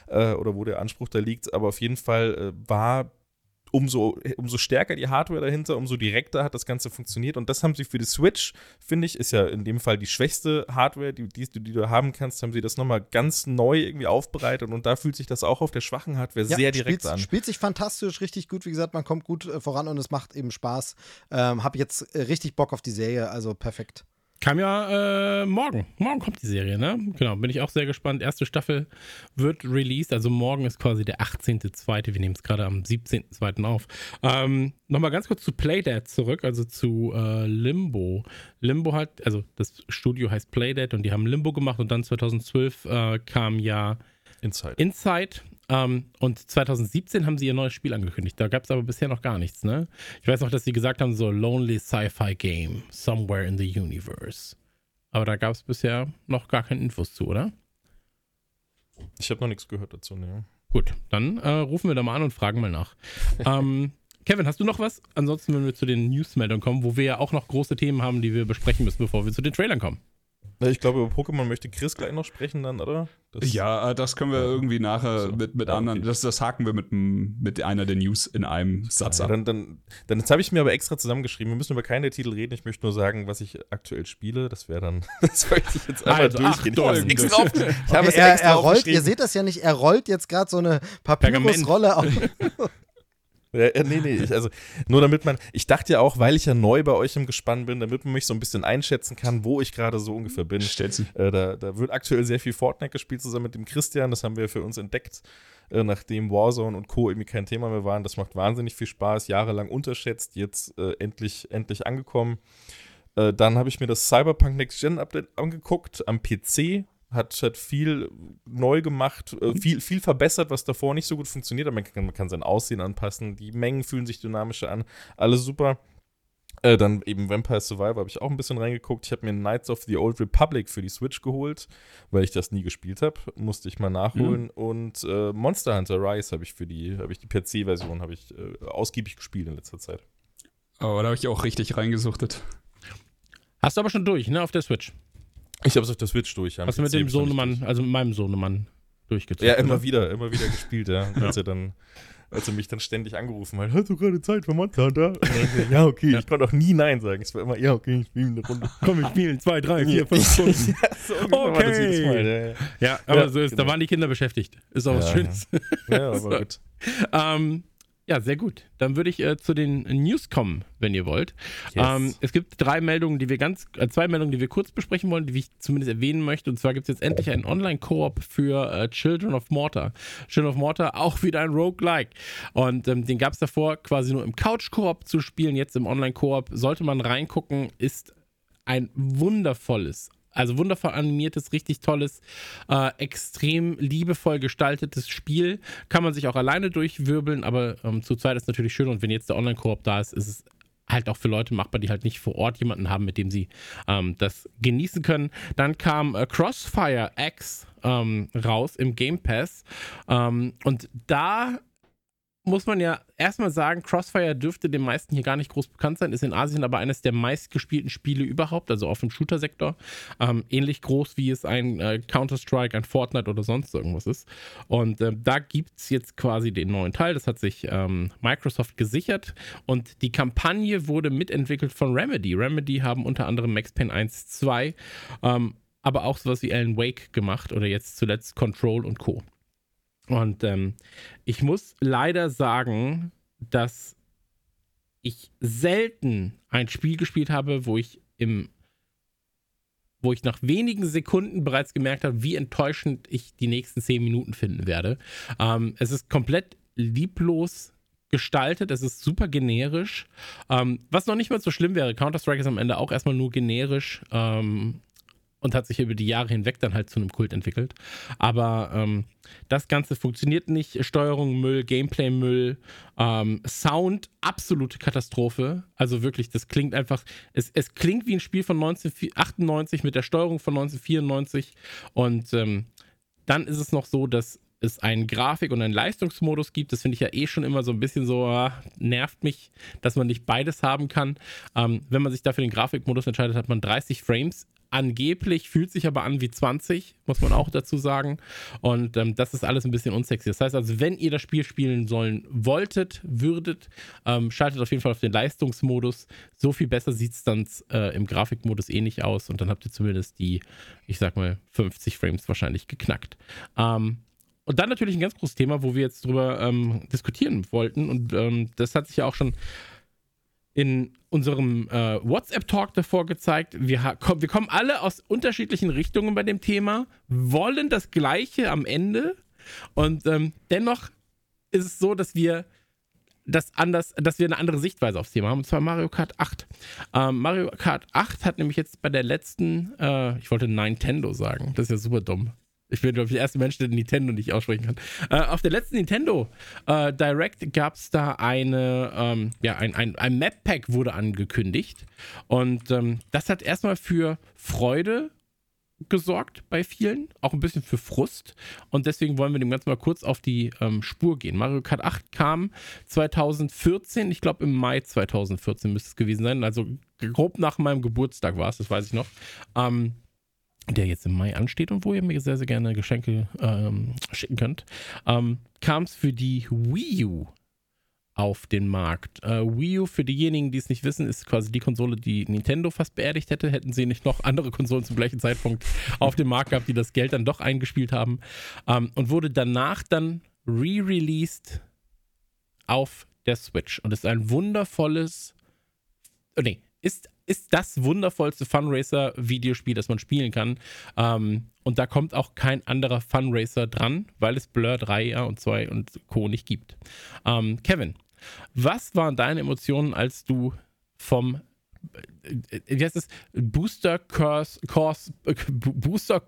äh, oder wo der Anspruch da liegt. Aber auf jeden Fall äh, war umso, umso stärker die Hardware dahinter, umso direkter hat das Ganze funktioniert. Und das haben sie für die Switch, finde ich, ist ja in dem Fall die schwächste Hardware, die, die, die du haben kannst, haben sie das nochmal ganz neu irgendwie aufbereitet. Und da fühlt sich das auch auf der schwachen Hardware ja, sehr direkt spielt, an. Spielt sich fantastisch, richtig gut. Wie gesagt, man kommt gut äh, voran und es macht eben Spaß. Ähm, hab jetzt äh, richtig Bock auf die Serie, also perfekt. Kam ja äh, morgen. Morgen kommt die Serie, ne? Genau, bin ich auch sehr gespannt. Erste Staffel wird released. Also morgen ist quasi der 18.2. Wir nehmen es gerade am 17.2. auf. Ähm, Nochmal ganz kurz zu Playdead zurück, also zu äh, Limbo. Limbo hat, also das Studio heißt Playdead und die haben Limbo gemacht und dann 2012 äh, kam ja Inside. Inside ähm, und 2017 haben sie ihr neues Spiel angekündigt. Da gab es aber bisher noch gar nichts, ne? Ich weiß noch, dass sie gesagt haben, so Lonely Sci-Fi Game, Somewhere in the Universe. Aber da gab es bisher noch gar keine Infos zu, oder? Ich habe noch nichts gehört dazu, ne. Gut, dann äh, rufen wir da mal an und fragen mal nach. ähm, Kevin, hast du noch was? Ansonsten, wenn wir zu den Newsmeldungen kommen, wo wir ja auch noch große Themen haben, die wir besprechen müssen, bevor wir zu den Trailern kommen. Ich glaube, über Pokémon möchte Chris gleich noch sprechen dann, oder? Das ja, äh, das können wir irgendwie nachher so. mit, mit ja, anderen, okay. das, das haken wir mit, mit einer der News in einem Satz ja, ab. Dann, dann, dann jetzt habe ich mir aber extra zusammengeschrieben, wir müssen über keine Titel reden, ich möchte nur sagen, was ich aktuell spiele, das wäre dann, das wollte ich jetzt einmal also, durchgehen. Ach, ich, extra auf, ich habe es er, extra er rollt, ihr seht das ja nicht, er rollt jetzt gerade so eine Papyrusrolle auf. Ja, nee, nee, ich, also nur damit man, ich dachte ja auch, weil ich ja neu bei euch im Gespann bin, damit man mich so ein bisschen einschätzen kann, wo ich gerade so ungefähr bin. Äh, da, da wird aktuell sehr viel Fortnite gespielt zusammen mit dem Christian, das haben wir für uns entdeckt, äh, nachdem Warzone und Co. irgendwie kein Thema mehr waren. Das macht wahnsinnig viel Spaß, jahrelang unterschätzt, jetzt äh, endlich, endlich angekommen. Äh, dann habe ich mir das Cyberpunk Next Gen Update angeguckt am PC hat, hat viel neu gemacht, äh, mhm. viel, viel verbessert, was davor nicht so gut funktioniert. Aber man kann, man kann sein Aussehen anpassen, die Mengen fühlen sich dynamischer an, alles super. Äh, dann eben Vampire Survivor habe ich auch ein bisschen reingeguckt. Ich habe mir Knights of the Old Republic für die Switch geholt, weil ich das nie gespielt habe. Musste ich mal nachholen. Mhm. Und äh, Monster Hunter Rise habe ich für die, habe ich die PC-Version, habe ich äh, ausgiebig gespielt in letzter Zeit. Oh, da habe ich auch richtig reingesuchtet. Hast du aber schon durch, ne, auf der Switch? Ich habe es auf der Switch durch. Hast du mit dem Sohnemann, also mit meinem Sohnemann durchgezogen? Ja, immer oder? wieder, immer wieder gespielt, ja. ja. Als er dann als er mich dann ständig angerufen hat, hast du gerade Zeit für Monster Hunter? ja, okay. Ich konnte auch nie Nein sagen. Es war immer, ja, okay, ich spiele eine Runde. Komm, wir spielen zwei, drei, vier, fünf Stunden. ja, so okay. Mal, ja, ja. ja, aber ja, so ist, genau. da waren die Kinder beschäftigt. Ist auch was Schönes. Ja, aber so. gut. Ähm, ja, sehr gut. Dann würde ich äh, zu den News kommen, wenn ihr wollt. Yes. Ähm, es gibt drei Meldungen, die wir ganz, äh, zwei Meldungen, die wir kurz besprechen wollen, die ich zumindest erwähnen möchte. Und zwar gibt es jetzt endlich einen Online-Koop für äh, Children of Mortar. Children of Mortar, auch wieder ein Roguelike. Und ähm, den gab es davor quasi nur im Couch-Koop zu spielen. Jetzt im Online-Koop sollte man reingucken, ist ein wundervolles, also wundervoll animiertes, richtig tolles, äh, extrem liebevoll gestaltetes Spiel. Kann man sich auch alleine durchwirbeln, aber ähm, zu zweit ist natürlich schön. Und wenn jetzt der Online-Koop da ist, ist es halt auch für Leute machbar, die halt nicht vor Ort jemanden haben, mit dem sie ähm, das genießen können. Dann kam äh, Crossfire X ähm, raus im Game Pass. Ähm, und da muss man ja erstmal sagen, Crossfire dürfte den meisten hier gar nicht groß bekannt sein, ist in Asien aber eines der meistgespielten Spiele überhaupt, also auf dem Shooter-Sektor. Ähm, ähnlich groß wie es ein äh, Counter-Strike, ein Fortnite oder sonst irgendwas ist. Und äh, da gibt es jetzt quasi den neuen Teil, das hat sich ähm, Microsoft gesichert und die Kampagne wurde mitentwickelt von Remedy. Remedy haben unter anderem Max Payne 1, 2, ähm, aber auch sowas wie Alan Wake gemacht oder jetzt zuletzt Control und Co. Und ähm, ich muss leider sagen, dass ich selten ein Spiel gespielt habe, wo ich im wo ich nach wenigen Sekunden bereits gemerkt habe, wie enttäuschend ich die nächsten zehn Minuten finden werde. Ähm, es ist komplett lieblos gestaltet, es ist super generisch. Ähm, was noch nicht mal so schlimm wäre, Counter-Strike ist am Ende auch erstmal nur generisch. Ähm, und hat sich über die Jahre hinweg dann halt zu einem Kult entwickelt. Aber ähm, das Ganze funktioniert nicht. Steuerung Müll, Gameplay Müll, ähm, Sound absolute Katastrophe. Also wirklich, das klingt einfach, es, es klingt wie ein Spiel von 1998 mit der Steuerung von 1994 und ähm, dann ist es noch so, dass es einen Grafik- und einen Leistungsmodus gibt. Das finde ich ja eh schon immer so ein bisschen so, äh, nervt mich, dass man nicht beides haben kann. Ähm, wenn man sich dafür den Grafikmodus entscheidet, hat man 30 Frames angeblich, fühlt sich aber an wie 20, muss man auch dazu sagen. Und ähm, das ist alles ein bisschen unsexy. Das heißt also, wenn ihr das Spiel spielen sollen wolltet, würdet, ähm, schaltet auf jeden Fall auf den Leistungsmodus. So viel besser sieht es dann äh, im Grafikmodus eh nicht aus. Und dann habt ihr zumindest die, ich sag mal, 50 Frames wahrscheinlich geknackt. Ähm, und dann natürlich ein ganz großes Thema, wo wir jetzt drüber ähm, diskutieren wollten. Und ähm, das hat sich ja auch schon in unserem äh, WhatsApp-Talk davor gezeigt. Wir, komm, wir kommen alle aus unterschiedlichen Richtungen bei dem Thema, wollen das Gleiche am Ende und ähm, dennoch ist es so, dass wir das anders, dass wir eine andere Sichtweise aufs Thema haben, und zwar Mario Kart 8. Ähm, Mario Kart 8 hat nämlich jetzt bei der letzten, äh, ich wollte Nintendo sagen, das ist ja super dumm. Ich bin, glaube ich, der erste Mensch, der Nintendo nicht aussprechen kann. Äh, auf der letzten Nintendo äh, Direct gab es da eine, ähm, ja, ein, ein, ein Map-Pack wurde angekündigt. Und ähm, das hat erstmal für Freude gesorgt bei vielen, auch ein bisschen für Frust. Und deswegen wollen wir dem Ganzen mal kurz auf die ähm, Spur gehen. Mario Kart 8 kam 2014, ich glaube im Mai 2014 müsste es gewesen sein. Also grob nach meinem Geburtstag war es, das weiß ich noch. Ähm, der jetzt im Mai ansteht und wo ihr mir sehr, sehr gerne Geschenke ähm, schicken könnt, ähm, kam es für die Wii U auf den Markt. Äh, Wii U, für diejenigen, die es nicht wissen, ist quasi die Konsole, die Nintendo fast beerdigt hätte. Hätten sie nicht noch andere Konsolen zum gleichen Zeitpunkt auf dem Markt gehabt, die das Geld dann doch eingespielt haben. Ähm, und wurde danach dann re-released auf der Switch. Und ist ein wundervolles. Oh, nee, ist, ist das wundervollste Funracer-Videospiel, das man spielen kann. Ähm, und da kommt auch kein anderer Funracer dran, weil es Blur 3 ja, und 2 und Co. nicht gibt. Ähm, Kevin, was waren deine Emotionen, als du vom äh, wie heißt es? Booster Course, Course äh, Booster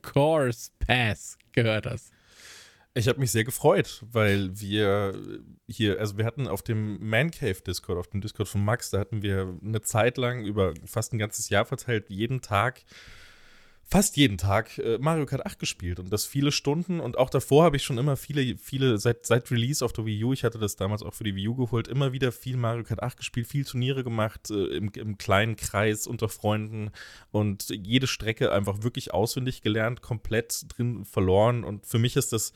Course Pass gehört hast? Ich habe mich sehr gefreut, weil wir hier, also wir hatten auf dem Man Cave Discord, auf dem Discord von Max, da hatten wir eine Zeit lang über fast ein ganzes Jahr verteilt, jeden Tag fast jeden Tag äh, Mario Kart 8 gespielt und das viele Stunden und auch davor habe ich schon immer viele, viele, seit, seit Release auf der Wii U, ich hatte das damals auch für die Wii U geholt, immer wieder viel Mario Kart 8 gespielt, viel Turniere gemacht, äh, im, im kleinen Kreis unter Freunden und jede Strecke einfach wirklich auswendig gelernt, komplett drin verloren und für mich ist das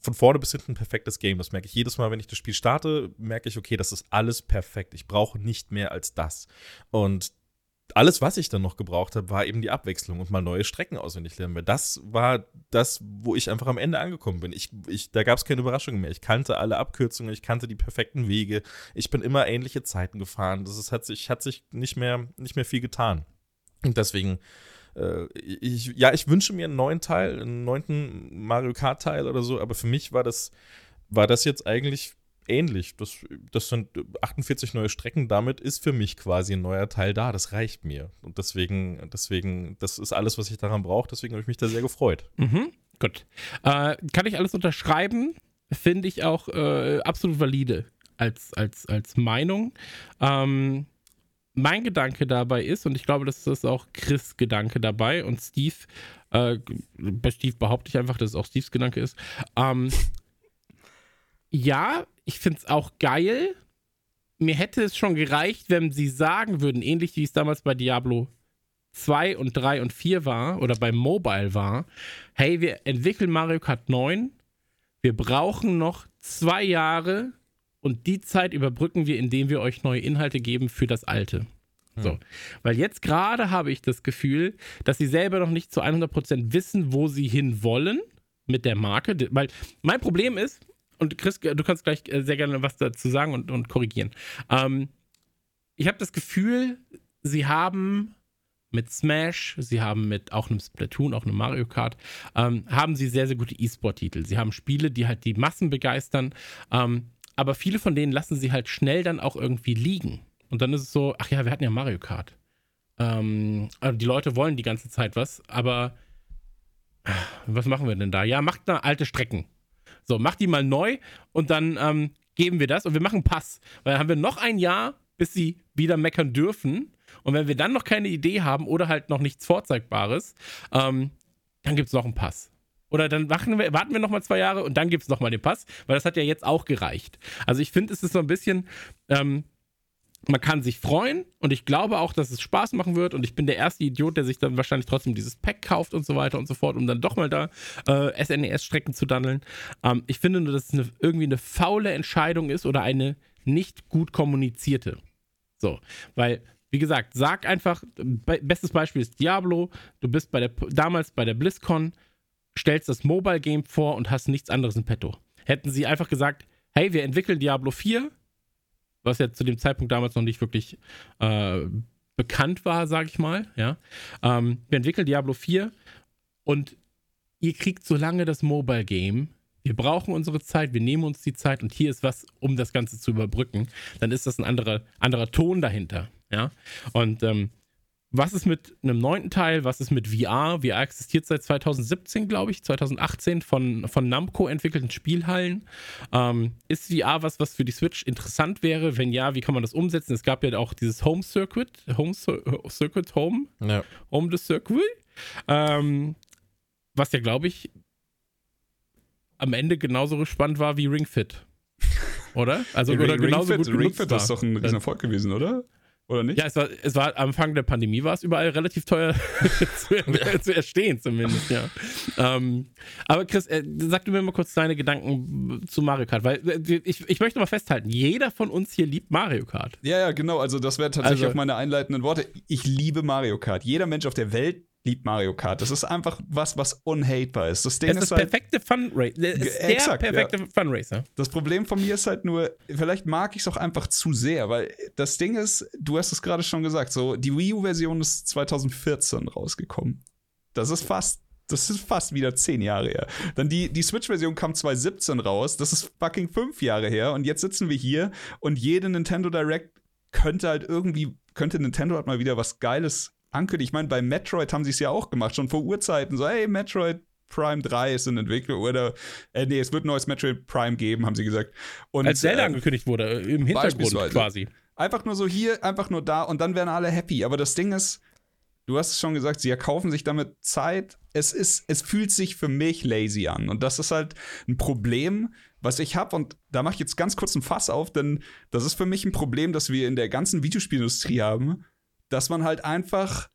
von vorne bis hinten ein perfektes Game. Das merke ich jedes Mal, wenn ich das Spiel starte, merke ich, okay, das ist alles perfekt. Ich brauche nicht mehr als das. Und alles, was ich dann noch gebraucht habe, war eben die Abwechslung und mal neue Strecken auswendig lernen. Weil das war das, wo ich einfach am Ende angekommen bin. Ich, ich, da gab es keine Überraschungen mehr. Ich kannte alle Abkürzungen, ich kannte die perfekten Wege. Ich bin immer ähnliche Zeiten gefahren. Das ist, hat sich, hat sich nicht, mehr, nicht mehr viel getan. Und deswegen, äh, ich, ja, ich wünsche mir einen neuen Teil, einen neunten Mario Kart-Teil oder so, aber für mich war das, war das jetzt eigentlich ähnlich. Das, das sind 48 neue Strecken. Damit ist für mich quasi ein neuer Teil da. Das reicht mir. Und deswegen, deswegen, das ist alles, was ich daran brauche. Deswegen habe ich mich da sehr gefreut. Mhm, gut. Äh, kann ich alles unterschreiben? Finde ich auch äh, absolut valide als, als, als Meinung. Ähm, mein Gedanke dabei ist, und ich glaube, das ist auch Chris' Gedanke dabei und Steve, äh, bei Steve behaupte ich einfach, dass es auch Steves Gedanke ist. Ähm, ja, ich finde es auch geil. Mir hätte es schon gereicht, wenn sie sagen würden, ähnlich wie es damals bei Diablo 2 und 3 und 4 war oder bei Mobile war, hey, wir entwickeln Mario Kart 9, wir brauchen noch zwei Jahre und die Zeit überbrücken wir, indem wir euch neue Inhalte geben für das alte. So. Weil jetzt gerade habe ich das Gefühl, dass sie selber noch nicht zu 100% wissen, wo sie hin wollen mit der Marke. Weil mein Problem ist, und Chris, du kannst gleich äh, sehr gerne was dazu sagen und, und korrigieren. Ähm, ich habe das Gefühl, sie haben mit Smash, sie haben mit auch einem Splatoon, auch einem Mario Kart, ähm, haben sie sehr, sehr gute E-Sport-Titel. Sie haben Spiele, die halt die Massen begeistern, ähm, aber viele von denen lassen sie halt schnell dann auch irgendwie liegen. Und dann ist es so, ach ja, wir hatten ja Mario Kart. Ähm, also die Leute wollen die ganze Zeit was, aber was machen wir denn da? Ja, macht da alte Strecken. So, mach die mal neu und dann ähm, geben wir das und wir machen Pass. Weil dann haben wir noch ein Jahr, bis sie wieder meckern dürfen. Und wenn wir dann noch keine Idee haben oder halt noch nichts Vorzeigbares, ähm, dann gibt es noch einen Pass. Oder dann wir, warten wir noch mal zwei Jahre und dann gibt es noch mal den Pass, weil das hat ja jetzt auch gereicht. Also ich finde, es ist so ein bisschen, ähm, man kann sich freuen und ich glaube auch, dass es Spaß machen wird und ich bin der erste Idiot, der sich dann wahrscheinlich trotzdem dieses Pack kauft und so weiter und so fort, um dann doch mal da äh, SNES-Strecken zu dandeln. Ähm, ich finde nur, dass es eine, irgendwie eine faule Entscheidung ist oder eine nicht gut kommunizierte. So, weil wie gesagt, sag einfach, be bestes Beispiel ist Diablo, du bist bei der, damals bei der BlizzCon, stellst das Mobile Game vor und hast nichts anderes in petto. Hätten sie einfach gesagt, hey, wir entwickeln Diablo 4, was ja zu dem Zeitpunkt damals noch nicht wirklich äh, bekannt war, sage ich mal. Ja? Ähm, wir entwickeln Diablo 4 und ihr kriegt so lange das Mobile Game. Wir brauchen unsere Zeit, wir nehmen uns die Zeit und hier ist was, um das Ganze zu überbrücken. Dann ist das ein anderer, anderer Ton dahinter. Ja? Und ähm, was ist mit einem neunten Teil? Was ist mit VR? VR existiert seit 2017, glaube ich, 2018 von, von Namco entwickelten Spielhallen. Ähm, ist VR was, was für die Switch interessant wäre? Wenn ja, wie kann man das umsetzen? Es gab ja auch dieses Home Circuit, Home Circuit Home, ja. Home the Circuit. Ähm, was ja, glaube ich, am Ende genauso spannend war wie Ring Fit. Oder? Also, Ring, oder genauso Ring Fit, gut Ring Fit war. ist doch ein Riesenerfolg gewesen, oder? Oder nicht? Ja, es war, es war am Anfang der Pandemie war es überall relativ teuer zu, zu erstehen, zumindest, ja. Ähm, aber Chris, äh, sag du mir mal kurz deine Gedanken zu Mario Kart, weil äh, ich, ich möchte mal festhalten, jeder von uns hier liebt Mario Kart. Ja, ja, genau. Also, das wäre tatsächlich Also- auch meine einleitenden Worte. Ich liebe Mario Kart. Jeder Mensch auf der Welt liebt Mario Kart. Das ist einfach was, was unhatebar ist. Das Ding Es ist, ist halt, perfekte Funracer. Der Exakt, ja. perfekte Funracer. das Problem von mir ist halt nur, vielleicht mag ich es auch einfach zu sehr, weil das Ding ist, du hast es gerade schon gesagt, so die Wii U-Version ist 2014 rausgekommen. Das ist fast das ist fast wieder zehn Jahre her. Dann die, die Switch-Version kam 2017 raus. Das ist fucking fünf Jahre her. Und jetzt sitzen wir hier und jede Nintendo Direct könnte halt irgendwie, könnte Nintendo halt mal wieder was Geiles ankündigen. Ich meine, bei Metroid haben sie es ja auch gemacht, schon vor Urzeiten. So, hey, Metroid Prime 3 ist in Entwicklung. Oder, äh, nee, es wird ein neues Metroid Prime geben, haben sie gesagt. Und, Als Zelda äh, angekündigt wurde, äh, im Hintergrund quasi. Einfach nur so hier, einfach nur da und dann wären alle happy. Aber das Ding ist, du hast es schon gesagt, sie erkaufen sich damit Zeit. Es ist, es fühlt sich für mich lazy an. Und das ist halt ein Problem, was ich habe. Und da mache ich jetzt ganz kurz ein Fass auf, denn das ist für mich ein Problem, das wir in der ganzen Videospielindustrie haben, dass man halt einfach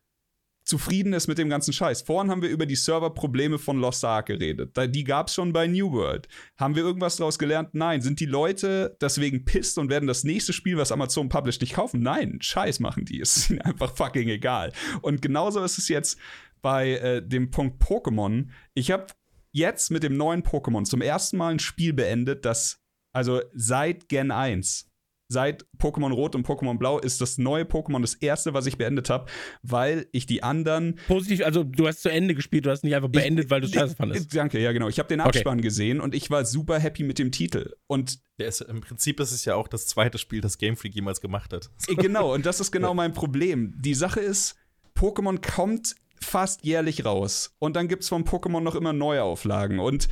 zufrieden ist mit dem ganzen Scheiß. Vorhin haben wir über die Serverprobleme von Lost Ark geredet. Die gab es schon bei New World. Haben wir irgendwas daraus gelernt? Nein. Sind die Leute deswegen pisst und werden das nächste Spiel, was Amazon published, nicht kaufen? Nein. Scheiß machen die. Es ist ihnen einfach fucking egal. Und genauso ist es jetzt bei äh, dem Punkt Pokémon. Ich habe jetzt mit dem neuen Pokémon zum ersten Mal ein Spiel beendet, das, also seit Gen 1, seit Pokémon Rot und Pokémon Blau ist das neue Pokémon das erste, was ich beendet habe, weil ich die anderen Positiv, also du hast zu Ende gespielt, du hast nicht einfach beendet, ich, weil du es scheiße fandest. Danke, ja genau. Ich habe den Okay. Abspann gesehen und ich war super happy mit dem Titel. Und Der ist, Im Prinzip ist es ja auch das zweite Spiel, das Game Freak jemals gemacht hat. genau, und das ist genau mein Problem. Die Sache ist, Pokémon kommt fast jährlich raus. Und dann gibt es von Pokémon noch immer neue Auflagen. Und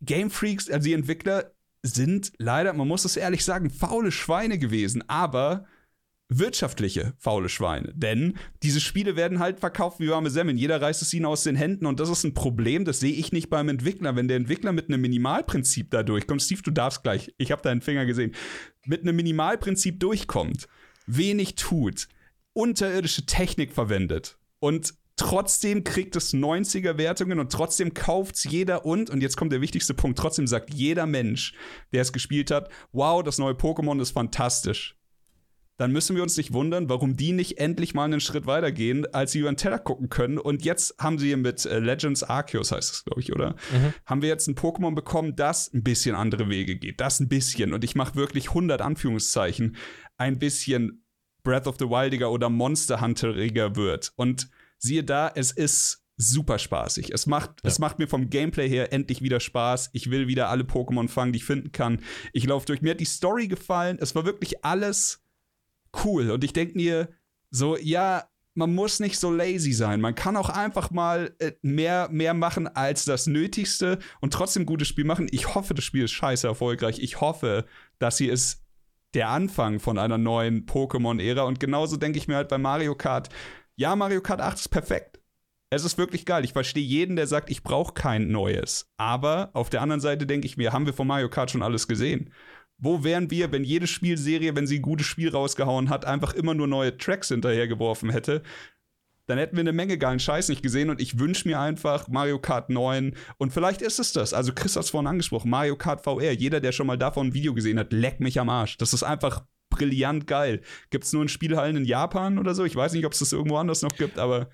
Game Freaks, also die Entwickler, sind leider, man muss es ehrlich sagen, faule Schweine gewesen, aber wirtschaftliche faule Schweine. Denn diese Spiele werden halt verkauft wie warme Semmeln. Jeder reißt es ihnen aus den Händen und das ist ein Problem, das sehe ich nicht beim Entwickler. Wenn der Entwickler mit einem Minimalprinzip da durchkommt, Steve, du darfst gleich, ich habe deinen Finger gesehen, mit einem Minimalprinzip durchkommt, wenig tut, unterirdische Technik verwendet und trotzdem kriegt es 90er Wertungen und trotzdem kauft's jeder und, und jetzt kommt der wichtigste Punkt, trotzdem sagt jeder Mensch, der es gespielt hat, wow, das neue Pokémon ist fantastisch. Dann müssen wir uns nicht wundern, warum die nicht endlich mal einen Schritt weitergehen, als sie über den Teller gucken können. Und jetzt haben sie mit äh, Legends Arceus, heißt es, glaube ich, oder? Haben wir jetzt ein Pokémon bekommen, das ein bisschen andere Wege geht. Das ein bisschen. Und ich mache wirklich 100 Anführungszeichen. Ein bisschen Breath of the Wildiger oder Monster Hunteriger wird. Und siehe da, es ist super spaßig. Es macht, es macht mir vom Gameplay her endlich wieder Spaß. Ich will wieder alle Pokémon fangen, die ich finden kann. Ich laufe durch. Mir hat die Story gefallen. Es war wirklich alles cool. Und ich denke mir so, ja, man muss nicht so lazy sein. Man kann auch einfach mal äh, mehr, mehr machen als das Nötigste und trotzdem ein gutes Spiel machen. Ich hoffe, das Spiel ist scheiße erfolgreich. Ich hoffe, dass sie es der Anfang von einer neuen Pokémon-Ära. Und genauso denke ich mir halt bei Mario Kart. Ja, Mario Kart 8 ist perfekt. Es ist wirklich geil. Ich verstehe jeden, der sagt, ich brauche kein neues. Aber auf der anderen Seite denke ich mir, haben wir von Mario Kart schon alles gesehen? Wo wären wir, wenn jede Spielserie, wenn sie ein gutes Spiel rausgehauen hat, einfach immer nur neue Tracks hinterhergeworfen hätte? Dann hätten wir eine Menge geilen Scheiß nicht gesehen und ich wünsche mir einfach Mario Kart 9 und vielleicht ist es das. Also Chris hat es vorhin angesprochen, Mario Kart VR. Jeder, der schon mal davon ein Video gesehen hat, leck mich am Arsch. Das ist einfach brillant geil. Gibt es nur in Spielhallen in Japan oder so? Ich weiß nicht, ob es das irgendwo anders noch gibt, aber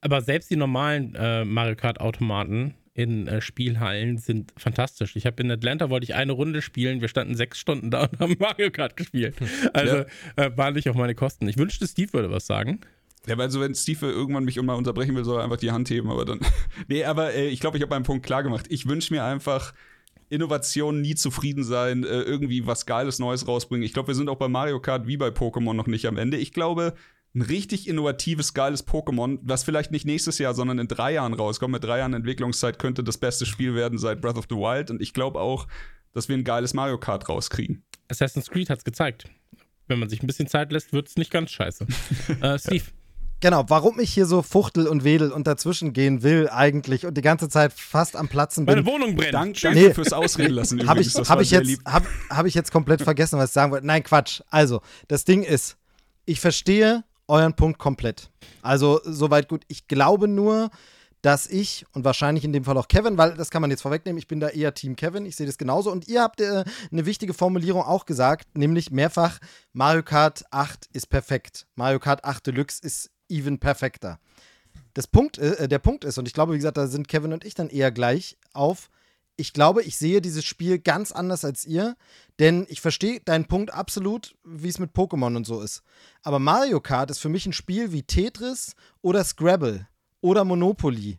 Aber selbst die normalen äh, Mario Kart-Automaten in äh, Spielhallen sind fantastisch. Ich habe in Atlanta wollte ich eine Runde spielen. Wir standen sechs Stunden da und haben Mario Kart gespielt. Also äh, war nicht auf meine Kosten. Ich wünschte, Steve würde was sagen. Ja, weil so, wenn Steve irgendwann mich mal unterbrechen will, soll er einfach die Hand heben, aber dann. nee, aber äh, ich glaube, ich habe meinen Punkt klar gemacht. Ich wünsche mir einfach Innovation, nie zufrieden sein, äh, irgendwie was Geiles Neues rausbringen. Ich glaube, wir sind auch bei Mario Kart wie bei Pokémon noch nicht am Ende. Ich glaube, ein richtig innovatives, geiles Pokémon, was vielleicht nicht nächstes Jahr, sondern in drei Jahren rauskommt, mit drei Jahren Entwicklungszeit, könnte das beste Spiel werden seit Breath of the Wild. Und ich glaube auch, dass wir ein geiles Mario Kart rauskriegen. Assassin's Creed hat es gezeigt. Wenn man sich ein bisschen Zeit lässt, wird es nicht ganz scheiße. äh, Steve. Genau, warum ich hier so fuchtel und wedel und dazwischen gehen will eigentlich und die ganze Zeit fast am Platzen bin. Meine Wohnung brennt. Dank, danke Nee. fürs Ausreden lassen. Habe ich, hab ich, jetzt, hab, hab ich jetzt komplett vergessen, was ich sagen wollte. Nein, Quatsch. Also, das Ding ist, ich verstehe euren Punkt komplett. Also, soweit gut. Ich glaube nur, dass ich und wahrscheinlich in dem Fall auch Kevin, weil das kann man jetzt vorwegnehmen, ich bin da eher Team Kevin, ich sehe das genauso. Und ihr habt äh, eine wichtige Formulierung auch gesagt, nämlich mehrfach, Mario Kart 8 ist perfekt. Mario Kart 8 Deluxe ist even perfekter. Das Punkt, äh, der Punkt ist, und ich glaube, wie gesagt, da sind Kevin und ich dann eher gleich auf, ich glaube, ich sehe dieses Spiel ganz anders als ihr, denn ich verstehe deinen Punkt absolut, wie es mit Pokémon und so ist. Aber Mario Kart ist für mich ein Spiel wie Tetris oder Scrabble oder Monopoly.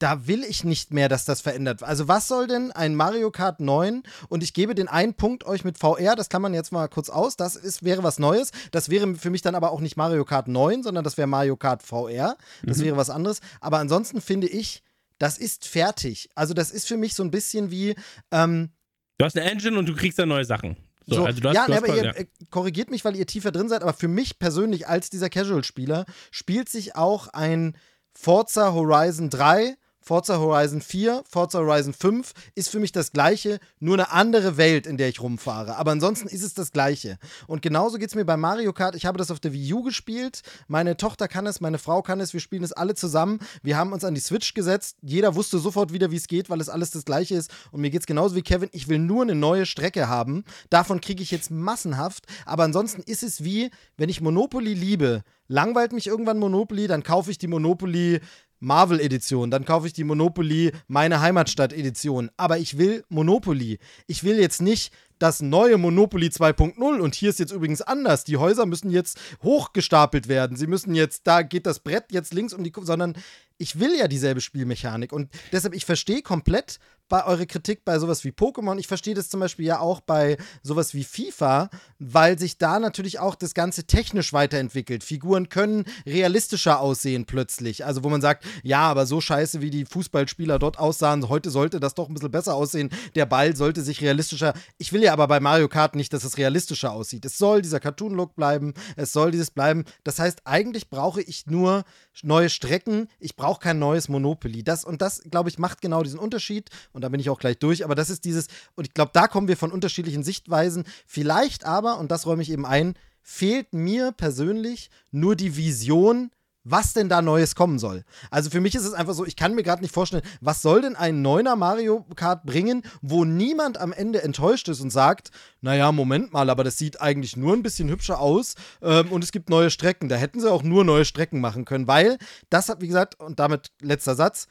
Da will ich nicht mehr, dass das verändert. Also, was soll denn ein Mario Kart 9? Und ich gebe den einen Punkt euch mit VR, das kann man jetzt mal kurz aus. Das ist, wäre was Neues. Das wäre für mich dann aber auch nicht Mario Kart 9, sondern das wäre Mario Kart VR. Das wäre was anderes. Aber ansonsten finde ich, das ist fertig. Also, das ist für mich so ein bisschen wie. Ähm, Du hast eine Engine und du kriegst dann neue Sachen. So, so, also du hast, ja, du nee, hast aber ihr ja. äh, korrigiert mich, weil ihr tiefer drin seid, aber für mich persönlich als dieser Casual-Spieler spielt sich auch ein Forza Horizon 3, Forza Horizon 4, Forza Horizon 5 ist für mich das gleiche, nur eine andere Welt, in der ich rumfahre. Aber ansonsten ist es das gleiche. Und genauso geht es mir bei Mario Kart. Ich habe das auf der Wii U gespielt. Meine Tochter kann es, meine Frau kann es. Wir spielen es alle zusammen. Wir haben uns an die Switch gesetzt. Jeder wusste sofort wieder, wie es geht, weil es alles das gleiche ist. Und mir geht es genauso wie Kevin. Ich will nur eine neue Strecke haben. Davon kriege ich jetzt massenhaft. Aber ansonsten ist es wie, wenn ich Monopoly liebe, langweilt mich irgendwann Monopoly, dann kaufe ich die Monopoly Marvel-Edition, dann kaufe ich die Monopoly Meine Heimatstadt-Edition. Aber ich will Monopoly. Ich will jetzt nicht das neue Monopoly 2.0 und hier ist jetzt übrigens anders. Die Häuser müssen jetzt hochgestapelt werden. Sie müssen jetzt, da geht das Brett jetzt links um die, Ku- sondern ich will ja dieselbe Spielmechanik und deshalb, ich verstehe komplett bei eure Kritik bei sowas wie Pokémon. Ich verstehe das zum Beispiel ja auch bei sowas wie FIFA, weil sich da natürlich auch das Ganze technisch weiterentwickelt. Figuren können realistischer aussehen plötzlich. Also wo man sagt, ja, aber so scheiße wie die Fußballspieler dort aussahen, heute sollte das doch ein bisschen besser aussehen. Der Ball sollte sich realistischer. Ich will ja aber bei Mario Kart nicht, dass es realistischer aussieht. Es soll dieser Cartoon-Look bleiben. Es soll dieses bleiben. Das heißt, eigentlich brauche ich nur neue Strecken. Ich brauche kein neues Monopoly. Das und das, glaube ich, macht genau diesen Unterschied. Und da bin ich auch gleich durch. Aber das ist dieses, und ich glaube, da kommen wir von unterschiedlichen Sichtweisen. Vielleicht aber, und das räume ich eben ein, fehlt mir persönlich nur die Vision, was denn da Neues kommen soll. Also für mich ist es einfach so, ich kann mir gerade nicht vorstellen, was soll denn ein neuner Mario Kart bringen, wo niemand am Ende enttäuscht ist und sagt, naja, Moment mal, aber das sieht eigentlich nur ein bisschen hübscher aus ähm, und es gibt neue Strecken. Da hätten sie auch nur neue Strecken machen können, weil das hat, wie gesagt, und damit letzter Satz,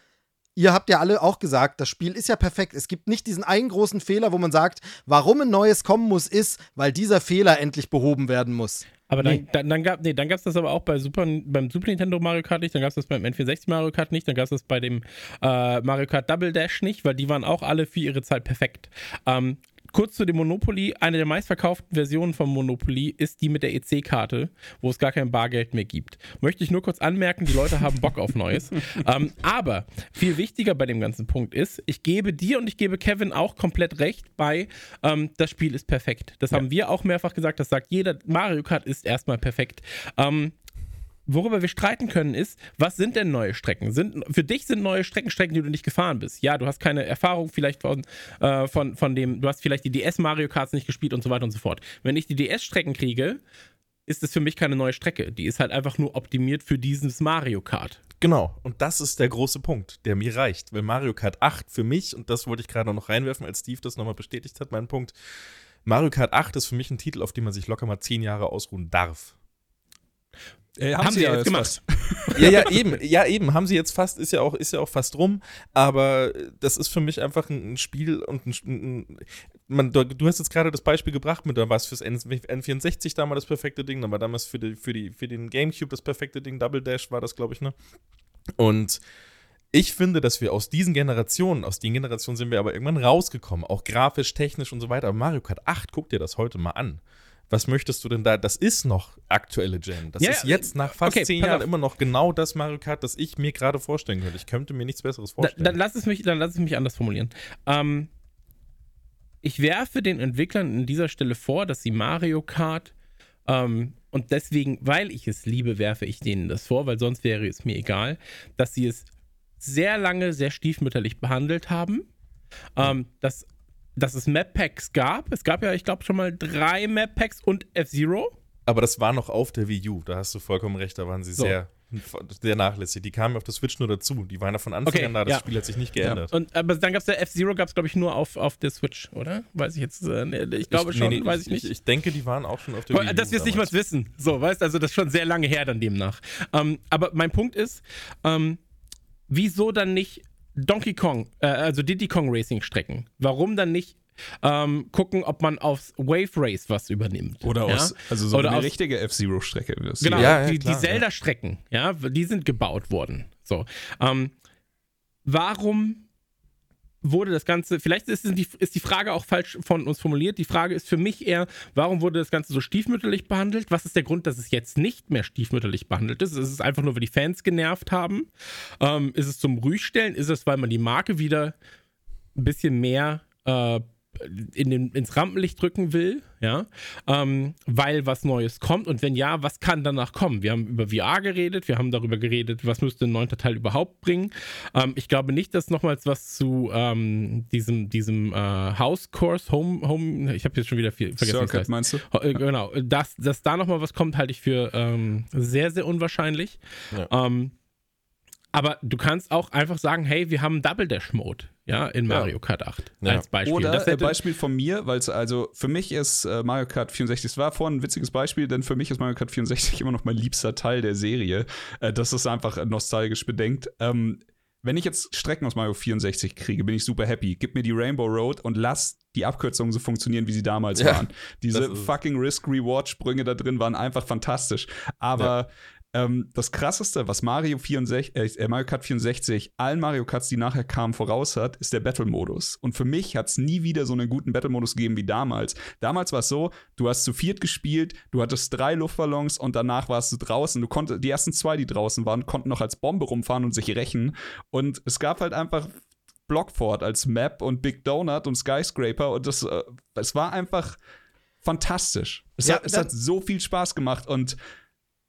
Ihr habt ja alle auch gesagt, das Spiel ist ja perfekt. Es gibt nicht diesen einen großen Fehler, wo man sagt, warum ein neues kommen muss, ist, weil dieser Fehler endlich behoben werden muss. Aber dann, Nee. dann, dann gab nee, dann gab's das aber auch bei Super, beim Super Nintendo Mario Kart nicht, dann gab es das beim N64 Mario Kart nicht, dann gab es das bei dem äh, Mario Kart Double Dash nicht, weil die waren auch alle für ihre Zeit perfekt. Ähm, kurz zu dem Monopoly, eine der meistverkauften Versionen vom Monopoly ist die mit der EC-Karte, wo es gar kein Bargeld mehr gibt. Möchte ich nur kurz anmerken, die Leute haben Bock auf Neues. ähm, aber viel wichtiger bei dem ganzen Punkt ist, ich gebe dir und ich gebe Kevin auch komplett recht bei, ähm, das Spiel ist perfekt. Das haben wir auch mehrfach gesagt, das sagt jeder, Mario Kart ist erstmal perfekt. Ähm, Worüber wir streiten können, ist, was sind denn neue Strecken? Sind, für dich sind neue Strecken Strecken, die du nicht gefahren bist. Ja, du hast keine Erfahrung vielleicht von, äh, von, von dem, du hast vielleicht die DS Mario Karts nicht gespielt und so weiter und so fort. Wenn ich die DS-Strecken kriege, ist es für mich keine neue Strecke. Die ist halt einfach nur optimiert für dieses Mario Kart. Genau, und das ist der große Punkt, der mir reicht. Weil Mario Kart 8 für mich, und das wollte ich gerade noch reinwerfen, als Steve das nochmal bestätigt hat, mein Punkt, Mario Kart 8 ist für mich ein Titel, auf dem man sich locker mal zehn Jahre ausruhen darf. Äh, Haben sie ja jetzt fast. Ja, ja, eben, ja, eben, haben sie jetzt fast, ist ja auch, ist ja auch fast rum, aber das ist für mich einfach ein, Spiel und ein, ein man, du, du hast jetzt gerade das Beispiel gebracht mit, da war es fürs N, N64 damals das perfekte Ding, dann war damals für, die, für, die, für den Gamecube das perfekte Ding, Double Dash war das, glaube ich, ne? Und ich finde, dass wir aus diesen Generationen, aus den Generationen sind wir aber irgendwann rausgekommen, auch grafisch, technisch und so weiter. Aber Mario Kart 8, guck dir das heute mal an. Was möchtest du denn da? Das ist noch aktuelle Gen. Das Ja, ist jetzt nach fast okay, zehn Jahren auf. immer noch genau das Mario Kart, das ich mir gerade vorstellen könnte. Ich könnte mir nichts Besseres Da, vorstellen. dann, lass es mich, dann lass es mich anders formulieren. Ähm, ich werfe den Entwicklern an dieser Stelle vor, dass sie Mario Kart ähm, und deswegen, weil ich es liebe, werfe ich denen das vor, weil sonst wäre es mir egal, dass sie es sehr lange sehr stiefmütterlich behandelt haben. Ähm, dass, dass es Map-Packs gab. Es gab ja, ich glaube, schon mal drei Map-Packs und F-Zero. Aber das war noch auf der Wii U, da hast du vollkommen recht, da waren sie So. sehr, sehr nachlässig. Die kamen auf der Switch nur dazu. Die waren ja von Anfang Okay, an da, das ja. Spiel hat sich nicht geändert. Und, aber dann gab es der F-Zero, gab es, glaube ich, nur auf, auf der Switch, oder? Weiß ich jetzt, äh, nee, ich glaube Ich- schon, nee, nee, weiß ich nicht. Ich, ich denke, die waren auch schon auf der Wii U Dass wir es nicht mal wissen. So, weißt also das ist schon sehr lange her dann demnach. Ähm, aber mein Punkt ist, ähm, wieso dann nicht Donkey Kong, äh, also Diddy Kong Racing Strecken? Warum dann nicht ähm, gucken, ob man aufs Wave Race was übernimmt? Oder ja? aus, also so Oder eine aus- richtige F-Zero-Strecke. Genau, Ja, ja, die, klar, die Zelda-Strecken, ja. die sind gebaut worden. So. Ähm, warum wurde das Ganze, vielleicht ist die, ist die Frage auch falsch von uns formuliert. Die Frage ist für mich eher, warum wurde das Ganze so stiefmütterlich behandelt? Was ist der Grund, dass es jetzt nicht mehr stiefmütterlich behandelt ist? Ist es einfach nur, weil die Fans genervt haben? Ähm, ist es zum Ruhigstellen? Ist es, weil man die Marke wieder ein bisschen mehr äh, in den, ins Rampenlicht drücken will, ja, ähm, weil was Neues kommt und wenn ja, was kann danach kommen? Wir haben über VR geredet, wir haben darüber geredet, was müsste ein neunter Teil überhaupt bringen. Ähm, ich glaube nicht, dass nochmals was zu ähm, diesem, diesem äh, House Course, Home, Home, ich habe jetzt schon wieder viel vergessen. Circuit, heißt. meinst du? Äh, Genau, dass, dass da nochmal was kommt, halte ich für ähm, sehr, sehr unwahrscheinlich. Ja. Aber du kannst auch einfach sagen, hey, wir haben Double Dash Mode, ja, in Ja. Mario Kart 8 Ja. als Beispiel. Oder das äh, Beispiel von mir, weil es also für mich ist äh, Mario Kart 64, es war vorhin ein witziges Beispiel, denn für mich ist Mario Kart 64 immer noch mein liebster Teil der Serie. Äh, das ist einfach nostalgisch bedenkt. Ähm, wenn ich jetzt Strecken aus Mario 64 kriege, bin ich super happy. Gib mir die Rainbow Road und lass die Abkürzungen so funktionieren, wie sie damals Ja, waren. Diese fucking Risk-Reward-Sprünge da drin waren einfach fantastisch. Aber ähm, das krasseste, was Mario 64, äh, Mario Kart 64 allen Mario Karts, die nachher kamen, voraus hat, ist der Battle-Modus. Und für mich hat es nie wieder so einen guten Battle-Modus gegeben wie damals. Damals war es so, du hast zu viert gespielt, du hattest drei Luftballons und danach warst du draußen. Du konntest, die ersten zwei, die draußen waren, konnten noch als Bombe rumfahren und sich rächen. Und es gab halt einfach Blockfort als Map und Big Donut und Skyscraper und das, äh, es war einfach fantastisch. Es, Ja, hat, es hat so viel Spaß gemacht und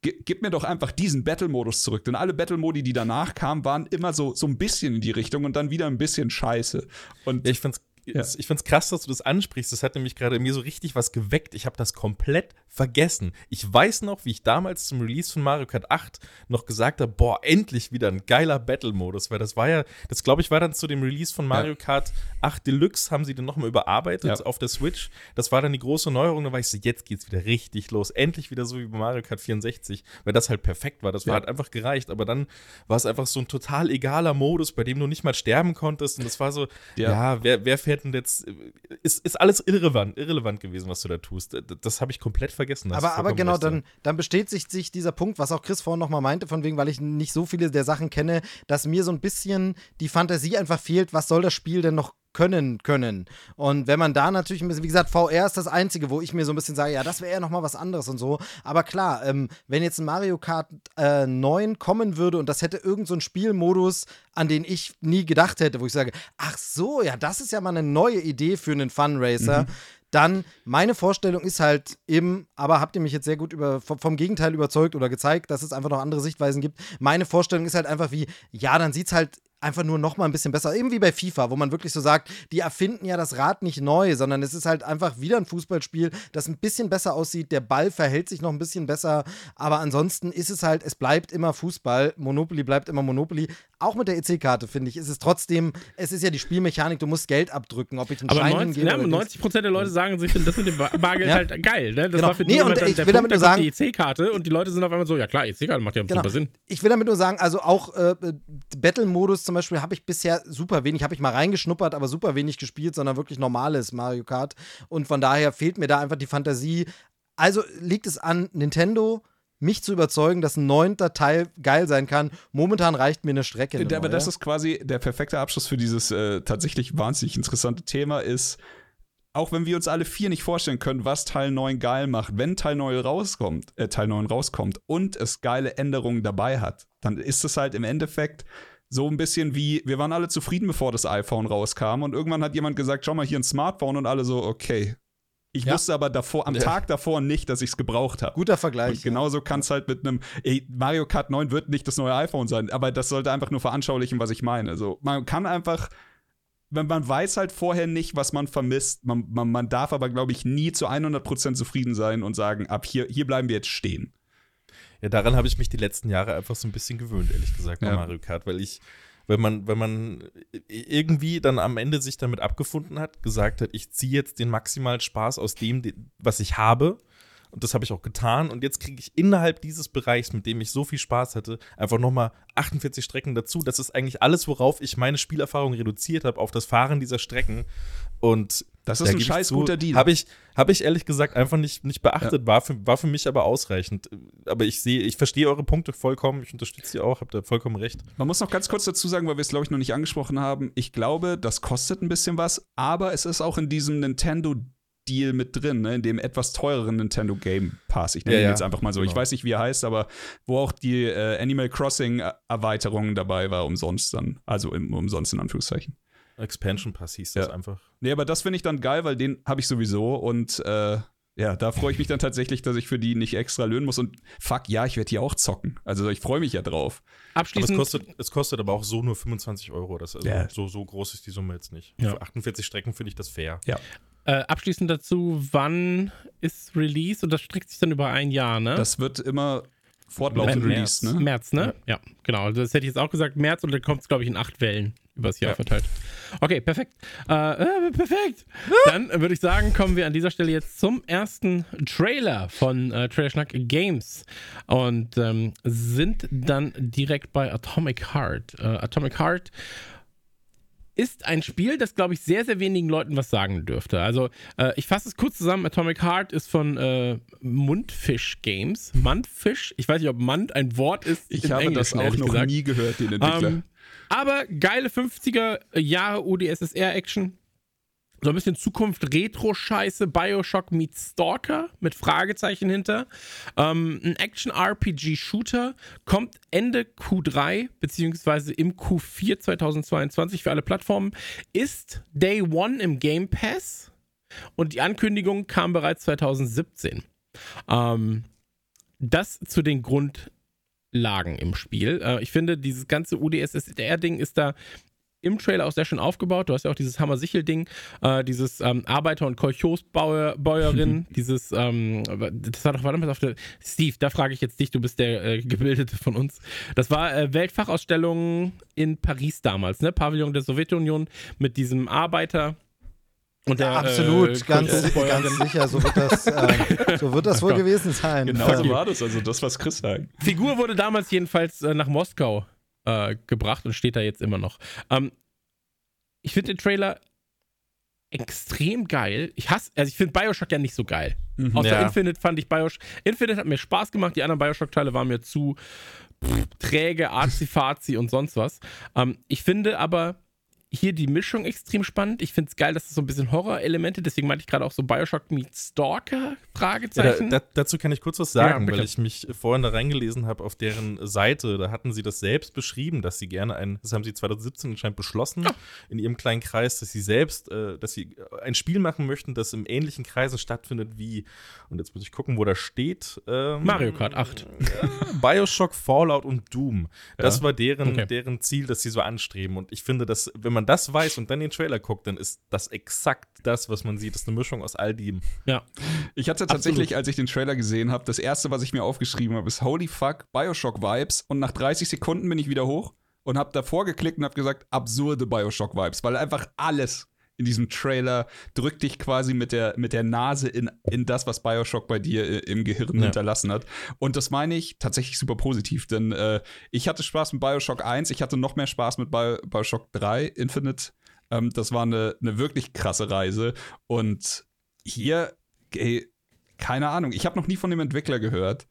gib mir doch einfach diesen Battle-Modus zurück. Denn alle Battle-Modi, die danach kamen, waren immer so, so ein bisschen in die Richtung und dann wieder ein bisschen scheiße. Und Ja, ich find's, ich find's krass, dass du das ansprichst. Das hat nämlich gerade in mir so richtig was geweckt. Ich habe das komplett vergessen. Ich weiß noch, wie ich damals zum Release von Mario Kart 8 noch gesagt habe, boah, endlich wieder ein geiler Battle-Modus, weil das war ja, das glaube ich war dann zu dem Release von Mario Kart 8 Deluxe, haben sie den nochmal überarbeitet Ja. auf der Switch. Das war dann die große Neuerung, da war ich so, jetzt geht's wieder richtig los. Endlich wieder so wie bei Mario Kart 64, weil das halt perfekt war. Das war Ja. halt einfach gereicht, aber dann war es einfach so ein total egaler Modus, bei dem du nicht mal sterben konntest und das war so, Ja. ja, wer, wer fährt denn jetzt? Ist, ist alles irrelevant, irrelevant gewesen, was du da tust. Das habe ich komplett vergessen. Da hast Aber, aber genau, dann, dann bestätigt sich dieser Punkt, was auch Chris vorhin nochmal meinte, von wegen, weil ich nicht so viele der Sachen kenne, dass mir so ein bisschen die Fantasie einfach fehlt, was soll das Spiel denn noch können können. Und wenn man da natürlich ein bisschen, wie gesagt, VR ist das Einzige, wo ich mir so ein bisschen sage, ja, das wäre ja nochmal was anderes und so. Aber klar, ähm, wenn jetzt ein Mario Kart äh, 9 kommen würde und das hätte irgend so einen Spielmodus, an den ich nie gedacht hätte, wo ich sage, ach so, ja, das ist ja mal eine neue Idee für einen Fun Racer. Dann, meine Vorstellung ist halt eben, aber habt ihr mich jetzt sehr gut über, vom, Gegenteil überzeugt oder gezeigt, dass es einfach noch andere Sichtweisen gibt. Meine Vorstellung ist halt einfach wie, ja, dann sieht es halt einfach nur noch mal ein bisschen besser. Eben wie bei FIFA, wo man wirklich so sagt, die erfinden ja das Rad nicht neu, sondern es ist halt einfach wieder ein Fußballspiel, das ein bisschen besser aussieht. Der Ball verhält sich noch ein bisschen besser, aber ansonsten ist es halt, es bleibt immer Fußball. Monopoly bleibt immer Monopoly. Auch mit der EC-Karte, finde ich, ist es trotzdem, es ist ja die Spielmechanik, du musst Geld abdrücken, ob ich einen aber Schein 90, hingebe ja, oder Dings. 90 Prozent der Leute sagen sich, das mit dem Bar- Bargeld Ja. halt geil. Ne? Das Genau. war für die Nee, und ich der will Punkt, damit da nur kommt die EC-Karte und die Leute sind auf einmal so, ja klar, EC-Karte macht ja Genau. super Sinn. Ich will damit nur sagen, also auch äh, Battle-Modus zum Beispiel habe ich bisher super wenig, habe ich mal reingeschnuppert, aber super wenig gespielt, sondern wirklich normales Mario Kart. Und von daher fehlt mir da einfach die Fantasie. Also liegt es an Nintendo, mich zu überzeugen, dass ein neunter Teil geil sein kann. Momentan reicht mir eine Strecke. eine aber das neue. ist quasi der perfekte Abschluss für dieses äh, tatsächlich wahnsinnig interessante Thema ist, auch wenn wir uns alle vier nicht vorstellen können, was Teil 9 geil macht, wenn Teil 9 rauskommt, äh, Teil 9 rauskommt und es geile Änderungen dabei hat, dann ist es halt im Endeffekt so ein bisschen wie, wir waren alle zufrieden, bevor das iPhone rauskam und irgendwann hat jemand gesagt, schau mal hier ein Smartphone und alle so, okay. Ich Ja. wusste aber davor, am Ja. Tag davor nicht, dass ich es gebraucht habe. Guter Vergleich. Und genauso kann es halt mit einem ey, Mario Kart 9 wird nicht das neue iPhone sein, aber das sollte einfach nur veranschaulichen, was ich meine. Also man kann einfach, wenn man weiß halt vorher nicht, was man vermisst, man, man, man darf aber, glaube ich, nie zu 100% zufrieden sein und sagen, ab hier, hier bleiben wir jetzt stehen. Ja, daran habe ich mich die letzten Jahre einfach so ein bisschen gewöhnt, ehrlich gesagt, bei Ja. Mario Kart, weil ich, wenn man, wenn man irgendwie dann am Ende sich damit abgefunden hat, gesagt hat, ich ziehe jetzt den maximalen Spaß aus dem, was ich habe. Und das habe ich auch getan. Und jetzt kriege ich innerhalb dieses Bereichs, mit dem ich so viel Spaß hatte, einfach nochmal 48 Strecken dazu. Das ist eigentlich alles, worauf ich meine Spielerfahrung reduziert habe, auf das Fahren dieser Strecken. Und Das ist da ein scheiß zu, guter Deal. Habe ich, hab ich ehrlich gesagt einfach nicht, nicht beachtet, war, für, war für mich aber ausreichend. Aber ich sehe, ich verstehe eure Punkte vollkommen, ich unterstütze sie auch, habt ihr vollkommen recht. Man muss noch ganz kurz dazu sagen, weil wir es, glaube ich, noch nicht angesprochen haben. Ich glaube, das kostet ein bisschen was, aber es ist auch in diesem Nintendo-Deal mit drin, ne? in dem etwas teureren Nintendo Game Pass. Ich nenne Ja, ihn ja, jetzt einfach mal so. Ich genau. weiß nicht, wie er heißt, aber wo auch die äh, Animal Crossing-Erweiterung dabei war, umsonst dann. Also im, umsonst in Anführungszeichen. Expansion Pass hieß das Ja. einfach. Nee, aber das finde ich dann geil, weil den habe ich sowieso und äh, ja, da freue ich mich dann tatsächlich, dass ich für die nicht extra löhnen muss. Und fuck, ja, ich werde die auch zocken. Also ich freue mich ja drauf. Aber es Abschließend, kostet, es kostet aber auch so nur 25 Euro. Das, also Ja. so, so groß ist die Summe jetzt nicht. Ja. Für 48 Strecken finde ich das fair. Äh, abschließend dazu, wann ist Release? Und das streckt sich dann über ein Jahr, ne? Das wird immer fortlaufend März. released, ne? März, ne? Ja. genau. Also Das hätte ich jetzt auch gesagt, März und dann kommt es, glaube ich, in acht Wellen übers Jahr Ja. verteilt. Okay, perfekt. Äh, äh, perfekt. Dann würde ich sagen, kommen wir an dieser Stelle jetzt zum ersten Trailer von äh, Trailer Schnack Games und ähm, sind dann direkt bei Atomic Heart. Äh, Atomic Heart ist ein Spiel, das, glaube ich, sehr, sehr wenigen Leuten was sagen dürfte. Also, äh, ich fasse es kurz zusammen. Atomic Heart ist von äh, Mundfish Games. Mundfish? Ich weiß nicht, ob Mund ein Wort ist. Ich habe das Englischen, auch noch gesagt. nie gehört, den Entwickler. Ähm, aber geile 50er Jahre UdSSR-Action. So ein bisschen Zukunft Retro-Scheiße, Bioshock meets Stalker mit Fragezeichen hinter. Ähm, ein Action-RPG-Shooter kommt Ende Q3 beziehungsweise im Q4 2022 für alle Plattformen. Ist Day One im Game Pass und die Ankündigung kam bereits 2017. Ähm, das zu den Grundlagen im Spiel. Äh, ich finde, dieses ganze UdSSR-Ding ist da im Trailer auch sehr schön aufgebaut. Du hast ja auch dieses Hammer-Sichel-Ding, äh, dieses ähm, Arbeiter- und Kolchosbäuerin, dieses, ähm, das war doch, war damals auf der, Steve, da frage ich jetzt dich, du bist der äh, Gebildete von uns. Das war äh, Weltfachausstellung in Paris damals, ne? Pavillon der Sowjetunion mit diesem Arbeiter. Und der, Ja, absolut, äh, ganz, ganz sicher. So wird das, äh, so wird das wohl gewesen sein. Genau so war das, also das, was Chris sagt. Figur wurde damals jedenfalls äh, nach Moskau äh, gebracht und steht da jetzt immer noch. Ähm, ich finde den Trailer extrem geil. Ich hasse, also ich finde Bioshock ja nicht so geil. Außer Ja. Infinite fand ich Bioshock. Infinite hat mir Spaß gemacht, die anderen Bioshock-Teile waren mir zu pff, träge, arzi-fazi und sonst was. Ähm, ich finde aber hier die Mischung extrem spannend. Ich finde es geil, dass es so ein bisschen Horror-Elemente, deswegen meinte ich gerade auch so Bioshock meets Stalker, Ja, da, Fragezeichen. da, dazu kann ich kurz was Ja, sagen, bitte. weil ich mich vorhin da reingelesen habe auf deren Seite. Da hatten sie das selbst beschrieben, dass sie gerne ein, das haben sie 2017 anscheinend beschlossen, in ihrem kleinen Kreis, dass sie selbst, äh, dass sie ein Spiel machen möchten, das im ähnlichen Kreisen stattfindet wie, und jetzt muss ich gucken, wo das steht. Ähm, Mario Kart 8. Bioshock, Fallout und Doom. Das Ja. war deren, Okay. deren Ziel, das sie so anstreben. Und ich finde, dass, wenn man das weiß und dann den Trailer guckt, dann ist das exakt das, was man sieht. Das ist eine Mischung aus all dem. Ja. Ich hatte tatsächlich, als ich den Trailer gesehen habe, das erste, was ich mir aufgeschrieben habe, ist Holy fuck, Bioshock Vibes. Und nach 30 Sekunden bin ich wieder hoch und habe davor geklickt und habe gesagt, absurde Bioshock Vibes, weil einfach alles in diesem Trailer drückt dich quasi mit der, mit der Nase in, in das, was Bioshock bei dir äh, im Gehirn Ja. hinterlassen hat. Und das meine ich tatsächlich super positiv, denn äh, ich hatte Spaß mit Bioshock 1, ich hatte noch mehr Spaß mit Bio, Bioshock 3 Infinite. Ähm, das war eine, eine wirklich krasse Reise. Und hier, ey, keine Ahnung, ich habe noch nie von dem Entwickler gehört.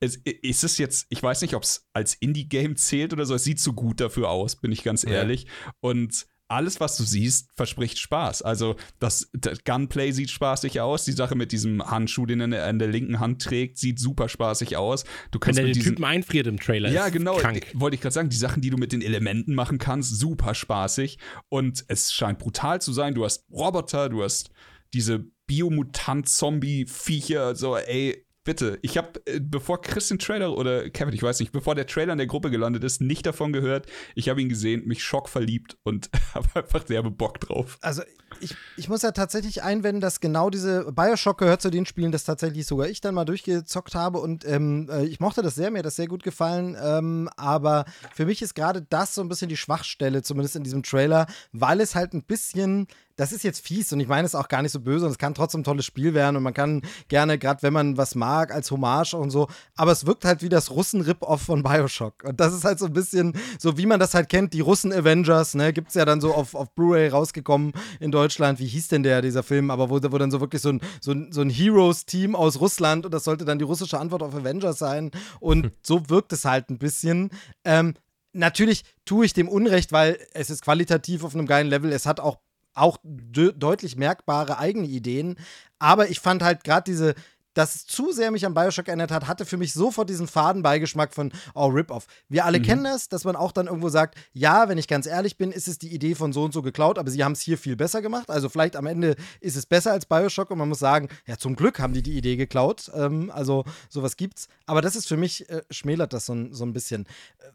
Es, ist es jetzt, ich weiß nicht, ob es als Indie-Game zählt oder so, es sieht so gut dafür aus, bin ich ganz Ja. ehrlich. Und alles, was du siehst, verspricht Spaß. Also das, das Gunplay sieht spaßig aus. Die Sache mit diesem Handschuh, den er in der linken Hand trägt, sieht super spaßig aus. Du Wenn kannst der mit diesen, Typen einfriert im Trailer. ja, genau. Krank. Wollte ich gerade sagen, die Sachen, die du mit den Elementen machen kannst, super spaßig. Und es scheint brutal zu sein. Du hast Roboter, du hast diese Biomutant-Zombie-Viecher, so, ey, bitte. Ich habe, äh, bevor Chris den Trailer oder Kevin, ich weiß nicht, bevor der Trailer in der Gruppe gelandet ist, nicht davon gehört. Ich habe ihn gesehen, mich schockverliebt und habe einfach derbe Bock drauf. Also ich, ich muss ja tatsächlich einwenden, dass genau diese Bioshock gehört zu den Spielen, das tatsächlich sogar ich dann mal durchgezockt habe und ähm, äh, ich mochte das sehr, mir hat das sehr gut gefallen, ähm, aber für mich ist gerade das so ein bisschen die Schwachstelle, zumindest in diesem Trailer, weil es halt ein bisschen das ist jetzt fies und ich meine es auch gar nicht so böse und es kann trotzdem ein tolles Spiel werden und man kann gerne, gerade wenn man was mag, als Hommage und so, aber es wirkt halt wie das Russen-Rip-Off von Bioshock. Und das ist halt so ein bisschen so, wie man das halt kennt, die Russen-Avengers, ne, gibt es ja dann so auf, auf Blu-ray rausgekommen in Deutschland. Wie hieß denn der, dieser Film? Aber wo, wo dann so wirklich so ein, so ein, so ein Heroes-Team aus Russland und das sollte dann die russische Antwort auf Avengers sein. Und so wirkt es halt ein bisschen. Ähm, natürlich tue ich dem Unrecht, weil es ist qualitativ auf einem geilen Level. Es hat auch auch de deutlich merkbare eigene Ideen. Aber ich fand halt gerade diese, dass es zu sehr mich an Bioshock erinnert hat, hatte für mich sofort diesen Fadenbeigeschmack von, oh, Rip-Off. Wir alle mhm. kennen das, dass man auch dann irgendwo sagt, ja, wenn ich ganz ehrlich bin, ist es die Idee von so und so geklaut, aber sie haben es hier viel besser gemacht. Also vielleicht am Ende ist es besser als Bioshock und man muss sagen, ja, zum Glück haben die die Idee geklaut. Ähm, also sowas gibt's. Aber das ist für mich, äh, schmälert das so, so ein bisschen.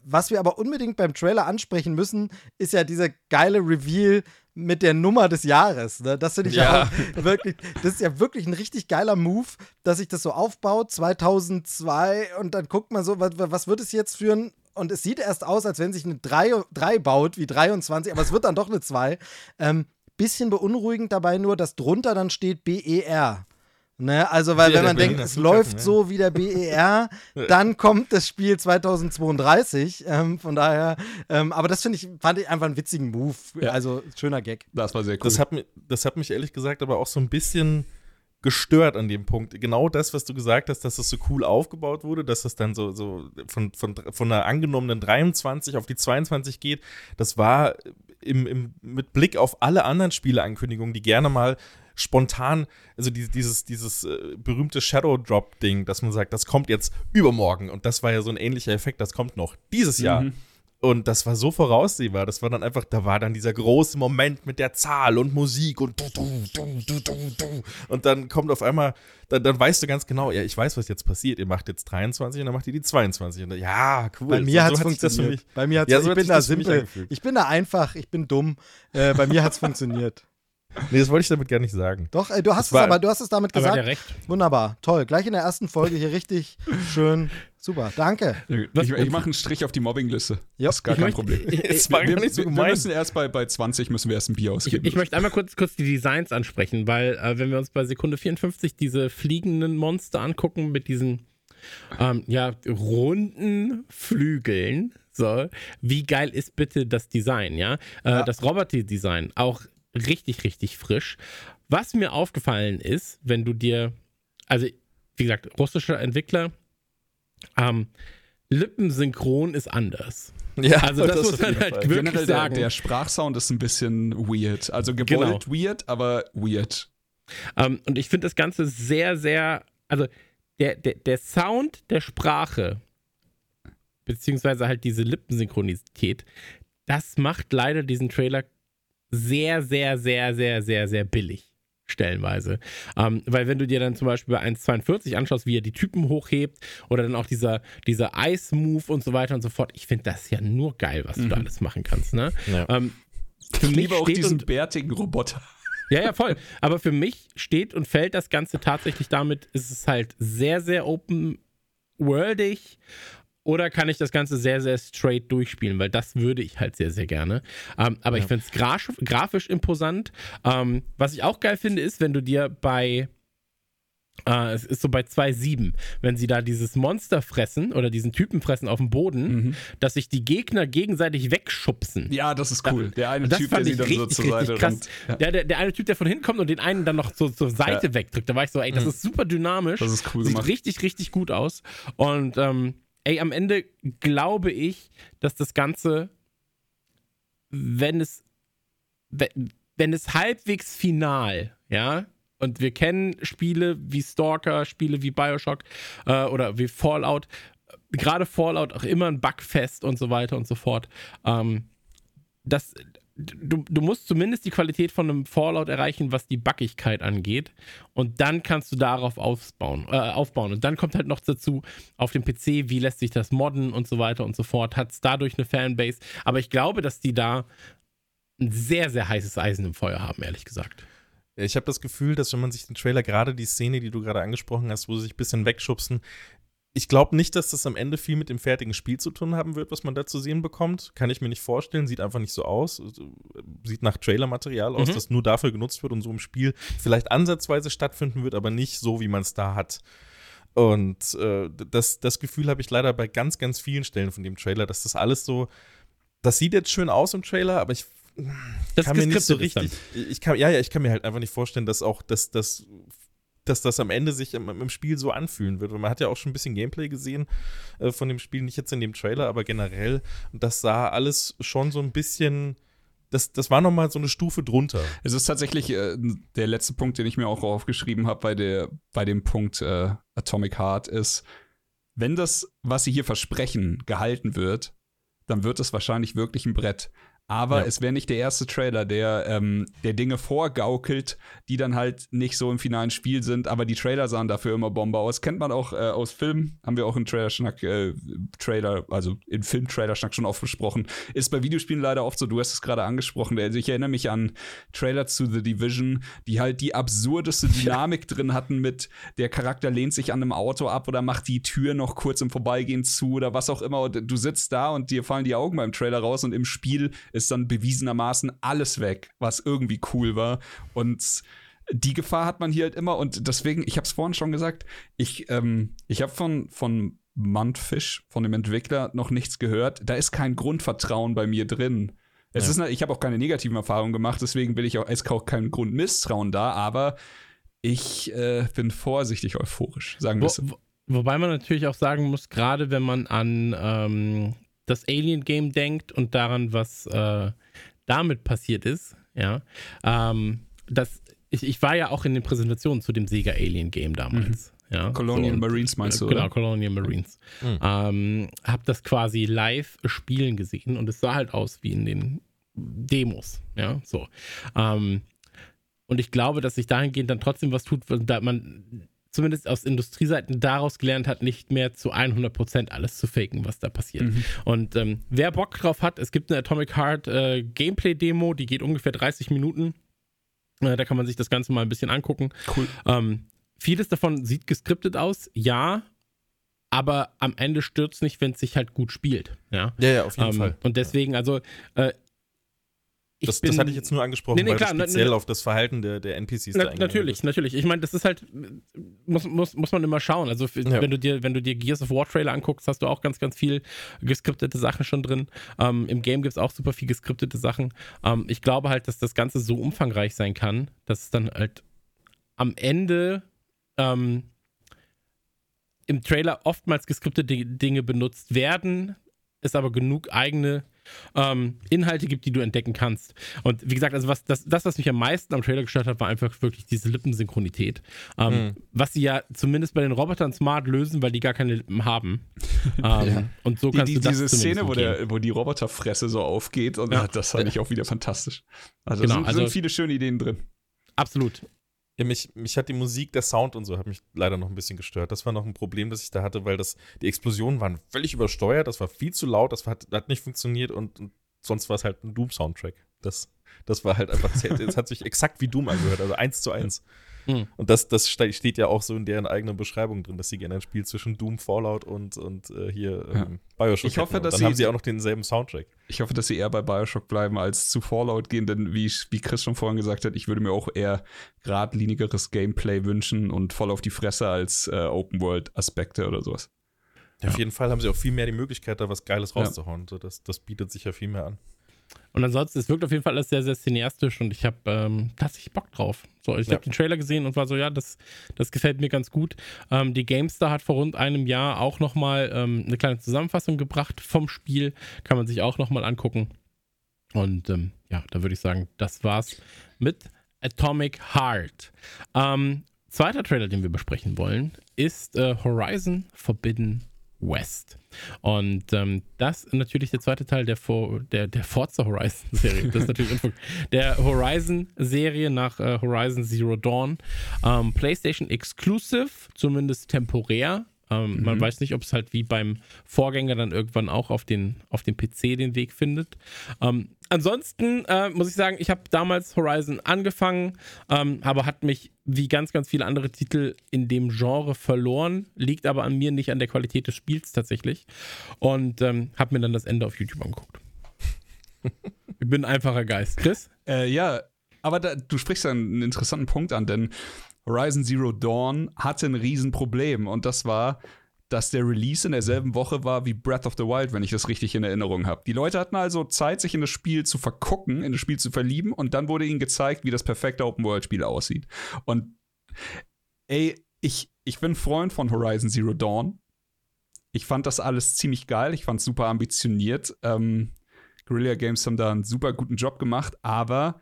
Was wir aber unbedingt beim Trailer ansprechen müssen, ist ja dieser geile Reveal, mit der Nummer des Jahres. Ne? Das finde ich ja. ja. wirklich, das ist ja wirklich ein richtig geiler Move, dass sich das so aufbaut, 2002 und dann guckt man so, was, was wird es jetzt für ein und es sieht erst aus, als wenn sich eine 3, 3 baut, wie 23, aber es wird dann doch eine 2. Ähm, bisschen beunruhigend dabei nur, dass drunter dann steht BER. Ne? Also, weil, wenn man denkt, es läuft so wie der BER, dann kommt das Spiel 2032. Ähm, von daher, ähm, aber das finde ich, fand ich einfach einen witzigen Move. Ja. Also, schöner Gag. Das war sehr cool. Das hat, das hat mich ehrlich gesagt aber auch so ein bisschen gestört an dem Punkt. Genau das, was du gesagt hast, dass das so cool aufgebaut wurde, dass das dann so, so von, von, von einer angenommenen 23 auf die 22 geht, das war im, im, mit Blick auf alle anderen Spieleankündigungen, die gerne mal spontan, also die, dieses, dieses äh, berühmte Shadow Drop-Ding, dass man sagt, das kommt jetzt übermorgen. Und das war ja so ein ähnlicher Effekt, das kommt noch dieses Jahr. Mhm. Und das war so voraussehbar. Das war dann einfach, da war dann dieser große Moment mit der Zahl und Musik und du, du, du, du, du, Und dann kommt auf einmal, dann, dann weißt du ganz genau, ja, ich weiß, was jetzt passiert. Ihr macht jetzt 23 und dann macht ihr die 22. Und dann, ja, cool. Bei mir so, hat es so funktioniert. Bei mir hat's, ja, so ich bin da simpel. Ich bin da einfach, ich bin dumm. Äh, bei mir hat es funktioniert. Nee, das wollte ich damit gar nicht sagen. Doch, ey, du hast es aber, du hast es damit gesagt. Aber recht. Wunderbar, toll. Gleich in der ersten Folge hier richtig schön. Super, danke. Ich, ich mache einen Strich auf die Mobbingliste. Ja, das ist gar kein möchte, Problem. Ich, ich, wir, wir, nicht so wir müssen erst bei, bei 20 müssen wir erst ein Bier ausgeben. Ich, möchte einmal kurz, kurz die Designs ansprechen, weil äh, wenn wir uns bei Sekunde 54 diese fliegenden Monster angucken mit diesen ähm, ja, runden Flügeln, so, wie geil ist bitte das Design, ja? Äh, ja. Das Roboter-Design, auch richtig, richtig frisch. Was mir aufgefallen ist, wenn du dir, also wie gesagt, russischer Entwickler, ähm, Lippensynchron ist anders. Ja, also das, das muss man halt Fall. wirklich Generell sagen. Der, der, Sprachsound ist ein bisschen weird. Also gewollt genau. weird, aber weird. Ähm, und ich finde das Ganze sehr, sehr, also der, der, der Sound der Sprache, beziehungsweise halt diese Lippensynchronität, das macht leider diesen Trailer sehr, sehr, sehr, sehr, sehr, sehr billig. Stellenweise. Ähm, weil wenn du dir dann zum Beispiel bei 1,42 anschaust, wie er die Typen hochhebt oder dann auch dieser, dieser Ice-Move und so weiter und so fort, ich finde das ja nur geil, was mhm. du da alles machen kannst. Ne? Ja. Ähm, für ich liebe auch diesen bärtigen Roboter. Ja, ja, voll. Aber für mich steht und fällt das Ganze tatsächlich damit, ist es halt sehr, sehr open-worldig oder kann ich das Ganze sehr, sehr straight durchspielen? Weil das würde ich halt sehr, sehr gerne. Ähm, aber ja. ich finde es graf grafisch imposant. Ähm, was ich auch geil finde, ist, wenn du dir bei Uh, es ist so bei 2.7, wenn sie da dieses Monster fressen oder diesen Typen fressen auf dem Boden, mhm. dass sich die Gegner gegenseitig wegschubsen. Ja, das ist cool. Der eine Typ, der sie dann richtig, so zur Seite krass. Ja. Der, der, der, eine Typ, der von hinten kommt und den einen dann noch so zur Seite ja. wegdrückt. Da war ich so, ey, das mhm. ist super dynamisch. Das ist cool Sieht gemacht. richtig, richtig gut aus. Und ähm, ey, am Ende glaube ich, dass das Ganze, wenn es, wenn es halbwegs final, ja, und wir kennen Spiele wie Stalker, Spiele wie Bioshock äh, oder wie Fallout, gerade Fallout auch immer ein Bugfest und so weiter und so fort. Ähm, das, du, du musst zumindest die Qualität von einem Fallout erreichen, was die Backigkeit angeht. Und dann kannst du darauf aufbauen, äh, aufbauen. Und dann kommt halt noch dazu, auf dem PC, wie lässt sich das modden und so weiter und so fort. Hat es dadurch eine Fanbase. Aber ich glaube, dass die da ein sehr, sehr heißes Eisen im Feuer haben, ehrlich gesagt. Ich habe das Gefühl, dass wenn man sich den Trailer, gerade die Szene, die du gerade angesprochen hast, wo sie sich ein bisschen wegschubsen, ich glaube nicht, dass das am Ende viel mit dem fertigen Spiel zu tun haben wird, was man da zu sehen bekommt. Kann ich mir nicht vorstellen. Sieht einfach nicht so aus. Sieht nach Trailermaterial aus, mhm. das nur dafür genutzt wird und so im Spiel vielleicht ansatzweise stattfinden wird, aber nicht so, wie man es da hat. Und äh, das, das Gefühl habe ich leider bei ganz, ganz vielen Stellen von dem Trailer, dass das alles so. Das sieht jetzt schön aus im Trailer, aber ich das kann mir nicht so richtig. Ich kann, ja, ja, ich kann mir halt einfach nicht vorstellen, dass auch das, das dass das am Ende sich im, im, Spiel so anfühlen wird. Und man hat ja auch schon ein bisschen Gameplay gesehen äh, von dem Spiel, nicht jetzt in dem Trailer, aber generell. Und das sah alles schon so ein bisschen. Das, das war nochmal so eine Stufe drunter. Es ist tatsächlich äh, der letzte Punkt, den ich mir auch aufgeschrieben habe bei, bei dem Punkt äh, Atomic Heart ist, wenn das, was sie hier versprechen, gehalten wird, dann wird es wahrscheinlich wirklich ein Brett. Aber ja. es wäre nicht der erste Trailer, der, ähm, der Dinge vorgaukelt, die dann halt nicht so im finalen Spiel sind. Aber die Trailer sahen dafür immer Bombe aus. Kennt man auch äh, aus Filmen, haben wir auch im Trailer-Schnack, äh, Trailer, also im Film-Trailer-Schnack schon oft besprochen. Ist bei Videospielen leider oft so, du hast es gerade angesprochen. Also ich erinnere mich an Trailer zu The Division, die halt die absurdeste Dynamik drin hatten mit der Charakter lehnt sich an einem Auto ab oder macht die Tür noch kurz im Vorbeigehen zu oder was auch immer. Und du sitzt da und dir fallen die Augen beim Trailer raus und im Spiel ist dann bewiesenermaßen alles weg, was irgendwie cool war. Und die Gefahr hat man hier halt immer. Und deswegen, ich habe es vorhin schon gesagt, ich, ähm, ich habe von, von Mundfish, von dem Entwickler, noch nichts gehört. Da ist kein Grundvertrauen bei mir drin. Es ja. ist, ich habe auch keine negativen Erfahrungen gemacht, deswegen will ich auch, es auch kein Grundmisstrauen da, aber ich äh, bin vorsichtig euphorisch, sagen wir so. Wo, wobei man natürlich auch sagen muss, gerade wenn man an ähm, das Alien-Game denkt und daran, was äh, damit passiert ist, ja, ähm, das, ich, ich, war ja auch in den Präsentationen zu dem Sega Alien-Game damals. Mhm. Ja, Colonial so, Marines meinst du? Genau, oder? Colonial Marines. Mhm. Ähm, hab das quasi live spielen gesehen und es sah halt aus wie in den Demos. Ja, so. Ähm, und ich glaube, dass sich dahingehend dann trotzdem was tut, da man zumindest aus Industrieseiten daraus gelernt hat, nicht mehr zu 100% alles zu faken, was da passiert. Mhm. Und ähm, wer Bock drauf hat, es gibt eine Atomic Heart äh, Gameplay-Demo, die geht ungefähr 30 Minuten. Äh, da kann man sich das Ganze mal ein bisschen angucken. Cool. Ähm, vieles davon sieht geskriptet aus, ja, aber am Ende stürzt nicht, wenn es sich halt gut spielt. Ja, ja, ja auf jeden ähm, Fall. Und deswegen, also äh, das, bin, das, hatte ich jetzt nur angesprochen, nee, nee, weil klar, speziell ne, auf das Verhalten der, der NPCs na, da Natürlich, ist. natürlich. Ich meine, das ist halt, muss, muss, muss man immer schauen. Also ja. wenn du dir, wenn du dir Gears of War Trailer anguckst, hast du auch ganz, ganz viel geskriptete Sachen schon drin. Ähm, Im Game gibt es auch super viel geskriptete Sachen. Ähm, ich glaube halt, dass das Ganze so umfangreich sein kann, dass es dann halt am Ende ähm, im Trailer oftmals geskriptete Dinge benutzt werden, es aber genug eigene ähm, Inhalte gibt, die du entdecken kannst. Und wie gesagt, also was, das, das, was mich am meisten am Trailer gestört hat, war einfach wirklich diese Lippensynchronität. Ähm, mhm. Was sie ja zumindest bei den Robotern smart lösen, weil die gar keine Lippen haben. ähm, ja. Und so kannst die, die, du das Diese Szene, wo, der, wo die Roboterfresse so aufgeht, und ja. das fand ich auch wieder fantastisch. Also, genau, sind, also sind viele schöne Ideen drin. Absolut. Ja, mich, mich hat die Musik, der Sound und so hat mich leider noch ein bisschen gestört. Das war noch ein Problem, das ich da hatte, weil das, die Explosionen waren völlig übersteuert, das war viel zu laut, das hat, hat nicht funktioniert und, und sonst war es halt ein Doom-Soundtrack. Das, das war halt einfach, es hat sich exakt wie Doom angehört, also eins zu eins. Mhm. Und das, das steht ja auch so in deren eigenen Beschreibung drin, dass sie gerne ein Spiel zwischen Doom, Fallout und, und äh, hier ja. ähm, Bioshock ich hoffe, dass dann sie, haben sie auch noch denselben Soundtrack. Ich hoffe, dass sie eher bei Bioshock bleiben als zu Fallout gehen, denn wie, wie Chris schon vorhin gesagt hat, ich würde mir auch eher geradlinigeres Gameplay wünschen und voll auf die Fresse als äh, Open-World-Aspekte oder sowas. Ja, auf jeden Fall haben sie auch viel mehr die Möglichkeit, da was Geiles rauszuhauen. Ja. So, das, das bietet sich ja viel mehr an. Und ansonsten, es wirkt auf jeden Fall alles sehr, sehr cineastisch und ich habe ähm, tatsächlich Bock drauf. So, ich ja. habe den Trailer gesehen und war so, ja, das, das gefällt mir ganz gut. Ähm, die GameStar hat vor rund einem Jahr auch nochmal ähm, eine kleine Zusammenfassung gebracht vom Spiel. Kann man sich auch nochmal angucken. Und ähm, ja, da würde ich sagen, das war's mit Atomic Heart. Ähm, zweiter Trailer, den wir besprechen wollen, ist äh, Horizon Forbidden West. Und ähm, das ist natürlich der zweite Teil der, der, der Forza Horizon Serie. Das ist natürlich Unfug. Der Horizon Serie nach äh, Horizon Zero Dawn. Ähm, PlayStation Exclusive, zumindest temporär. Ähm, mhm. Man weiß nicht, ob es halt wie beim Vorgänger dann irgendwann auch auf den, auf den PC den Weg findet. Ähm, ansonsten äh, muss ich sagen, ich habe damals Horizon angefangen, ähm, aber hat mich wie ganz, ganz viele andere Titel in dem Genre verloren. Liegt aber an mir, nicht an der Qualität des Spiels tatsächlich. Und ähm, habe mir dann das Ende auf YouTube angeguckt. ich bin ein einfacher Geist. Chris? Äh, ja, aber da, du sprichst einen interessanten Punkt an, denn Horizon Zero Dawn hatte ein Riesenproblem und das war, dass der Release in derselben Woche war wie Breath of the Wild, wenn ich das richtig in Erinnerung habe. Die Leute hatten also Zeit, sich in das Spiel zu vergucken, in das Spiel zu verlieben und dann wurde ihnen gezeigt, wie das perfekte Open-World-Spiel aussieht. Und ey, ich, ich bin Freund von Horizon Zero Dawn. Ich fand das alles ziemlich geil. Ich fand es super ambitioniert. Ähm, Guerrilla Games haben da einen super guten Job gemacht, aber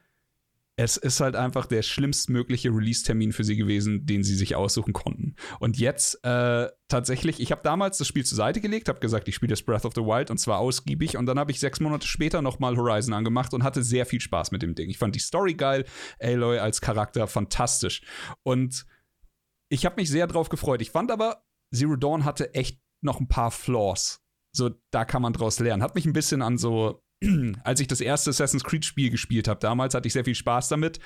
es ist halt einfach der schlimmstmögliche Release-Termin für sie gewesen, den sie sich aussuchen konnten. Und jetzt äh, tatsächlich, ich habe damals das Spiel zur Seite gelegt, habe gesagt, ich spiele das Breath of the Wild und zwar ausgiebig. Und dann habe ich sechs Monate später nochmal Horizon angemacht und hatte sehr viel Spaß mit dem Ding. Ich fand die Story geil, Aloy als Charakter fantastisch. Und ich habe mich sehr drauf gefreut. Ich fand aber, Zero Dawn hatte echt noch ein paar Flaws. So, da kann man draus lernen. Hat mich ein bisschen an so als ich das erste Assassin's Creed-Spiel gespielt habe, damals hatte ich sehr viel Spaß damit.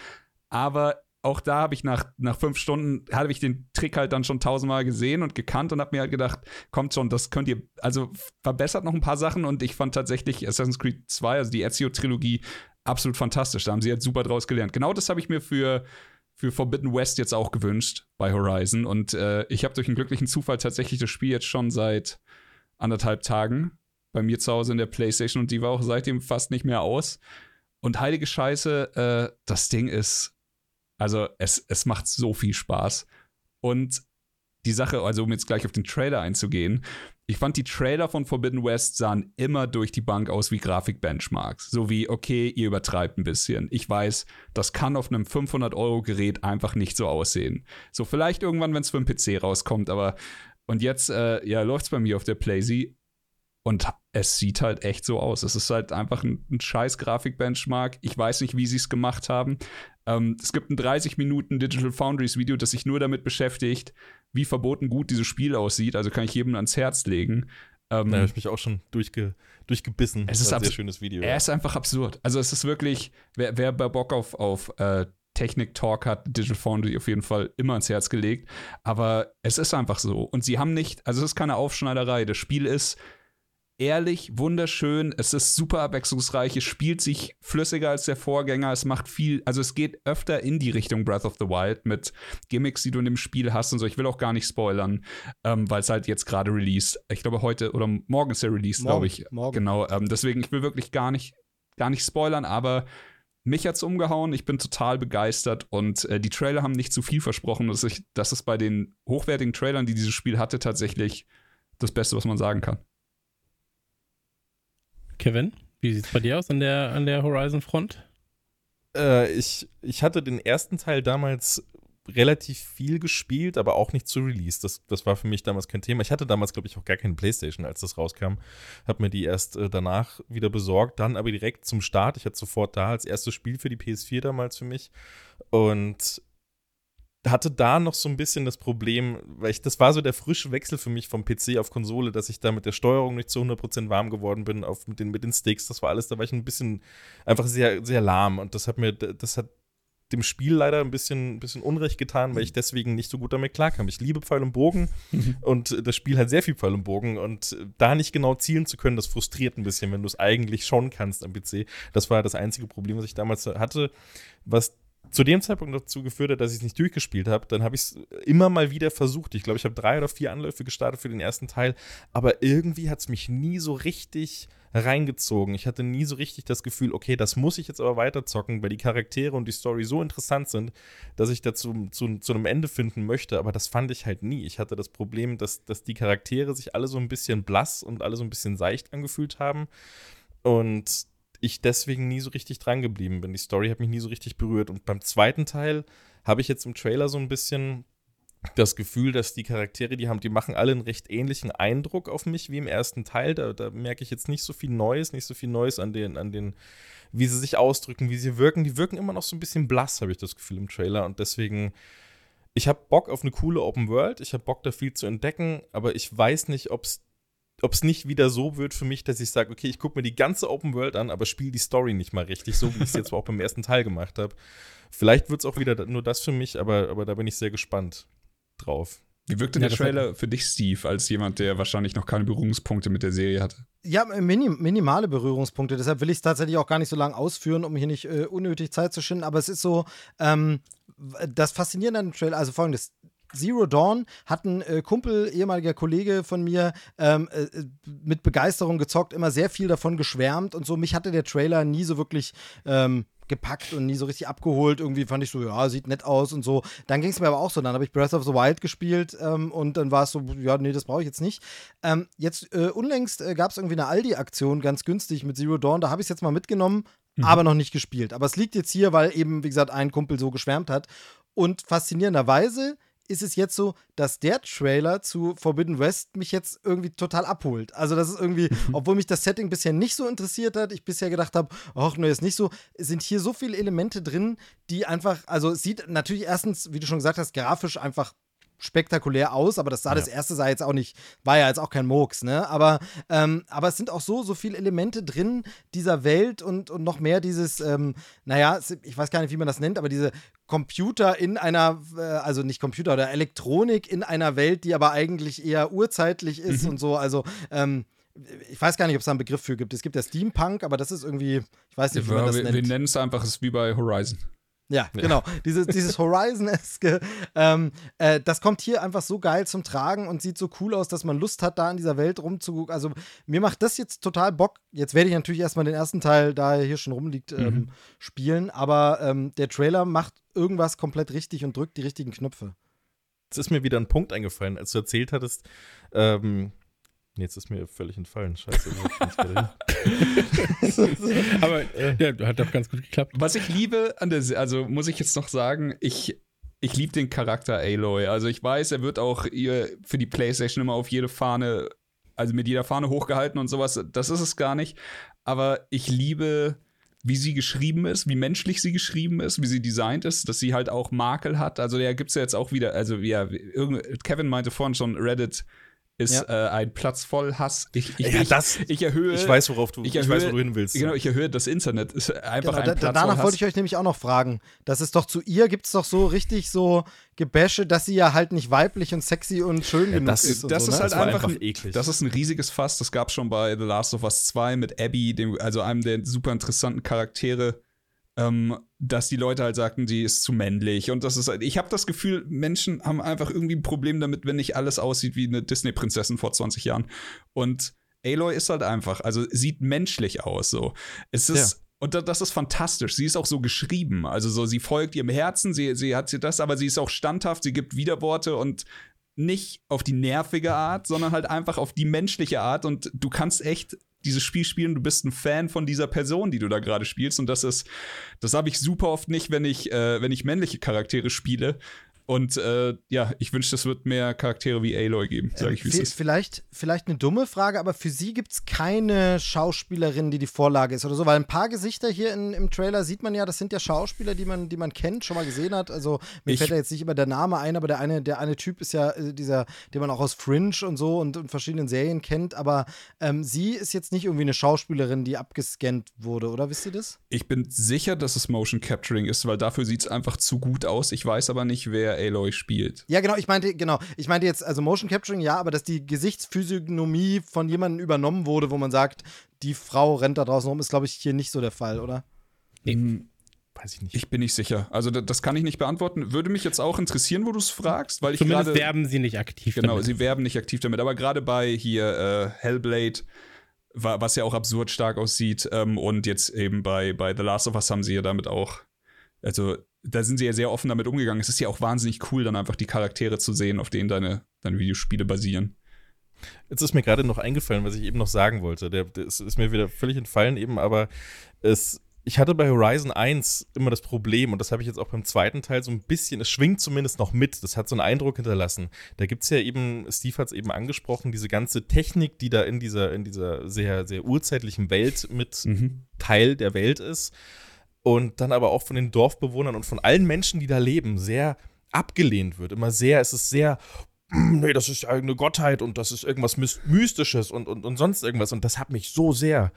Aber auch da habe ich nach, nach fünf Stunden, habe ich den Trick halt dann schon tausendmal gesehen und gekannt und habe mir halt gedacht, kommt schon, das könnt ihr, also verbessert noch ein paar Sachen und ich fand tatsächlich Assassin's Creed 2, also die Ezio-Trilogie, absolut fantastisch. Da haben sie jetzt super draus gelernt. Genau das habe ich mir für, für Forbidden West jetzt auch gewünscht bei Horizon und äh, ich habe durch einen glücklichen Zufall tatsächlich das Spiel jetzt schon seit anderthalb Tagen bei mir zu Hause in der Playstation und die war auch seitdem fast nicht mehr aus. Und heilige Scheiße, äh, das Ding ist, also es, es macht so viel Spaß. Und die Sache, also um jetzt gleich auf den Trailer einzugehen, ich fand die Trailer von Forbidden West sahen immer durch die Bank aus wie Grafikbenchmarks. So wie, okay, ihr übertreibt ein bisschen. Ich weiß, das kann auf einem 500-Euro-Gerät einfach nicht so aussehen. So vielleicht irgendwann, wenn es für einen PC rauskommt, aber und jetzt, äh, ja, läuft es bei mir auf der Playsee und es sieht halt echt so aus. Es ist halt einfach ein, ein scheiß Grafik-Benchmark. Ich weiß nicht, wie sie es gemacht haben. Ähm, es gibt ein 30 Minuten Digital Foundries Video, das sich nur damit beschäftigt, wie verboten gut dieses Spiel aussieht. Also kann ich jedem ans Herz legen. Ähm, da habe ich mich auch schon durchge durchgebissen. Es ist ein sehr schönes Video. Er ja. ist einfach absurd. Also es ist wirklich, wer, wer bei Bock auf, auf äh, Technik-Talk hat Digital Foundry auf jeden Fall immer ans Herz gelegt. Aber es ist einfach so. Und sie haben nicht, also es ist keine Aufschneiderei. Das Spiel ist ehrlich, wunderschön. Es ist super abwechslungsreich. Es spielt sich flüssiger als der Vorgänger. Es macht viel, also es geht öfter in die Richtung Breath of the Wild mit Gimmicks, die du in dem Spiel hast und so. Ich will auch gar nicht spoilern, ähm, weil es halt jetzt gerade released. Ich glaube heute oder morgen ist er released, glaube ich. Morgen. Genau. Ähm, deswegen, ich will wirklich gar nicht, gar nicht spoilern, aber mich hat's umgehauen. Ich bin total begeistert und äh, die Trailer haben nicht zu viel versprochen. Dass ich, das ist bei den hochwertigen Trailern, die dieses Spiel hatte, tatsächlich das Beste, was man sagen kann. Kevin, wie sieht es bei dir aus an der, an der Horizon-Front? Äh, ich, ich hatte den ersten Teil damals relativ viel gespielt, aber auch nicht zu Release. Das, das war für mich damals kein Thema. Ich hatte damals, glaube ich, auch gar keine Playstation, als das rauskam. Habe mir die erst äh, danach wieder besorgt, dann aber direkt zum Start. Ich hatte sofort da als erstes Spiel für die PS4 damals für mich. Und hatte da noch so ein bisschen das Problem, weil ich, das war so der frische Wechsel für mich vom PC auf Konsole, dass ich da mit der Steuerung nicht zu 100% warm geworden bin, auf, mit, den, mit den Sticks, das war alles, da war ich ein bisschen einfach sehr, sehr lahm und das hat mir, das hat dem Spiel leider ein bisschen, ein bisschen Unrecht getan, weil ich deswegen nicht so gut damit klarkam. Ich liebe Pfeil und Bogen mhm. und das Spiel hat sehr viel Pfeil und Bogen und da nicht genau zielen zu können, das frustriert ein bisschen, wenn du es eigentlich schon kannst am PC. Das war das einzige Problem, was ich damals hatte, was zu dem Zeitpunkt dazu geführt hat, dass ich es nicht durchgespielt habe. Dann habe ich es immer mal wieder versucht. Ich glaube, ich habe drei oder vier Anläufe gestartet für den ersten Teil, aber irgendwie hat es mich nie so richtig reingezogen. Ich hatte nie so richtig das Gefühl, okay, das muss ich jetzt aber weiterzocken, weil die Charaktere und die Story so interessant sind, dass ich dazu zu, zu einem Ende finden möchte. Aber das fand ich halt nie. Ich hatte das Problem, dass, dass die Charaktere sich alle so ein bisschen blass und alle so ein bisschen seicht angefühlt haben. Und ich deswegen nie so richtig dran geblieben bin. Die Story hat mich nie so richtig berührt. Und beim zweiten Teil habe ich jetzt im Trailer so ein bisschen das Gefühl, dass die Charaktere, die haben, die machen alle einen recht ähnlichen Eindruck auf mich wie im ersten Teil. Da, da merke ich jetzt nicht so viel Neues, nicht so viel Neues an den, an den, wie sie sich ausdrücken, wie sie wirken. Die wirken immer noch so ein bisschen blass, habe ich das Gefühl im Trailer. Und deswegen, ich habe Bock auf eine coole Open World. Ich habe Bock, da viel zu entdecken, aber ich weiß nicht, ob es ob es nicht wieder so wird für mich, dass ich sage, okay, ich gucke mir die ganze Open World an, aber spiele die Story nicht mal richtig, so wie ich es jetzt auch beim ersten Teil gemacht habe. Vielleicht wird es auch wieder nur das für mich, aber, aber da bin ich sehr gespannt drauf. Wie wirkte ja, der Trailer für dich, Steve, als jemand, der wahrscheinlich noch keine Berührungspunkte mit der Serie hatte? Ja, minim, minimale Berührungspunkte. Deshalb will ich es tatsächlich auch gar nicht so lange ausführen, um hier nicht äh, unnötig Zeit zu schinden. Aber es ist so, ähm, das Faszinierende an dem Trailer, also folgendes. Zero Dawn hat ein äh, Kumpel, ehemaliger Kollege von mir, ähm, äh, mit Begeisterung gezockt, immer sehr viel davon geschwärmt und so. Mich hatte der Trailer nie so wirklich ähm, gepackt und nie so richtig abgeholt. Irgendwie fand ich so, ja, sieht nett aus und so. Dann ging es mir aber auch so. Dann habe ich Breath of the Wild gespielt ähm, und dann war es so, ja, nee, das brauche ich jetzt nicht. Ähm, jetzt äh, unlängst äh, gab es irgendwie eine Aldi-Aktion, ganz günstig mit Zero Dawn. Da habe ich es jetzt mal mitgenommen, mhm. aber noch nicht gespielt. Aber es liegt jetzt hier, weil eben, wie gesagt, ein Kumpel so geschwärmt hat. Und faszinierenderweise ist es jetzt so, dass der Trailer zu Forbidden West mich jetzt irgendwie total abholt. Also das ist irgendwie, obwohl mich das Setting bisher nicht so interessiert hat, ich bisher gedacht habe, ach, ne, ist nicht so, sind hier so viele Elemente drin, die einfach, also es sieht natürlich erstens, wie du schon gesagt hast, grafisch einfach spektakulär aus, aber das sah ja. das erste sah jetzt auch nicht, war ja jetzt auch kein Murks, ne? Aber, ähm, aber es sind auch so, so viele Elemente drin dieser Welt und, und noch mehr dieses, ähm, naja, ich weiß gar nicht, wie man das nennt, aber diese Computer in einer, äh, also nicht Computer oder Elektronik in einer Welt, die aber eigentlich eher urzeitlich ist mhm. und so. Also, ähm, ich weiß gar nicht, ob es da einen Begriff für gibt. Es gibt ja Steampunk, aber das ist irgendwie, ich weiß nicht, wie man das wir, nennt. Wir nennen es einfach, es ist wie bei Horizon. Ja, ja, genau. Dieses, dieses Horizon-eske, ähm, äh, das kommt hier einfach so geil zum Tragen und sieht so cool aus, dass man Lust hat, da in dieser Welt rumzugucken. Also, mir macht das jetzt total Bock. Jetzt werde ich natürlich erstmal den ersten Teil, da er hier schon rumliegt, ähm, mhm. spielen. Aber ähm, der Trailer macht irgendwas komplett richtig und drückt die richtigen Knöpfe. Jetzt ist mir wieder ein Punkt eingefallen, als du erzählt hattest, ähm, Jetzt ist mir völlig entfallen. Scheiße. Aber ja, hat doch ganz gut geklappt. Was ich liebe an der, also muss ich jetzt noch sagen, ich, ich liebe den Charakter Aloy. Also ich weiß, er wird auch ihr für die PlayStation immer auf jede Fahne, also mit jeder Fahne hochgehalten und sowas. Das ist es gar nicht. Aber ich liebe wie sie geschrieben ist, wie menschlich sie geschrieben ist, wie sie designt ist, dass sie halt auch Makel hat. Also ja, gibt es ja jetzt auch wieder, also ja, Kevin meinte vorhin schon, Reddit ist ja. äh, ein Platz voll Hass. Ich, ich, ja, das, ich, erhöhe. Ich weiß, worauf du, ich, erhöhe, ich weiß, wo du hin willst. Genau, ich erhöhe das Internet. Ist einfach genau, ein da, Platz Danach wollte ich euch nämlich auch noch fragen. Das ist doch zu ihr, gibt es doch so richtig so Gebäsche, dass sie ja halt nicht weiblich und sexy und schön ja, genug das, ist. Das so, ist ne? halt das einfach, einfach eklig. Das ist ein riesiges Fass. Das gab es schon bei The Last of Us 2 mit Abby, dem, also einem der super interessanten Charaktere ähm, dass die Leute halt sagten, sie ist zu männlich. Und das ist, ich habe das Gefühl, Menschen haben einfach irgendwie ein Problem damit, wenn nicht alles aussieht wie eine Disney-Prinzessin vor 20 Jahren. Und Aloy ist halt einfach, also sieht menschlich aus, so. Es ist, ja. Und das ist fantastisch. Sie ist auch so geschrieben. Also so, sie folgt ihrem Herzen, sie, sie hat sie das, aber sie ist auch standhaft, sie gibt Widerworte und nicht auf die nervige Art, sondern halt einfach auf die menschliche Art. Und du kannst echt dieses Spiel spielen, du bist ein Fan von dieser Person, die du da gerade spielst. Und das ist, das habe ich super oft nicht, wenn ich, äh, wenn ich männliche Charaktere spiele. Und äh, ja, ich wünschte, es wird mehr Charaktere wie Aloy geben, sage ich, wie es ist. Vielleicht, vielleicht eine dumme Frage, aber für sie gibt es keine Schauspielerin, die die Vorlage ist oder so, weil ein paar Gesichter hier in, im Trailer sieht man ja, das sind ja Schauspieler, die man, die man kennt, schon mal gesehen hat. Also mir ich, fällt da jetzt nicht immer der Name ein, aber der eine, der eine Typ ist ja äh, dieser, den man auch aus Fringe und so und, und verschiedenen Serien kennt, aber ähm, sie ist jetzt nicht irgendwie eine Schauspielerin, die abgescannt wurde, oder wisst ihr das? Ich bin sicher, dass es Motion Capturing ist, weil dafür sieht es einfach zu gut aus. Ich weiß aber nicht, wer Aloy spielt. Ja, genau, ich meinte, genau, ich meinte jetzt, also Motion Capturing, ja, aber dass die Gesichtsphysiognomie von jemandem übernommen wurde, wo man sagt, die Frau rennt da draußen rum, ist, glaube ich, hier nicht so der Fall, oder? Nee. Weiß ich nicht. Ich bin nicht sicher. Also das kann ich nicht beantworten. Würde mich jetzt auch interessieren, wo du es fragst, weil ich Zumindest grade, werben sie nicht aktiv genau, damit. Genau, sie werben nicht aktiv damit. Aber gerade bei hier äh, Hellblade, was ja auch absurd stark aussieht, ähm, und jetzt eben bei, bei The Last of Us haben sie ja damit auch, also da sind sie ja sehr offen damit umgegangen. Es ist ja auch wahnsinnig cool, dann einfach die Charaktere zu sehen, auf denen deine, deine Videospiele basieren. Jetzt ist mir gerade noch eingefallen, was ich eben noch sagen wollte. Der, der ist, ist, mir wieder völlig entfallen eben, aber es ich hatte bei Horizon 1 immer das Problem, und das habe ich jetzt auch beim zweiten Teil so ein bisschen, es schwingt zumindest noch mit, das hat so einen Eindruck hinterlassen. Da gibt es ja eben, Steve hat es eben angesprochen, diese ganze Technik, die da in dieser, in dieser sehr, sehr urzeitlichen Welt mit mhm. Teil der Welt ist. Und dann aber auch von den Dorfbewohnern und von allen Menschen, die da leben, sehr abgelehnt wird. Immer sehr, es ist sehr, nee, das ist ja eine Gottheit und das ist irgendwas Mystisches und, und, und sonst irgendwas. Und das hat mich so sehr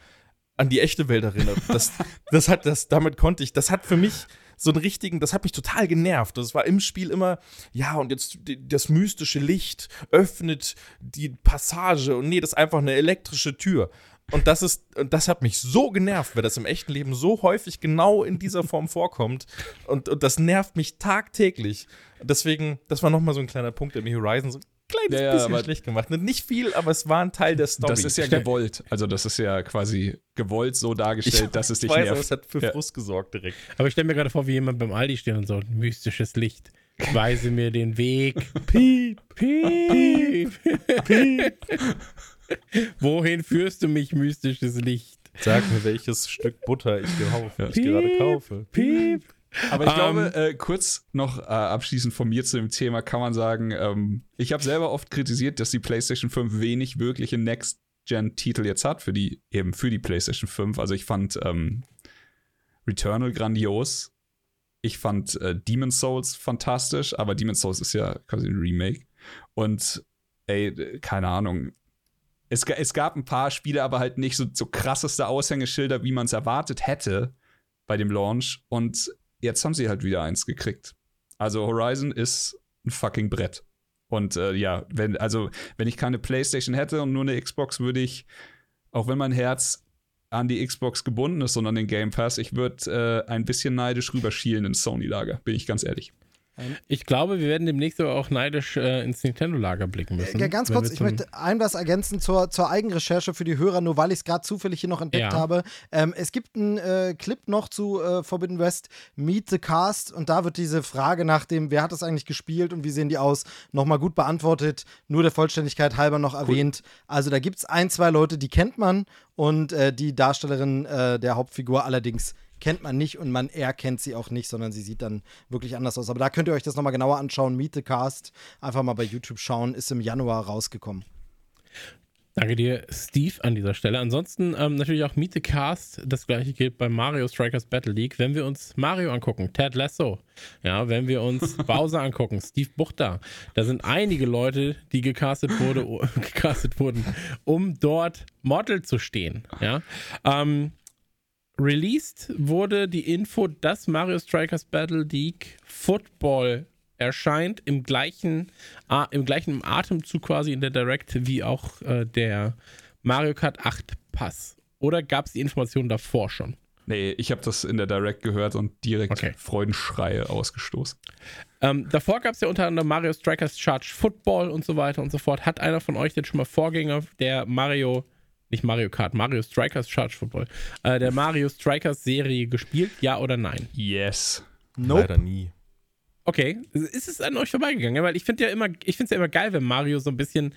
an die echte Welt erinnert. Das, das hat, das, damit konnte ich, das hat für mich so einen richtigen, das hat mich total genervt. Das war im Spiel immer, ja, und jetzt das mystische Licht öffnet die Passage und nee, das ist einfach eine elektrische Tür. Und das ist, und das hat mich so genervt, weil das im echten Leben so häufig genau in dieser Form vorkommt. Und, und das nervt mich tagtäglich. Deswegen, das war nochmal so ein kleiner Punkt, der mir Horizon so kleines ja, bisschen schlecht gemacht. Nicht viel, aber es war ein Teil der Story. Das ist ja gewollt. Also das ist ja quasi gewollt so dargestellt, ich dass es dich weiß, nervt. Aber es hat für ja. Frust gesorgt direkt. Aber ich stelle mir gerade vor, wie jemand beim Aldi steht und so, mystisches Licht. Weise mir den Weg. Piep, piep, piep. Wohin führst du mich, mystisches Licht? Sag mir, welches Stück Butter ich, kaufe, ich gerade kaufe. Piep. Aber ich um, glaube, ähm. äh, kurz noch äh, abschließend von mir zu dem Thema kann man sagen, ähm, ich habe selber oft kritisiert, dass die PlayStation 5 wenig wirkliche Next-Gen-Titel jetzt hat für die, eben für die PlayStation 5. Also ich fand ähm, Returnal grandios. Ich fand äh, Demon's Souls fantastisch, aber Demon's Souls ist ja quasi ein Remake. Und ey, keine Ahnung. Es, es gab ein paar Spiele, aber halt nicht so, so krasseste Aushängeschilder, wie man es erwartet hätte bei dem Launch. Und jetzt haben sie halt wieder eins gekriegt. Also Horizon ist ein fucking Brett. Und äh, ja, wenn, also, wenn ich keine Playstation hätte und nur eine Xbox, würde ich, auch wenn mein Herz an die Xbox gebunden ist und an den Game Pass, ich würde äh, ein bisschen neidisch rüberschielen ins Sony-Lager, bin ich ganz ehrlich. Ich glaube, wir werden demnächst aber auch neidisch äh, ins Nintendo-Lager blicken müssen. Ja, ganz kurz, ich möchte ein was ergänzen zur, zur Eigenrecherche für die Hörer, nur weil ich es gerade zufällig hier noch entdeckt ja. habe. Ähm, es gibt einen äh, Clip noch zu äh, Forbidden West, Meet the Cast, und da wird diese Frage nach dem, wer hat das eigentlich gespielt und wie sehen die aus, nochmal gut beantwortet. Nur der Vollständigkeit halber noch erwähnt. Cool. Also da gibt es ein, zwei Leute, die kennt man und äh, die Darstellerin äh, der Hauptfigur allerdings kennt man nicht und man erkennt sie auch nicht, sondern sie sieht dann wirklich anders aus. Aber da könnt ihr euch das nochmal genauer anschauen. Meet the Cast, einfach mal bei YouTube schauen, ist im Januar rausgekommen. Danke dir, Steve, an dieser Stelle. Ansonsten ähm, natürlich auch Meet the Cast. Das gleiche gilt bei Mario Strikers Battle League. Wenn wir uns Mario angucken, Ted Lasso, ja, wenn wir uns Bowser angucken, Steve Buchter, da sind einige Leute, die gecastet, wurde, gecastet wurden, um dort Model zu stehen. Ja. Ähm, Released wurde die Info, dass Mario Strikers Battle League Football erscheint im gleichen, äh, im gleichen Atemzug quasi in der Direct wie auch äh, der Mario Kart 8 Pass. Oder gab es die Information davor schon? Nee, ich habe das in der Direct gehört und direkt okay. Freudenschreie ausgestoßen. Ähm, davor gab es ja unter anderem Mario Strikers Charge Football und so weiter und so fort. Hat einer von euch denn schon mal Vorgänger der Mario nicht Mario Kart, Mario Strikers Charge Football, äh, der Mario Strikers Serie gespielt, ja oder nein? Yes. Nope. Leider nie. Okay, ist es an euch vorbeigegangen? Weil ich finde ja immer, ich finde es ja immer geil, wenn Mario so ein bisschen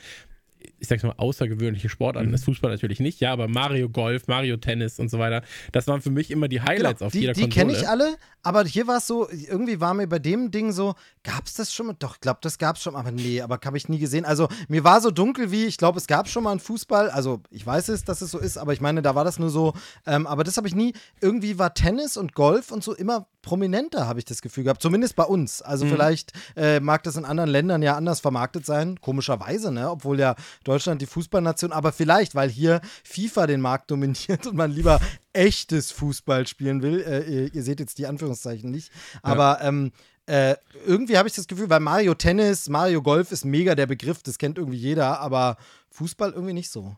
ich sag's mal, außergewöhnliche Sportarten. Mhm. Das Fußball natürlich nicht, ja, aber Mario Golf, Mario Tennis und so weiter, das waren für mich immer die Highlights genau, auf die, jeder die Konsole. Die kenne ich alle, aber hier war es so, irgendwie war mir bei dem Ding so, gab's das schon mal? Doch, ich glaube, das gab's schon, aber nee, aber habe ich nie gesehen. Also, mir war so dunkel wie, ich glaube, es gab schon mal einen Fußball, also ich weiß es, dass es so ist, aber ich meine, da war das nur so, ähm, aber das habe ich nie, irgendwie war Tennis und Golf und so immer prominenter, habe ich das Gefühl gehabt, zumindest bei uns. Also mhm. vielleicht äh, mag das in anderen Ländern ja anders vermarktet sein, komischerweise, ne, obwohl ja Deutschland die Fußballnation, aber vielleicht, weil hier FIFA den Markt dominiert und man lieber echtes Fußball spielen will. Äh, ihr, ihr, seht jetzt die Anführungszeichen nicht, aber ja. ähm, äh, irgendwie habe ich das Gefühl, weil Mario Tennis, Mario Golf ist mega der Begriff, das kennt irgendwie jeder, aber Fußball irgendwie nicht so.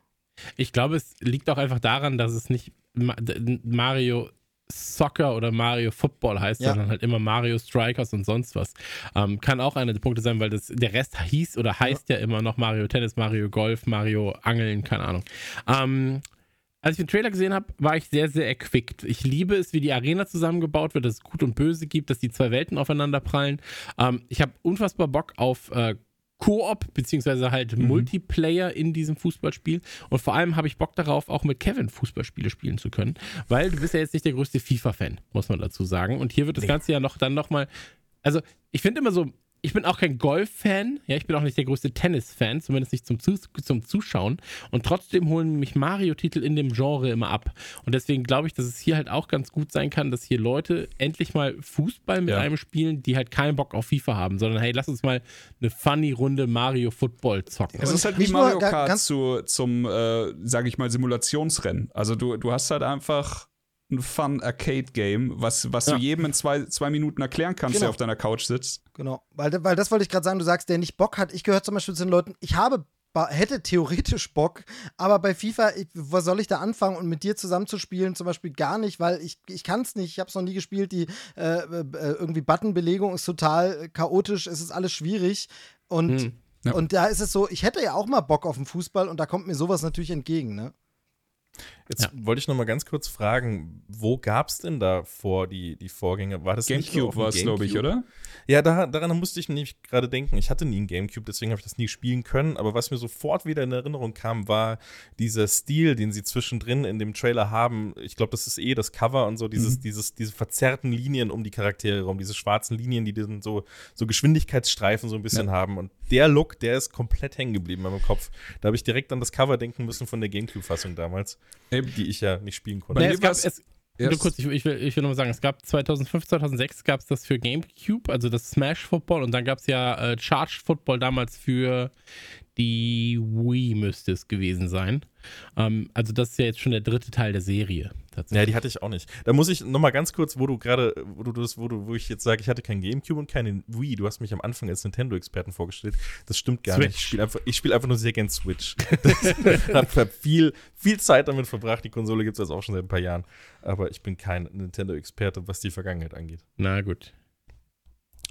Ich glaube, es liegt auch einfach daran, dass es nicht Mario Soccer oder Mario Football heißt, ja. sondern halt immer Mario Strikers und sonst was. Ähm, kann auch einer der Punkte sein, weil das, der Rest hieß oder heißt ja. ja immer noch Mario Tennis, Mario Golf, Mario Angeln, keine Ahnung. Ähm, als ich den Trailer gesehen habe, war ich sehr, sehr erquickt. Ich liebe es, wie die Arena zusammengebaut wird, dass es Gut und Böse gibt, dass die zwei Welten aufeinander prallen. Ähm, ich habe unfassbar Bock auf äh, Koop, beziehungsweise halt Mhm. Multiplayer in diesem Fußballspiel. Und vor allem habe ich Bock darauf, auch mit Kevin Fußballspiele spielen zu können, weil du bist ja jetzt nicht der größte FIFA-Fan, muss man dazu sagen. Und hier wird das Ganze ja noch dann nochmal, also ich finde immer so, ich bin auch kein Golf-Fan, ja, ich bin auch nicht der größte Tennis-Fan, zumindest nicht zum, Zus zum Zuschauen. Und trotzdem holen mich Mario-Titel in dem Genre immer ab. Und deswegen glaube ich, dass es hier halt auch ganz gut sein kann, dass hier Leute endlich mal Fußball mit Ja. einem spielen, die halt keinen Bock auf FIFA haben, sondern hey, lass uns mal eine funny Runde Mario Football zocken. Es ist halt wie Mario Kart zu, zum, äh, sage ich mal, Simulationsrennen. Also du, du hast halt einfach ein Fun-Arcade-Game, was, was Ja. du jedem in zwei, zwei Minuten erklären kannst, Genau. der auf deiner Couch sitzt. Genau, weil, weil das wollte ich gerade sagen, du sagst, der nicht Bock hat. Ich gehöre zum Beispiel zu den Leuten, ich habe hätte theoretisch Bock, aber bei FIFA, ich, wo soll ich da anfangen und mit dir zusammenzuspielen? Zum Beispiel gar nicht, weil ich, ich kann es nicht, ich habe es noch nie gespielt, die äh, äh, irgendwie Buttonbelegung ist total chaotisch, es ist alles schwierig und, Hm. Ja. und da ist es so, ich hätte ja auch mal Bock auf den Fußball und da kommt mir sowas natürlich entgegen, ne? Jetzt Ja. wollte ich noch mal ganz kurz fragen, wo gab es denn da vor die, die Vorgänge? War das Gamecube war es, glaube ich, oder? Ja, da, daran musste ich nämlich gerade denken. Ich hatte nie einen Gamecube, deswegen habe ich das nie spielen können. Aber was mir sofort wieder in Erinnerung kam, war dieser Stil, den sie zwischendrin in dem Trailer haben. Ich glaube, das ist eh das Cover und so, dieses, dieses, diese verzerrten Linien um die Charaktere rum, diese schwarzen Linien, die dann so, so Geschwindigkeitsstreifen so ein bisschen haben. Und der Look, der ist komplett hängen geblieben in meinem Kopf. Da habe ich direkt an das Cover denken müssen von der Gamecube-Fassung damals, die ich ja nicht spielen konnte. Mir es gab, es, nur kurz, ich, ich, will, ich will nochmal sagen, es gab 2005, 2006 gab es das für GameCube, also das Smash Football und dann gab es ja äh, Charged Football damals für die Wii müsste es gewesen sein. Ähm, also das ist ja jetzt schon der dritte Teil der Serie. Ja, die hatte ich auch nicht. Da muss ich noch mal ganz kurz, wo du gerade, wo du das, wo du, wo ich jetzt sage, ich hatte kein Gamecube und keine Wii. Du hast mich am Anfang als Nintendo-Experten vorgestellt. Das stimmt gar Switch. nicht. Ich spiele einfach, ich spiele einfach nur sehr gern Switch. Ich habe viel, viel Zeit damit verbracht. Die Konsole gibt es jetzt auch schon seit ein paar Jahren. Aber ich bin kein Nintendo-Experte, was die Vergangenheit angeht. Na gut.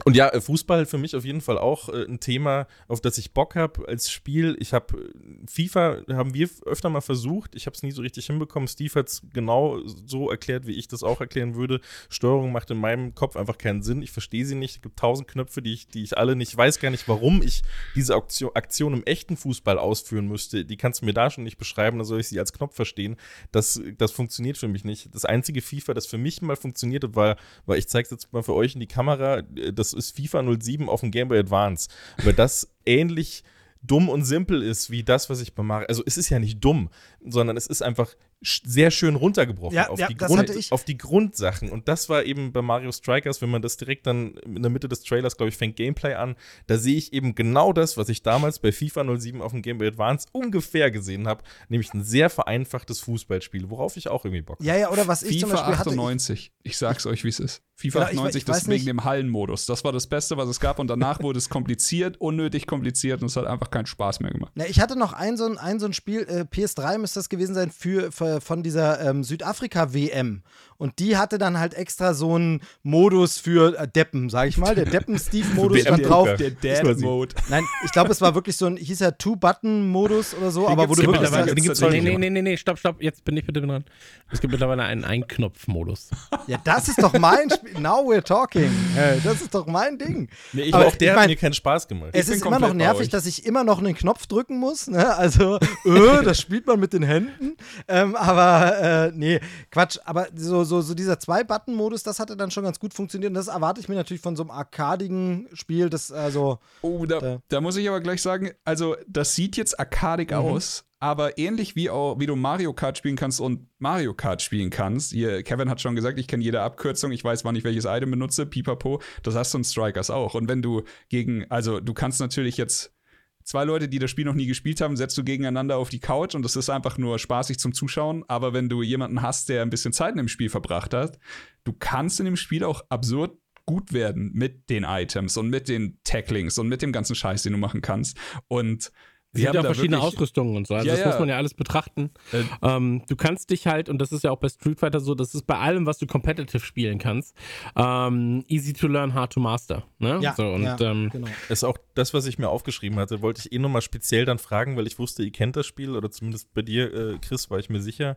Und ja, äh, Fußball für mich auf jeden Fall auch äh, ein Thema, auf das ich Bock habe als Spiel. Ich habe äh, FIFA, haben wir öfter mal versucht. Ich habe es nie so richtig hinbekommen. Steve hat es genau so erklärt, wie ich das auch erklären würde. Steuerung macht in meinem Kopf einfach keinen Sinn. Ich verstehe sie nicht. Es gibt tausend Knöpfe, die ich, die ich alle nicht weiß gar nicht, warum ich diese Aktion, Aktion im echten Fußball ausführen müsste. Die kannst du mir da schon nicht beschreiben, dann soll ich sie als Knopf verstehen. Das, das funktioniert für mich nicht. Das einzige FIFA, das für mich mal funktionierte, war, war ich zeige es jetzt mal für euch in die Kamera, äh, das ist FIFA 07 auf dem Game Boy Advance. Weil das ähnlich dumm und simpel ist wie das, was ich bei Mario. Also es ist ja nicht dumm, sondern es ist einfach sehr schön runtergebrochen Ja, auf, ja, die Grund, auf die Grundsachen. Und das war eben bei Mario Strikers, wenn man das direkt dann in der Mitte des Trailers, glaube ich, fängt Gameplay an, da sehe ich eben genau das, was ich damals bei FIFA 07 auf dem Game Boy Advance ungefähr gesehen habe, nämlich ein sehr vereinfachtes Fußballspiel, worauf ich auch irgendwie Bock habe. Ja, ja, oder was ich zum FIFA Beispiel hatte. Ich, 98. Ich, sag's euch, wie es ist. FIFA Genau, ich- 98, ich das weiß ist wegen dem Hallenmodus. Das war das Beste, was es gab. Und danach wurde es kompliziert, unnötig kompliziert und es hat einfach keinen Spaß mehr gemacht. Na, ich hatte noch ein so ein, ein, so ein Spiel, äh, PS3 müsste das gewesen sein, für, für von dieser ähm, Südafrika-WM. Und die hatte dann halt extra so einen Modus für äh, Deppen, sag ich mal. Der Deppen-Steve-Modus stand drauf. Der Das. Dad-Mode. Nein, ich glaube, es war wirklich so ein, hieß ja Two-Button-Modus oder so, Den aber wo du wirklich. Den gibt's Nee, nee, nee, nee, nee, stopp, stopp, jetzt bin ich bitte dran. Es gibt mittlerweile einen Einknopf-Modus. Ja, das ist doch mein Spiel. Now we're talking. Äh, das ist doch mein Ding. Nee, ich, Aber auch der ich mein- hat mir keinen Spaß gemacht. Es ist immer noch nervig, dass ich immer noch einen Knopf drücken muss. Ne? Also, äh, das spielt man mit den Händen. Ähm, aber äh, nee, Quatsch. Aber so, so, so dieser Zwei-Button-Modus, das hatte dann schon ganz gut funktioniert. Und das erwarte ich mir natürlich von so einem arkadigen Spiel. Das also. Oh, da, Da. da muss ich aber gleich sagen, also das sieht jetzt arkadig Mhm. aus, aber ähnlich wie, auch, wie du Mario Kart spielen kannst und Mario Kart spielen kannst. Hier, Kevin hat schon gesagt, ich kenne jede Abkürzung, ich weiß, wann ich welches Item benutze, pipapo. Das hast du in Strikers auch. Und wenn du gegen, also du kannst natürlich jetzt zwei Leute, die das Spiel noch nie gespielt haben, setzt du gegeneinander auf die Couch und das ist einfach nur spaßig zum Zuschauen. Aber wenn du jemanden hast, der ein bisschen Zeit in dem Spiel verbracht hat, du kannst in dem Spiel auch absurd gut werden mit den Items und mit den Tacklings und mit dem ganzen Scheiß, den du machen kannst. Und Wir gibt ja verschiedene wirklich- Ausrüstungen und so. Also Ja, das ja. muss man ja alles betrachten. Äh, Ähm, du kannst dich halt, und das ist ja auch bei Street Fighter so, das ist bei allem, was du competitive spielen kannst, ähm, easy to learn, hard to master. Ne? Ja, so, und ja, ähm, genau. ist auch das, was ich mir aufgeschrieben hatte, wollte ich eh nochmal speziell dann fragen, weil ich wusste, ihr kennt das Spiel oder zumindest bei dir, äh, Chris, war ich mir sicher.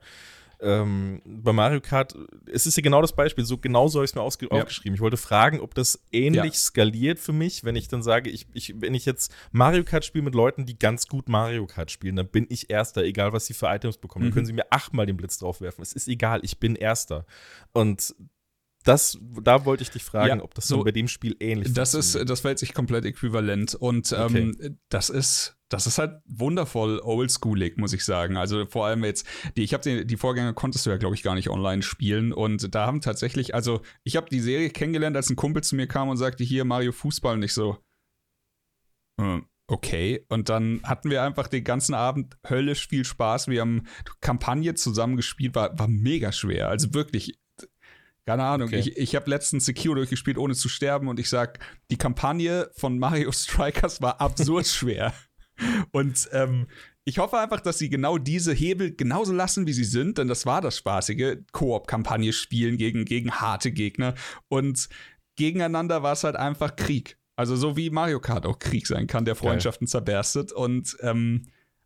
Ähm, bei Mario Kart, es ist ja genau das Beispiel, so genau so habe ich es mir ausge- Ja. aufgeschrieben. Ich wollte fragen, ob das ähnlich Ja. skaliert für mich, wenn ich dann sage, ich, ich, wenn ich jetzt Mario Kart spiele mit Leuten, die ganz gut Mario Kart spielen, dann bin ich Erster, egal was sie für Items bekommen. Dann Mhm. können sie mir achtmal den Blitz draufwerfen. Es ist egal, ich bin Erster. Und das, da wollte ich dich fragen, Ja, ob das so- bei dem Spiel ähnlich Das ist, das verhält sich komplett äquivalent und ähm, das ist, das ist halt wundervoll oldschoolig, muss ich sagen. Also vor allem jetzt, die, ich habe die, die Vorgänger konntest du ja, glaube ich, gar nicht online spielen und da haben tatsächlich, also ich habe die Serie kennengelernt, als ein Kumpel zu mir kam und sagte, hier Mario Fußball und ich so, äh, okay. Und dann hatten wir einfach den ganzen Abend höllisch viel Spaß. Wir haben Kampagne zusammen gespielt, war, war mega schwer. Also wirklich, keine Ahnung. Okay. Ich, ich habe letztens Sekiro durchgespielt, ohne zu sterben. Und ich sag, die Kampagne von Mario Strikers war absurd schwer. Und ähm, ich hoffe einfach, dass sie genau diese Hebel genauso lassen, wie sie sind, denn das war das Spaßige. Koop-Kampagne spielen gegen, gegen harte Gegner. Und gegeneinander war es halt einfach Krieg. Also so wie Mario Kart auch Krieg sein kann, der Freundschaften zerberstet. Und ähm,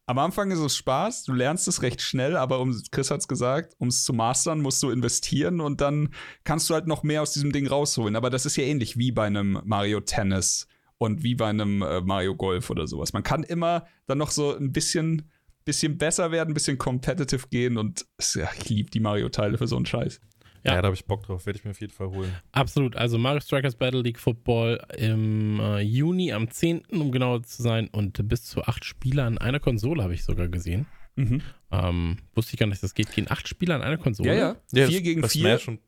am Anfang ist es Spaß, du lernst es recht schnell, aber um, Chris hat's gesagt, um es zu mastern, musst du investieren und dann kannst du halt noch mehr aus diesem Ding rausholen. Aber das ist ja ähnlich wie bei einem Mario Tennis und wie bei einem äh, Mario Golf oder sowas. Man kann immer dann noch so ein bisschen, bisschen besser werden, ein bisschen competitive gehen und es- ja, ich liebe die Mario-Teile für so einen Scheiß. Ja. Ja, da habe ich Bock drauf, werde ich mir auf jeden Fall holen. Absolut. Also Mario Strikers Battle League Football im äh, Juni am 10., um genauer zu sein. Und bis zu acht Spieler an einer Konsole habe ich sogar gesehen. Mhm. Ähm, wusste ich gar nicht, dass das geht. Gehen acht Spieler an einer Konsole? Ja, ja. Ja, vier das- gegen vier. Und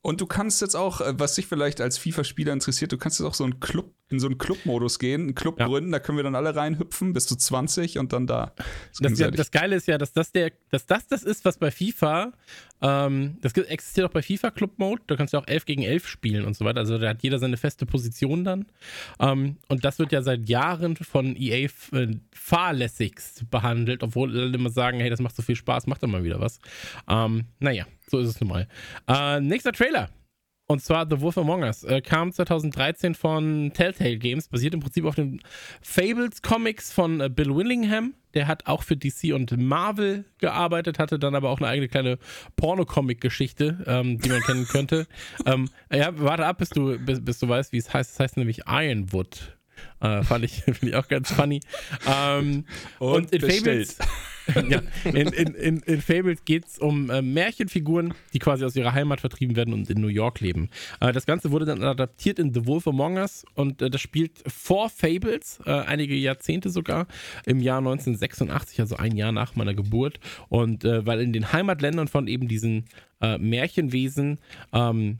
Und du kannst jetzt auch, äh, was dich vielleicht als FIFA-Spieler interessiert, du kannst jetzt auch so einen Club, in so einen Club-Modus gehen, einen Club Ja. gründen, da können wir dann alle reinhüpfen, bis zu 20 und dann da. Das, ja, gegenseitig. das Geile ist ja, dass das der, dass das das ist, was bei FIFA, ähm, das existiert auch bei FIFA Club Mode, da kannst du auch 11 gegen 11 spielen und so weiter, also da hat jeder seine feste Position dann ähm, und das wird ja seit Jahren von EA äh, fahrlässigst behandelt, obwohl alle immer sagen, hey, das macht so viel Spaß, macht doch mal wieder was. Ähm, naja, so ist es nun mal. Äh, nächster Trailer. Und zwar The Wolf Among Us. Äh, kam 2013 von Telltale Games, basiert im Prinzip auf den Fables Comics von äh, Bill Willingham. Der hat auch für DC und Marvel gearbeitet, hatte dann aber auch eine eigene kleine Porno-Comic-Geschichte, ähm, die man kennen könnte. ähm, ja, warte ab, bis du, bis, bis du weißt, wie es heißt. Es heißt nämlich Ironwood. Äh, fand ich, finde ich auch ganz funny. Ähm, und, in bestellt. Fables, ja, in, in, in, in Fables geht es um äh, Märchenfiguren, die quasi aus ihrer Heimat vertrieben werden und in New York leben. Äh, das Ganze wurde dann adaptiert in The Wolf Among Us und äh, das spielt vor Fables, äh, einige Jahrzehnte sogar, im Jahr 1986, also ein Jahr nach meiner Geburt. Und äh, weil in den Heimatländern von eben diesen äh, Märchenwesen ähm,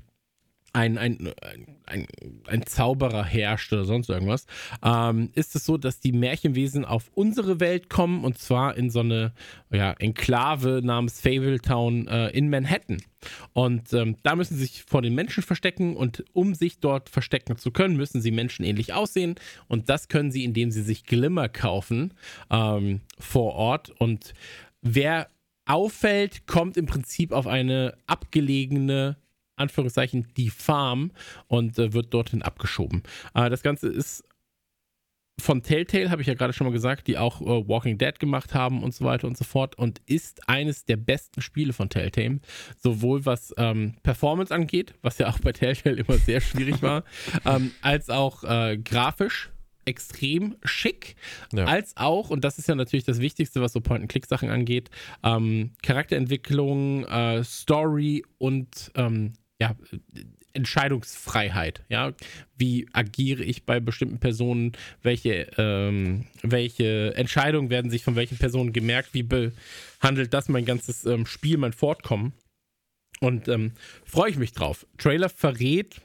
ein, ein, ein, ein Zauberer herrscht oder sonst irgendwas, ähm, ist es so, dass die Märchenwesen auf unsere Welt kommen und zwar in so eine ja, Enklave namens Fabletown äh, in Manhattan. Und ähm, da müssen sie sich vor den Menschen verstecken und um sich dort verstecken zu können, müssen sie menschenähnlich aussehen. Und das können sie, indem sie sich Glimmer kaufen ähm, vor Ort. Und wer auffällt, kommt im Prinzip auf eine abgelegene Anführungszeichen die Farm und äh, wird dorthin abgeschoben. Äh, das Ganze ist von Telltale, habe ich ja gerade schon mal gesagt, die auch äh, Walking Dead gemacht haben und so weiter und so fort und ist eines der besten Spiele von Telltale, sowohl was ähm, Performance angeht, was ja auch bei Telltale immer sehr schwierig war, ähm, als auch äh, grafisch extrem schick, Ja. als auch, und das ist ja natürlich das Wichtigste, was so Point-and-Click-Sachen angeht, ähm, Charakterentwicklung, äh, Story und ähm, ja, Entscheidungsfreiheit. Ja, wie agiere ich bei bestimmten Personen? Welche, ähm, welche Entscheidungen werden sich von welchen Personen gemerkt? Wie behandelt das mein ganzes ähm, Spiel, mein Fortkommen? Und ähm, freue ich mich drauf. Trailer verrät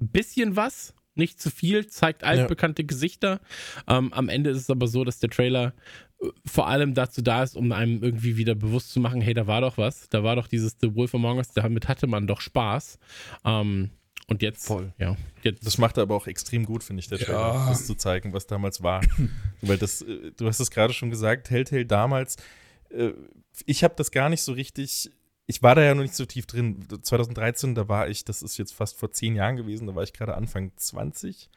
ein bisschen was, nicht zu viel, zeigt altbekannte Gesichter. Ähm, am Ende ist es aber so, dass der Trailer äh, vor allem dazu da ist, um einem irgendwie wieder bewusst zu machen, hey, da war doch was, da war doch dieses The Wolf Among Us, damit hatte man doch Spaß. Ähm, und jetzt, Voll. ja, jetzt, Das macht er aber auch extrem gut, finde ich, der Trailer, Ja. das zu zeigen, was damals war. Weil das, äh, du hast es gerade schon gesagt, Telltale damals, äh, ich habe das gar nicht so richtig, ich war da ja noch nicht so tief drin. 2013, da war ich, das ist jetzt fast vor zehn Jahren gewesen, da war ich gerade Anfang 20.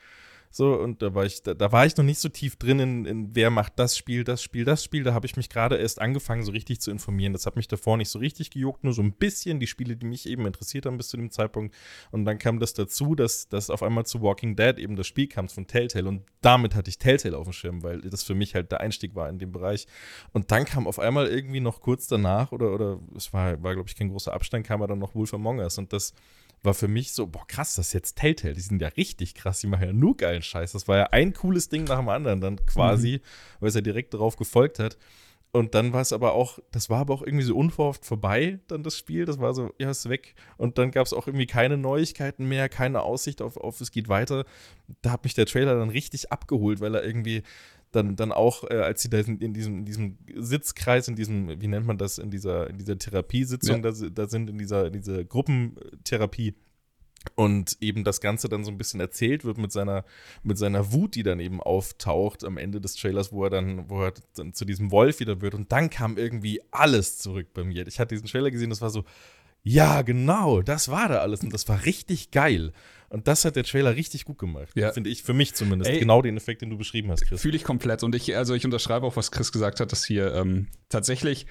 So, und da war ich, da, da war ich noch nicht so tief drin in, in wer macht das Spiel, das Spiel, das Spiel. Da habe ich mich gerade erst angefangen, so richtig zu informieren. Das hat mich davor nicht so richtig gejuckt, nur so ein bisschen die Spiele, die mich eben interessiert haben bis zu dem Zeitpunkt. Und dann kam das dazu, dass, dass auf einmal zu Walking Dead eben das Spiel kam von Telltale. Und damit hatte ich Telltale auf dem Schirm, weil das für mich halt der Einstieg war in dem Bereich. Und dann kam auf einmal irgendwie noch kurz danach, oder, oder es war, war glaube ich, kein großer Abstand, kam dann noch Wolf Among Us. Und das war für mich so, boah, krass, das ist jetzt Telltale. Die sind ja richtig krass, die machen ja nur geilen Scheiß. Das war ja ein cooles Ding nach dem anderen dann quasi, mhm. weil es ja direkt darauf gefolgt hat. Und dann war es aber auch, das war aber auch irgendwie so unverhofft vorbei, dann das Spiel. Das war so, ja, ist weg. Und dann gab es auch irgendwie keine Neuigkeiten mehr, keine Aussicht auf, auf es geht weiter. Da hat mich der Trailer dann richtig abgeholt, weil er irgendwie dann, dann auch, äh, als sie da in, diesem, in diesem Sitzkreis, in diesem, wie nennt man das, in dieser, in dieser Therapiesitzung ja. da, da sind, in dieser, in dieser Gruppentherapie, und eben das Ganze dann so ein bisschen erzählt wird mit seiner, mit seiner Wut, die dann eben auftaucht am Ende des Trailers, wo er dann, wo er dann zu diesem Wolf wieder wird. Und dann kam irgendwie alles zurück bei mir. Ich hatte diesen Trailer gesehen, das war so, ja, genau, das war da alles und das war richtig geil. Und das hat der Trailer richtig gut gemacht, ja. finde ich, für mich zumindest. Ey, genau den Effekt, den du beschrieben hast, Chris. Fühle ich komplett. Und ich, also ich unterschreibe auch, was Chris gesagt hat, dass hier ähm, tatsächlich.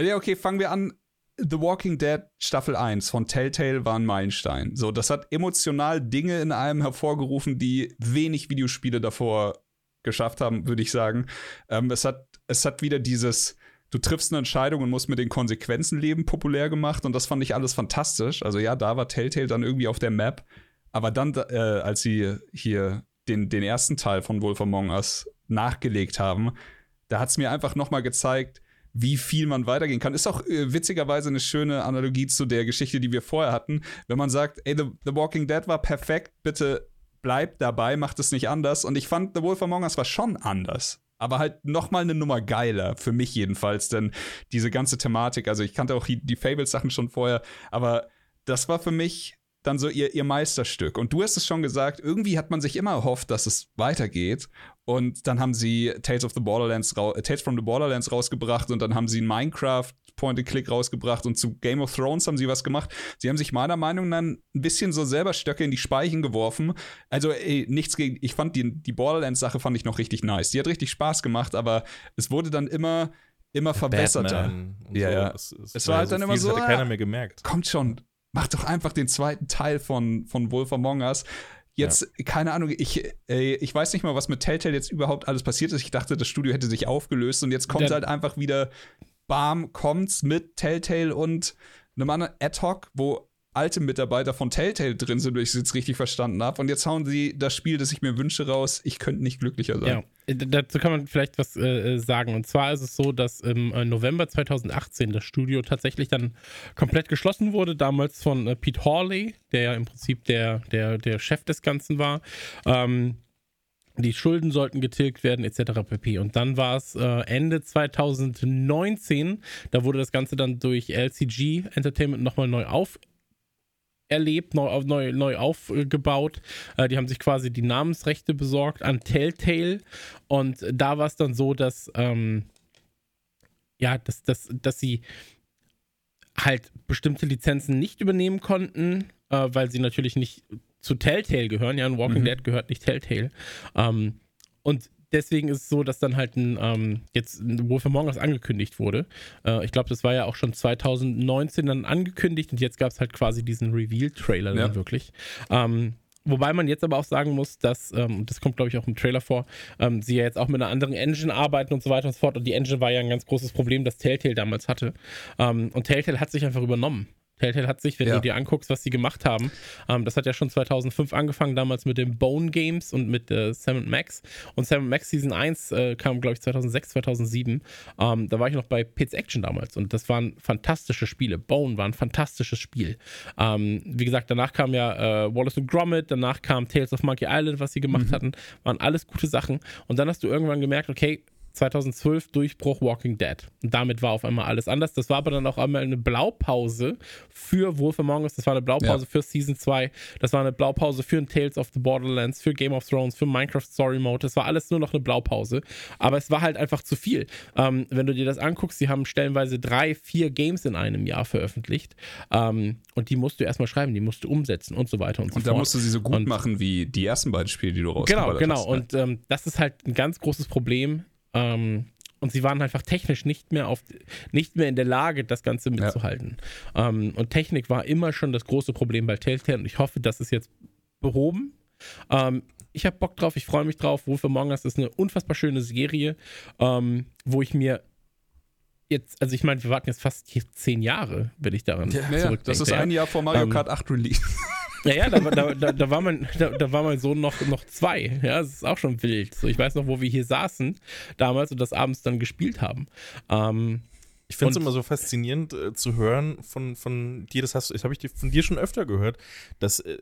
Ja, okay, fangen wir an. The Walking Dead Staffel 1 von Telltale war ein Meilenstein. So, das hat emotional Dinge in einem hervorgerufen, die wenig Videospiele davor geschafft haben, würde ich sagen. Ähm, es, hat, es hat wieder dieses, du triffst eine Entscheidung und musst mit den Konsequenzen leben, populär gemacht. Und das fand ich alles fantastisch. Also ja, da war Telltale dann irgendwie auf der Map. Aber dann, äh, als sie hier den, den ersten Teil von Wolf Among Us nachgelegt haben, da hat es mir einfach noch mal gezeigt, wie viel man weitergehen kann. Ist auch äh, witzigerweise eine schöne Analogie zu der Geschichte, die wir vorher hatten. Wenn man sagt, ey, The, The Walking Dead war perfekt, bitte bleibt dabei, macht es nicht anders. Und ich fand, The Wolf Among Us war schon anders. Aber halt noch mal eine Nummer geiler, für mich jedenfalls. Denn diese ganze Thematik, also ich kannte auch die Fables-Sachen schon vorher, aber das war für mich dann so ihr, ihr Meisterstück. Und du hast es schon gesagt, irgendwie hat man sich immer erhofft, dass es weitergeht. Und dann haben sie Tales of the Borderlands, äh, Tales from the Borderlands rausgebracht und dann haben sie Minecraft Point-and-Click rausgebracht und zu Game of Thrones haben sie was gemacht. Sie haben sich meiner Meinung nach ein bisschen so selber Stöcke in die Speichen geworfen. Also, ey, nichts gegen, ich fand die, die Borderlands-Sache fand ich noch richtig nice. Die hat richtig Spaß gemacht, aber es wurde dann immer immer verbesserter. Ja, so. ja. Es, es, es war halt dann immer so. Das hatte keiner mehr gemerkt. Kommt schon, mach doch einfach den zweiten Teil von, von Wolf Among Us. Jetzt, ja. keine Ahnung, ich, äh, ich weiß nicht mal, was mit Telltale jetzt überhaupt alles passiert ist. Ich dachte, das Studio hätte sich aufgelöst und jetzt kommt ja. halt einfach wieder, bam, kommt's mit Telltale und einem anderen Ad-Hoc, wo alte Mitarbeiter von Telltale drin sind, wenn ich es jetzt richtig verstanden habe. Und jetzt hauen sie das Spiel, das ich mir wünsche, raus. Ich könnte nicht glücklicher sein. Ja, äh, dazu kann man vielleicht was äh, sagen. Und zwar ist es so, dass im äh, November 2018 das Studio tatsächlich dann komplett geschlossen wurde. Damals von äh, Pete Hawley, der ja im Prinzip der, der, der Chef des Ganzen war. Ähm, die Schulden sollten getilgt werden, etc. pp. Und dann war es äh, Ende 2019, da wurde das Ganze dann durch LCG Entertainment nochmal neu auf, erlebt, neu, neu, neu aufgebaut. Äh, die haben sich quasi die Namensrechte besorgt an Telltale. Und da war es dann so, dass, ähm, ja, dass, dass, dass sie halt bestimmte Lizenzen nicht übernehmen konnten, äh, weil sie natürlich nicht zu Telltale gehören. Ja, ein Walking mhm. Dead gehört nicht Telltale. Ähm, und deswegen ist es so, dass dann halt ein, ähm, jetzt ein Wolf Among Us angekündigt wurde. Äh, ich glaube, das war ja auch schon 2019 dann angekündigt und jetzt gab es halt quasi diesen Reveal-Trailer ja. dann wirklich. Ähm, Wobei man jetzt aber auch sagen muss, dass, ähm, das kommt glaube ich auch im Trailer vor, ähm, sie ja jetzt auch mit einer anderen Engine arbeiten und so weiter und so fort. Und die Engine war ja ein ganz großes Problem, das Telltale damals hatte. Ähm, und Telltale hat sich einfach übernommen. Telltale hat sich, wenn ja. du dir anguckst, was sie gemacht haben, ähm, das hat ja schon 2005 angefangen, damals mit den Bone Games und mit äh, Sam Max. Und Sam Max Season 1 äh, kam, glaube ich, 2006, 2007. Ähm, da war ich noch bei Pits Action damals und das waren fantastische Spiele. Bone war ein fantastisches Spiel. Ähm, wie gesagt, danach kam ja äh, Wallace und Gromit, danach kam Tales of Monkey Island, was sie gemacht mhm. hatten. Waren alles gute Sachen. Und dann hast du irgendwann gemerkt, okay, 2012 Durchbruch Walking Dead. Und damit war auf einmal alles anders. Das war aber dann auch einmal eine Blaupause für Wolf Among Us. Das war eine Blaupause ja. für Season 2. Das war eine Blaupause für Tales of the Borderlands, für Game of Thrones, für Minecraft Story Mode. Das war alles nur noch eine Blaupause. Aber es war halt einfach zu viel. Ähm, wenn du dir das anguckst, sie haben stellenweise drei, vier Games in einem Jahr veröffentlicht. Ähm, und die musst du erstmal schreiben, die musst du umsetzen und so weiter und, und so fort. Und da musst du sie so gut und, machen wie die ersten beiden Spiele, die du rausgebracht genau, hast. Genau, genau. Und ähm, das ist halt ein ganz großes Problem ähm, und sie waren einfach technisch nicht mehr auf, nicht mehr in der Lage, das Ganze mitzuhalten. Ja. Ähm, und Technik war immer schon das große Problem bei Telltale und ich hoffe, das ist jetzt behoben. Ähm, ich habe Bock drauf, ich freue mich drauf. Wolf Among Us ist eine unfassbar schöne Serie, ähm, wo ich mir jetzt, also ich meine, wir warten jetzt fast zehn Jahre, wenn ich daran ja, zurückdenke. Das ist ein Jahr vor Mario ähm, Kart 8 Release. Ja, ja, da, da, da, da, war mein, da, da, war mein Sohn noch, noch zwei. Ja, das ist auch schon wild. So, ich weiß noch, wo wir hier saßen damals und das abends dann gespielt haben. Ähm, ich finde es immer so faszinierend äh, zu hören von, von dir, das hast das habe ich von dir schon öfter gehört, dass, äh,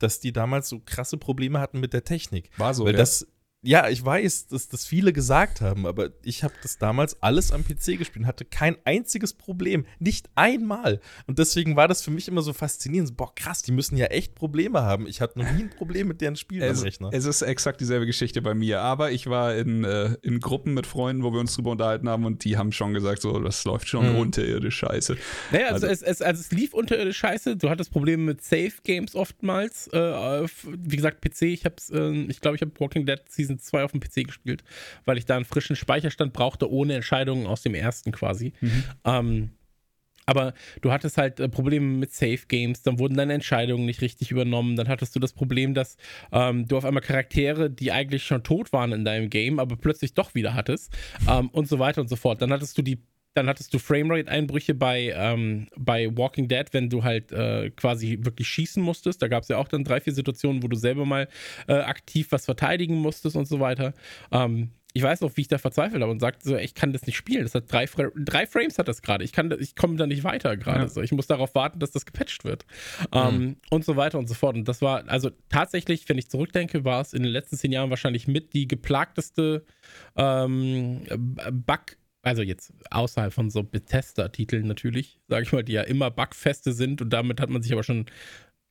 dass die damals so krasse Probleme hatten mit der Technik. War so. Weil ja. das, ja, ich weiß, dass das viele gesagt haben, aber ich habe das damals alles am PC gespielt und hatte kein einziges Problem. Nicht einmal. Und deswegen war das für mich immer so faszinierend. Boah, krass, die müssen ja echt Probleme haben. Ich hatte noch nie ein Problem mit deren Spielen am Rechner. Es ist exakt dieselbe Geschichte bei mir. Aber ich war in, äh, in Gruppen mit Freunden, wo wir uns drüber unterhalten haben und die haben schon gesagt, so, das läuft schon mhm. unterirdisch scheiße. Naja, also, also, es, es, also es lief unterirdisch scheiße. Du hattest Probleme mit Safe Games oftmals. Äh, wie gesagt, PC, ich hab's, äh, ich glaube, ich habe Walking Dead Season Season 2 auf dem PC gespielt, weil ich da einen frischen Speicherstand brauchte, ohne Entscheidungen aus dem ersten quasi. Mhm. Ähm, aber du hattest halt äh, Probleme mit Safe Games, dann wurden deine Entscheidungen nicht richtig übernommen. Dann hattest du das Problem, dass ähm, du auf einmal Charaktere, die eigentlich schon tot waren in deinem Game, aber plötzlich doch wieder hattest ähm, und so weiter und so fort. Dann hattest du die dann hattest du Framerate-Einbrüche bei, ähm, bei Walking Dead, wenn du halt äh, quasi wirklich schießen musstest. Da gab es ja auch dann drei, vier Situationen, wo du selber mal äh, aktiv was verteidigen musstest und so weiter. Ähm, ich weiß noch, wie ich da verzweifelt habe und sagte so, ich kann das nicht spielen. Das hat drei, drei Frames hat das gerade. Ich ich komme da nicht weiter gerade. Ja. So, ich muss darauf warten, dass das gepatcht wird. Ähm, mhm. und so weiter und so fort. Und das war, also tatsächlich, wenn ich zurückdenke, war es in den letzten zehn Jahren wahrscheinlich mit die geplagteste ähm, Bug- also jetzt außerhalb von so Bethesda-Titeln natürlich, sage ich mal, die ja immer bugfeste sind und damit hat man sich aber schon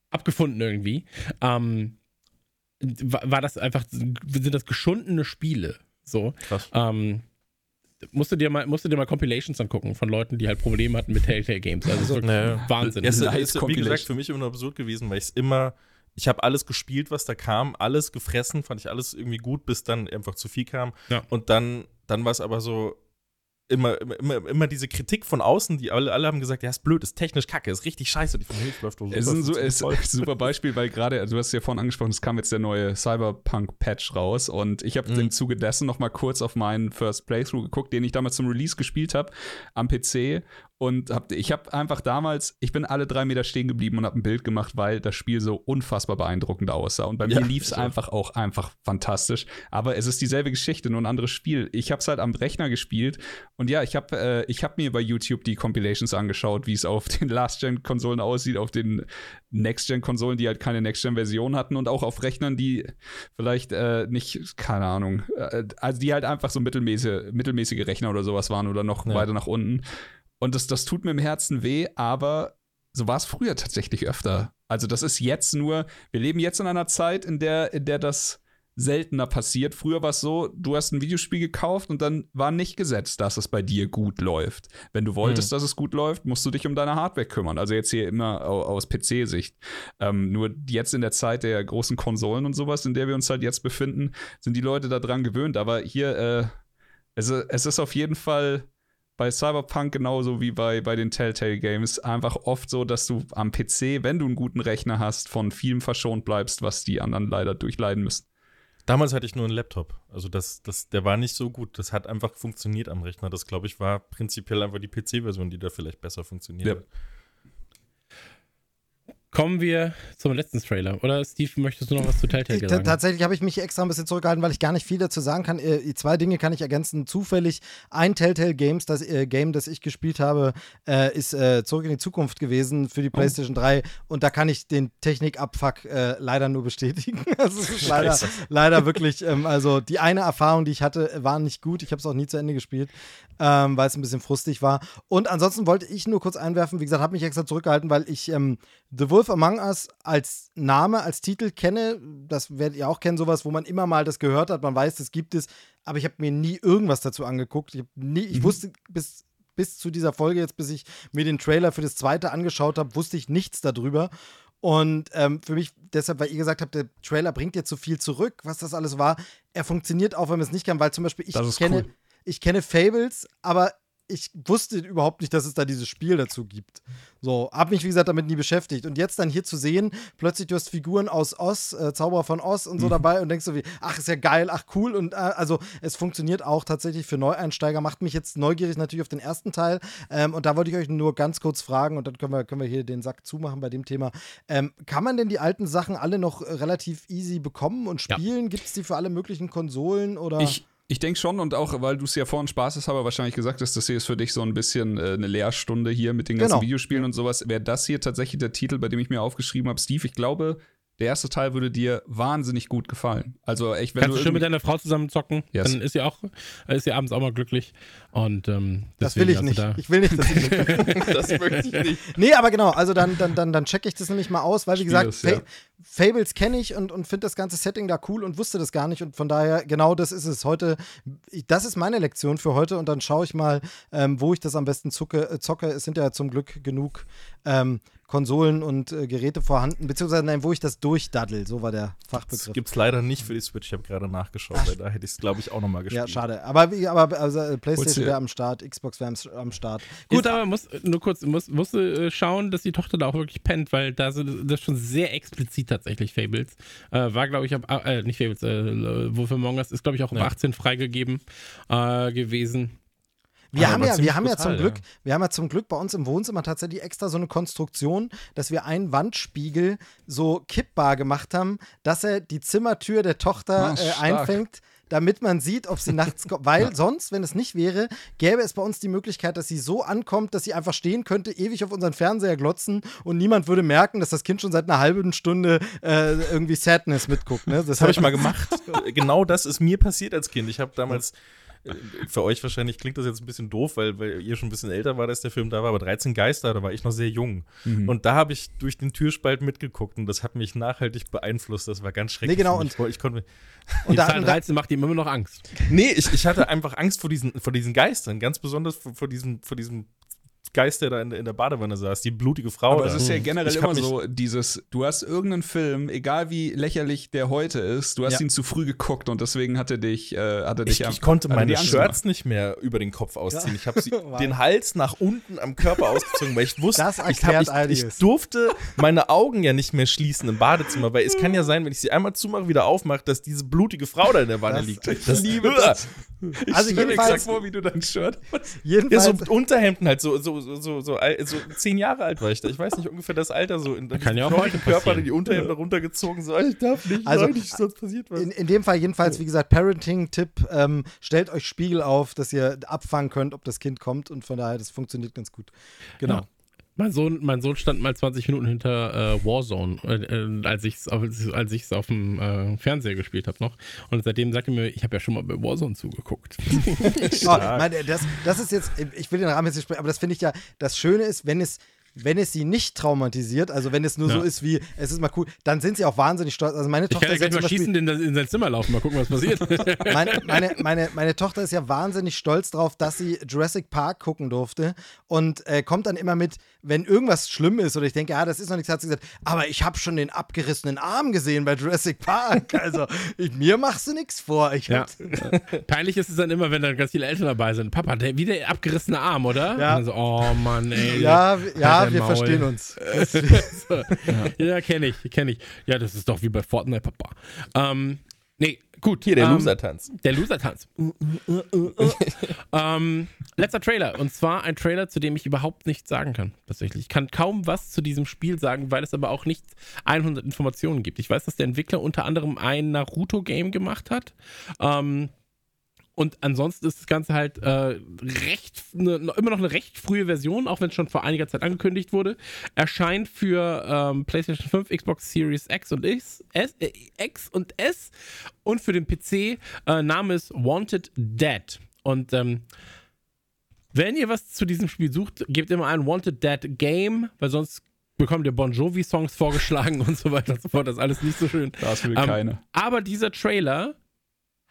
abgefunden irgendwie, ähm, war, das einfach, sind das geschundene Spiele. So. Krass. Ähm, musst du dir mal, musst du dir mal Compilations angucken von Leuten, die halt Probleme hatten mit Telltale Games. Also, wirklich naja. Wahnsinn. Es ist, ist, wie gesagt, für mich immer absurd gewesen, weil ich es immer, ich habe alles gespielt, was da kam, alles gefressen, fand ich alles irgendwie gut, bis dann einfach zu viel kam. Ja. Und dann, dann war es aber so, immer, immer, immer diese Kritik von außen, die alle, alle haben gesagt, ja, ist blöd, ist technisch kacke, ist richtig scheiße. Die von Hilfe läuft Es ist ein, so, ist ein super Beispiel, weil gerade, also du hast ja vorhin angesprochen, es kam jetzt der neue Cyberpunk-Patch raus und ich habe mhm. im Zuge dessen noch mal kurz auf meinen First Playthrough geguckt, den ich damals zum Release gespielt habe am PC und hab, ich habe einfach damals, ich bin alle drei Meter stehen geblieben und habe ein Bild gemacht, weil das Spiel so unfassbar beeindruckend aussah. Und bei ja, mir lief es einfach auch einfach fantastisch. Aber es ist dieselbe Geschichte, nur ein anderes Spiel. Ich habe es halt am Rechner gespielt und ja, ich habe äh, ich hab mir bei YouTube die Compilations angeschaut, wie es auf den Last-Gen-Konsolen aussieht, auf den Next-Gen-Konsolen, die halt keine Next-Gen-Version hatten und auch auf Rechnern, die vielleicht äh, nicht, keine Ahnung, äh, also die halt einfach so mittelmäßige, mittelmäßige Rechner oder sowas waren oder noch ja. weiter nach unten. Und das, das tut mir im Herzen weh, aber so war es früher tatsächlich öfter. Also das ist jetzt nur, wir leben jetzt in einer Zeit, in der, in der das seltener passiert. Früher war es so, du hast ein Videospiel gekauft und dann war nicht gesetzt, dass es bei dir gut läuft. Wenn du wolltest, mhm. dass es gut läuft, musst du dich um deine Hardware kümmern. Also jetzt hier immer aus PC-Sicht. Ähm, nur jetzt in der Zeit der großen Konsolen und sowas, in der wir uns halt jetzt befinden, sind die Leute daran gewöhnt. Aber hier, äh, es, es ist auf jeden Fall bei Cyberpunk genauso wie bei, bei den Telltale Games einfach oft so, dass du am PC, wenn du einen guten Rechner hast, von vielem verschont bleibst, was die anderen leider durchleiden müssen. Damals hatte ich nur einen Laptop. Also das, das, der war nicht so gut. Das hat einfach funktioniert am Rechner. Das, glaube ich, war prinzipiell einfach die PC-Version, die da vielleicht besser funktioniert ja. Kommen wir zum letzten Trailer. Oder Steve, möchtest du noch was zu Telltale T- sagen? Tatsächlich habe ich mich extra ein bisschen zurückgehalten, weil ich gar nicht viel dazu sagen kann. Äh, zwei Dinge kann ich ergänzen. Zufällig ein Telltale Games, das äh, Game, das ich gespielt habe, äh, ist äh, Zurück in die Zukunft gewesen für die Oh. PlayStation 3 und da kann ich den Technikabfuck äh, leider nur bestätigen. Also es ist leider, leider wirklich, ähm, also die eine Erfahrung, die ich hatte, war nicht gut. Ich habe es auch nie zu Ende gespielt, ähm, weil es ein bisschen frustig war. Und ansonsten wollte ich nur kurz einwerfen, wie gesagt, habe mich extra zurückgehalten, weil ich ähm, The Wolf Among Us als Name, als Titel kenne. Das werdet ihr auch kennen, sowas, wo man immer mal das gehört hat, man weiß, das gibt es, aber ich habe mir nie irgendwas dazu angeguckt. Ich, nie, ich wusste bis, bis zu dieser Folge jetzt, bis ich mir den Trailer für das zweite angeschaut habe, wusste ich nichts darüber. Und ähm, für mich, deshalb, weil ihr gesagt habt, der Trailer bringt jetzt so viel zurück, was das alles war, er funktioniert auch, wenn man es nicht kann, weil zum Beispiel ich kenne, cool. ich kenne Fables, aber ich wusste überhaupt nicht, dass es da dieses Spiel dazu gibt. So, hab mich, wie gesagt, damit nie beschäftigt. Und jetzt dann hier zu sehen, plötzlich du hast Figuren aus Oz, äh, Zauberer von Oz und so dabei und denkst so wie, ach, ist ja geil, ach, cool. Und äh, also es funktioniert auch tatsächlich für Neueinsteiger, macht mich jetzt neugierig natürlich auf den ersten Teil. Ähm, und da wollte ich euch nur ganz kurz fragen und dann können wir, können wir hier den Sack zumachen bei dem Thema. Ähm, kann man denn die alten Sachen alle noch relativ easy bekommen und Ja. spielen? Gibt es die für alle möglichen Konsolen oder? Ich, ich denke schon und auch, weil du es ja vorhin spaßeshalber wahrscheinlich gesagt hast, das hier ist für dich so ein bisschen äh, eine Lehrstunde hier mit den ganzen Genau. Videospielen und sowas, wäre das hier tatsächlich der Titel, bei dem ich mir aufgeschrieben habe, Steve, ich glaube, der erste Teil würde dir wahnsinnig gut gefallen. Also echt, wenn Kannst du du schön mit deiner Frau zusammen zocken, Yes. dann ist sie auch, ist sie abends auch mal glücklich. Und ähm, das will ich nicht. du Ich will nicht, dass ich Das möchte ich nicht. Nee, aber genau, also dann, dann, dann, dann checke ich das nämlich mal aus, weil wie gesagt, es, Fa Fables kenne ich und, und finde das ganze Setting da cool und wusste das gar nicht und von daher, genau das ist es. Heute, das ist meine Lektion für heute und dann schaue ich mal, ähm, wo ich das am besten zucke, äh, zocke. Es sind ja zum Glück genug ähm, Konsolen und äh, Geräte vorhanden, beziehungsweise nein, wo ich das durchdaddel, so war der Das Fachbegriff. gibt es leider nicht für die Switch. Ich habe gerade nachgeschaut, weil da hätte ich es, glaube ich, auch nochmal gespielt. Ja, schade. Aber, wie, aber also, äh, PlayStation wäre am Start, Xbox wäre am, Start. Gut, aber muss nur kurz, muss, musst du äh, schauen, dass die Tochter da auch wirklich pennt, weil da sind das ist schon sehr explizit tatsächlich Fables. Äh, war, glaube ich, ab, äh, nicht Fables, äh, Wolf Among Us ist, glaube ich, auch ab Ja. 18 freigegeben äh, gewesen. Wir Aber haben ja, wir haben ja brutal, zum Glück, ja. wir haben ja zum Glück bei uns im Wohnzimmer tatsächlich extra so eine Konstruktion, dass wir einen Wandspiegel so kippbar gemacht haben, dass er die Zimmertür der Tochter Ah, äh, einfängt, damit man sieht, ob sie nachts kommt. Weil sonst, wenn es nicht wäre, gäbe es bei uns die Möglichkeit, dass sie so ankommt, dass sie einfach stehen könnte, ewig auf unseren Fernseher glotzen und niemand würde merken, dass das Kind schon seit einer halben Stunde äh, irgendwie Sadness mitguckt. Ne? Das habe ich mal gemacht. genau das ist mir passiert als Kind. Ich habe damals, für euch wahrscheinlich klingt das jetzt ein bisschen doof, weil, weil ihr schon ein bisschen älter war, als der Film da war, aber 13 Geister, da war ich noch sehr jung. Mhm. Und da habe ich durch den Türspalt mitgeguckt und das hat mich nachhaltig beeinflusst. Das war ganz schrecklich. Nee, genau, mich. ich, konnte, Die Und da, Zahl und da, 13 macht ihm immer noch Angst. nee, ich, ich hatte einfach Angst vor diesen, vor diesen Geistern, ganz besonders vor, vor, diesem, vor diesem Geist, der da in, der- in der Badewanne saß, die blutige Frau. Aber da. es ist ja generell Ich hab immer so, dieses, du hast irgendeinen Film, egal wie lächerlich der heute ist, du hast Ja. ihn zu früh geguckt und deswegen hat er dich, äh, hat er dich Ich, am- ich konnte meine Shirts nicht mehr über den Kopf ausziehen. Ich habe sie den Hals nach unten am Körper ausgezogen, weil ich wusste, Das ich, hab, ich, ich durfte meine Augen ja nicht mehr schließen im Badezimmer, weil es kann ja sein, wenn ich sie einmal zumache, wieder aufmache, dass diese blutige Frau da in der Wanne Das- liegt. Ich liebe das. Ich Also jedenfalls- exakt vor, wie du dein Shirt hast. Ja, jedenfalls, so Unterhemden halt, so, so, so, so, so, so zehn Jahre alt war ich da. Ich weiß nicht, ungefähr das Alter so. In kann ja auch heute Körper, die Unterhemden runtergezogen, so, ich darf nicht, Also, Leute, sonst passiert was. In, in dem Fall jedenfalls, wie gesagt, Parenting-Tipp, ähm, stellt euch Spiegel auf, dass ihr abfangen könnt, ob das Kind kommt und von daher, das funktioniert ganz gut. Genau. Ja. Mein Sohn, mein Sohn stand mal 20 Minuten hinter äh, Warzone, äh, äh, als ich es als ich's auf dem äh, Fernseher gespielt habe noch. Und seitdem sagte er mir, ich habe ja schon mal bei Warzone zugeguckt. Oh, meine, das, das ist jetzt, ich will den Rahmen jetzt nicht sprechen, aber das finde ich ja, das Schöne ist, wenn es wenn es sie nicht traumatisiert, also wenn es nur Ja. so ist wie, es ist mal cool, dann sind sie auch wahnsinnig stolz. Also meine Ich Tochter kann ja ist ja gleich mal schießen, in, in sein Zimmer laufen, mal gucken, was passiert. meine, meine, meine, meine Tochter ist ja wahnsinnig stolz drauf, dass sie Jurassic Park gucken durfte und äh, kommt dann immer mit, wenn irgendwas schlimm ist oder ich denke, ja, das ist noch nichts, hat sie gesagt, aber ich habe schon den abgerissenen Arm gesehen bei Jurassic Park. Also ich, mir machst du nichts vor. Ich Ja. Peinlich ist es dann immer, wenn dann ganz viele Eltern dabei sind. Papa, der wieder der abgerissene Arm, oder? Ja. So, oh Mann, ey. ja, ja, Dein wir Maul. verstehen uns. ja, kenne ich, kenne ich. Ja, das ist doch wie bei Fortnite, Papa. Ähm, Nee, gut. Hier, der ähm, Loser-Tanz. Der Loser-Tanz. ähm, letzter Trailer. Und zwar ein Trailer, zu dem ich überhaupt nichts sagen kann. Tatsächlich. Ich kann kaum was zu diesem Spiel sagen, weil es aber auch nicht 100 Informationen gibt. Ich weiß, dass der Entwickler unter anderem ein Naruto-Game gemacht hat. Ähm, und ansonsten ist das Ganze halt äh, recht, ne, immer noch eine recht frühe Version, auch wenn es schon vor einiger Zeit angekündigt wurde. Erscheint für ähm, PlayStation 5, Xbox Series X und X, S, äh, X und S und für den PC. Äh, Name ist Wanted Dead. Und ähm, wenn ihr was zu diesem Spiel sucht, gebt immer ein Wanted Dead Game, weil sonst bekommt ihr Bon Jovi-Songs vorgeschlagen und so weiter und so fort. Das ist alles nicht so schön. Das will Ähm, keine. Aber dieser Trailer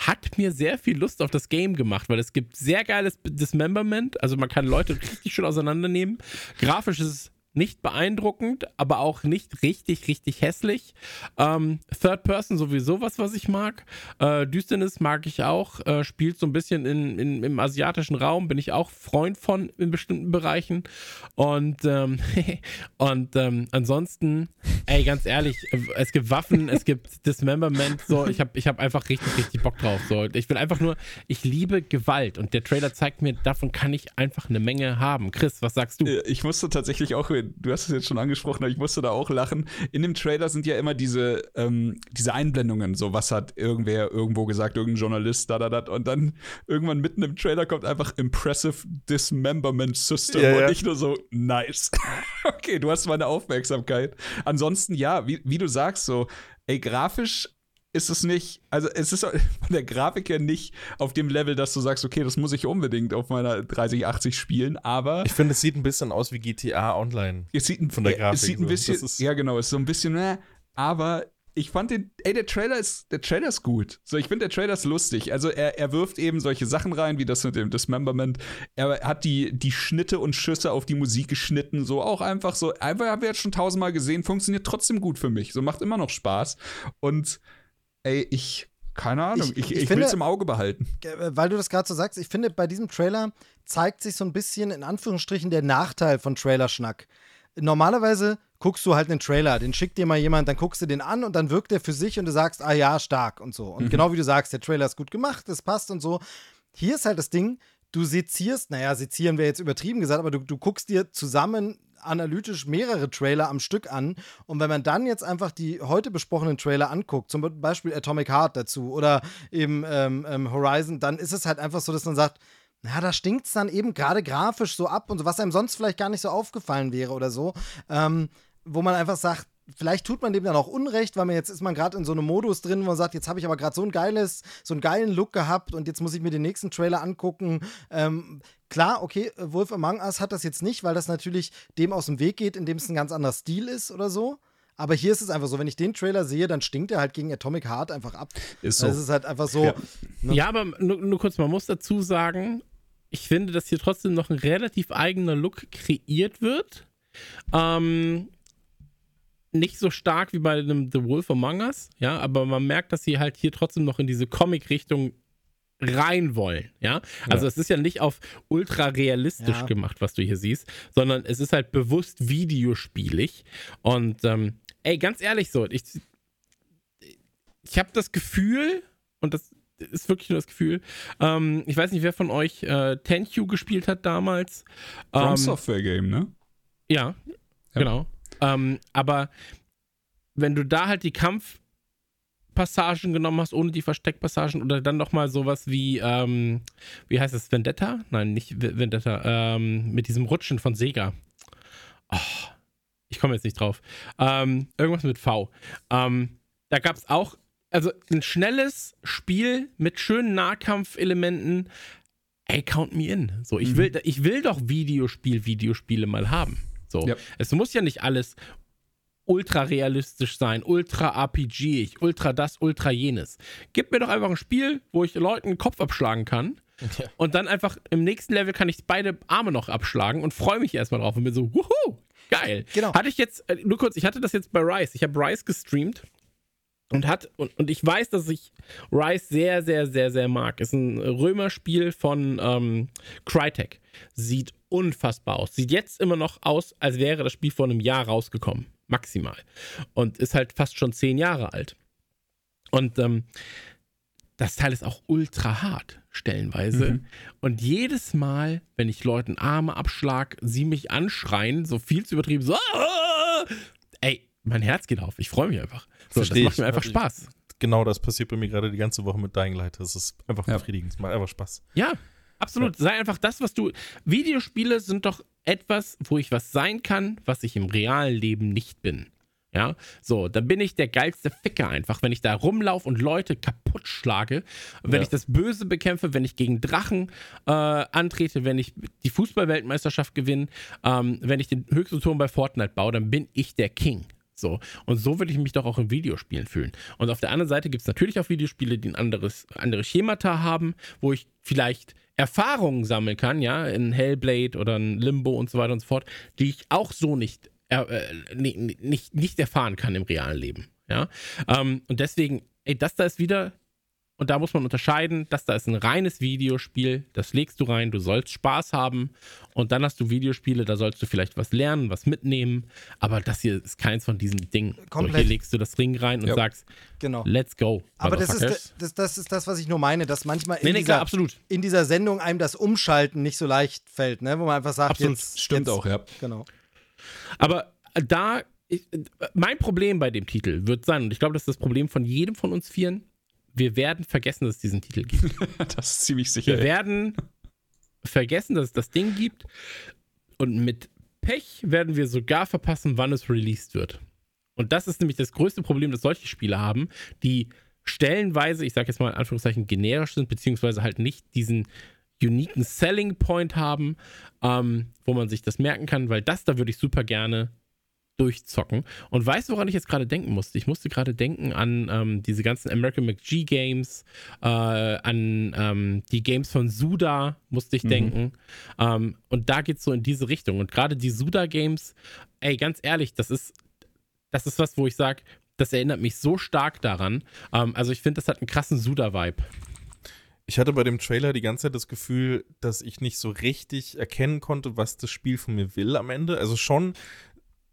hat mir sehr viel Lust auf das Game gemacht, weil es gibt sehr geiles Dismemberment. Also man kann Leute richtig schön auseinandernehmen. Grafisch ist es nicht beeindruckend, aber auch nicht richtig, richtig hässlich. Ähm, Third Person sowieso was, was ich mag. Äh, Düsternis mag ich auch. Äh, spielt so ein bisschen in, in, im asiatischen Raum, bin ich auch Freund von in bestimmten Bereichen. Und, ähm, und ähm, ansonsten, ey, ganz ehrlich, äh, es gibt Waffen, es gibt Dismemberment. So, ich habe ich hab einfach richtig, richtig Bock drauf. So, ich will einfach nur, ich liebe Gewalt und der Trailer zeigt mir, davon kann ich einfach eine Menge haben. Chris, was sagst du? Äh, Ich musste tatsächlich auch, du hast es jetzt schon angesprochen, aber ich musste da auch lachen. In dem Trailer sind ja immer diese, ähm, diese Einblendungen, so was hat irgendwer irgendwo gesagt, irgendein Journalist, da, da, da. Und dann irgendwann mitten im Trailer kommt einfach Impressive Dismemberment System Ja, und ja. nicht nur so, nice. okay, du hast meine Aufmerksamkeit. Ansonsten, ja, wie, wie du sagst, so, ey, grafisch ist es nicht, also es ist von der Grafik her nicht auf dem Level, dass du sagst, okay, das muss ich unbedingt auf meiner 3080 spielen, aber Ich finde, es sieht ein bisschen aus wie GTA Online. es sieht ein, Von der Grafik es sieht ein so. bisschen, ja genau, es ist so ein bisschen, äh, aber ich fand den, ey, der Trailer ist, der Trailer ist gut. So, ich finde, der Trailer ist lustig. Also, er, er wirft eben solche Sachen rein, wie das mit dem Dismemberment. Er hat die, die Schnitte und Schüsse auf die Musik geschnitten, so auch einfach so, einfach haben wir jetzt schon tausendmal gesehen, funktioniert trotzdem gut für mich. So macht immer noch Spaß. Und, ey, ich, keine Ahnung, Ich- ich, ich ich, finde- will es im Auge behalten. Äh, weil du das gerade so sagst, ich finde, bei diesem Trailer zeigt sich so ein bisschen in Anführungsstrichen der Nachteil von Trailerschnack. Normalerweise guckst du halt einen Trailer, den schickt dir mal jemand, dann guckst du den an und dann wirkt er für sich und du sagst, ah ja, stark und so. Und genau wie du sagst, der Trailer ist gut gemacht, das passt und so. Hier ist halt das Ding, du sezierst, naja, sezieren wäre jetzt übertrieben gesagt, aber du, du guckst dir zusammen analytisch mehrere Trailer am Stück an. Und wenn man dann jetzt einfach die heute besprochenen Trailer anguckt, zum Beispiel Atomic Heart dazu oder eben ähm, ähm, Horizon, dann ist es halt einfach so, dass man sagt, na, da stinkt es dann eben gerade grafisch so ab und so, was einem sonst vielleicht gar nicht so aufgefallen wäre oder so. Ähm, wo man einfach sagt, vielleicht tut man dem dann auch Unrecht, weil man jetzt ist man gerade in so einem Modus drin, wo man sagt, jetzt habe ich aber gerade so ein geiles, so einen geilen Look gehabt und jetzt muss ich mir den nächsten Trailer angucken. Ähm, klar, okay, Wolf Among Us hat das jetzt nicht, weil das natürlich dem aus dem Weg geht, indem es ein ganz anderer Stil ist oder so. Aber hier ist es einfach so, wenn ich den Trailer sehe, dann stinkt er halt gegen Atomic Heart einfach ab. Ist so. Das ist halt einfach so. Ja. Ne? Ja, aber nur, nur kurz, man muss dazu sagen, ich finde, dass hier trotzdem noch ein relativ eigener Look kreiert wird. Ähm, nicht so stark wie bei dem The Wolf Among Us, ja, aber man merkt, dass sie halt hier trotzdem noch in diese Comic-Richtung rein wollen, ja. Also es ist ja nicht auf ultra realistisch Ja. gemacht, was du hier siehst, sondern es ist halt bewusst videospielig und ähm, ey, ganz ehrlich so, ich, ich habe das Gefühl, und das ist wirklich nur das Gefühl, ähm, ich weiß nicht, wer von euch äh, Tenchu gespielt hat damals. From Ähm, Software Game, ne? ja, genau. Ähm, aber wenn du da halt die Kampfpassagen genommen hast, ohne die Versteckpassagen oder dann noch mal sowas wie, ähm, wie heißt es, Vendetta? Nein, nicht Vendetta, ähm, mit diesem Rutschen von Sega. Oh, ich komme jetzt nicht drauf. Ähm, irgendwas mit V. Ähm, da gab es auch, also ein schnelles Spiel mit schönen Nahkampfelementen. Ey, count me in. So, ich, will, ich will doch Videospiel, Videospiele mal haben. So. Ja. Es muss ja nicht alles ultra realistisch sein, ultra RPG, ultra das, ultra jenes. Gib mir doch einfach ein Spiel, wo ich Leuten den Kopf abschlagen kann. Und dann einfach im nächsten Level kann ich beide Arme noch abschlagen und freue mich erstmal drauf und bin so, wuhu, geil. Genau. Hatte ich jetzt, äh, nur kurz, ich hatte das jetzt bei Rise. Ich habe Rise gestreamt und hat, und, und ich weiß, dass ich Rise sehr, sehr, sehr, sehr mag. Ist ein Römerspiel von ähm, Crytek. Sieht unfassbar aus. Sieht jetzt immer noch aus, als wäre das Spiel vor einem Jahr rausgekommen. Maximal. Und ist halt fast schon zehn Jahre alt. Und ähm, das Teil ist auch ultra hart, stellenweise. Mhm. Und jedes Mal, wenn ich Leuten Arme abschlag, sie mich anschreien, so viel zu übertrieben, so, "Ah!" ey, mein Herz geht auf. Ich freue mich einfach. So, das macht ich. mir einfach Spaß. Genau das passiert bei mir gerade die ganze Woche mit Dying Light. Das ist einfach befriedigend. Es macht einfach Spaß. Ja, absolut. Sei einfach das, was du. Videospiele sind doch etwas, wo ich was sein kann, was ich im realen Leben nicht bin. Ja, so, dann bin ich der geilste Ficker einfach, wenn ich da rumlaufe und Leute kaputt schlage, wenn Ja. ich das Böse bekämpfe, wenn ich gegen Drachen äh, antrete, wenn ich die Fußballweltmeisterschaft gewinne, ähm, wenn ich den höchsten Turm bei Fortnite baue, dann bin ich der King. So. Und so würde ich mich doch auch in Videospielen fühlen. Und auf der anderen Seite gibt es natürlich auch Videospiele, die ein anderes, andere Schemata haben, wo ich vielleicht Erfahrungen sammeln kann, ja, in Hellblade oder in Limbo und so weiter und so fort, die ich auch so nicht, äh, äh, ni- ni- nicht, nicht erfahren kann im realen Leben. Ja. Ähm, und deswegen, ey, das da ist wieder, und da muss man unterscheiden, das da ist ein reines Videospiel, das legst du rein, du sollst Spaß haben und dann hast du Videospiele, da sollst du vielleicht was lernen, was mitnehmen, aber das hier ist keins von diesen Dingen. So, Komplett. hier legst du das Ring rein und Ja. sagst, Genau. let's go. Aber das ist, das, das ist das, was ich nur meine, dass manchmal in, Nee, nee, dieser, klar, absolut. in dieser Sendung einem das Umschalten nicht so leicht fällt, ne? wo man einfach sagt, Absolut. jetzt Stimmt jetzt, auch, ja. Genau. Aber da, ich, mein Problem bei dem Titel wird sein, und ich glaube, das ist das Problem von jedem von uns Vieren, wir werden vergessen, dass es diesen Titel gibt. Das ist ziemlich sicher. Wir werden vergessen, dass es das Ding gibt. Und mit Pech werden wir sogar verpassen, wann es released wird. Und das ist nämlich das größte Problem, das solche Spiele haben, die stellenweise, ich sage jetzt mal in Anführungszeichen, generisch sind, beziehungsweise halt nicht diesen uniken Selling Point haben, ähm, wo man sich das merken kann, weil das da würde ich super gerne durchzocken. Und weißt du, woran ich jetzt gerade denken musste? Ich musste gerade denken an ähm, diese ganzen American McG Games, äh, an ähm, die Games von Suda musste ich Mhm. denken. Ähm, und da geht es so in diese Richtung. Und gerade die Suda Games, ey, ganz ehrlich, das ist, das ist was, wo ich sage, das erinnert mich so stark daran. Ähm, also ich finde, das hat einen krassen Suda-Vibe. Ich hatte bei dem Trailer die ganze Zeit das Gefühl, dass ich nicht so richtig erkennen konnte, was das Spiel von mir will am Ende. Also schon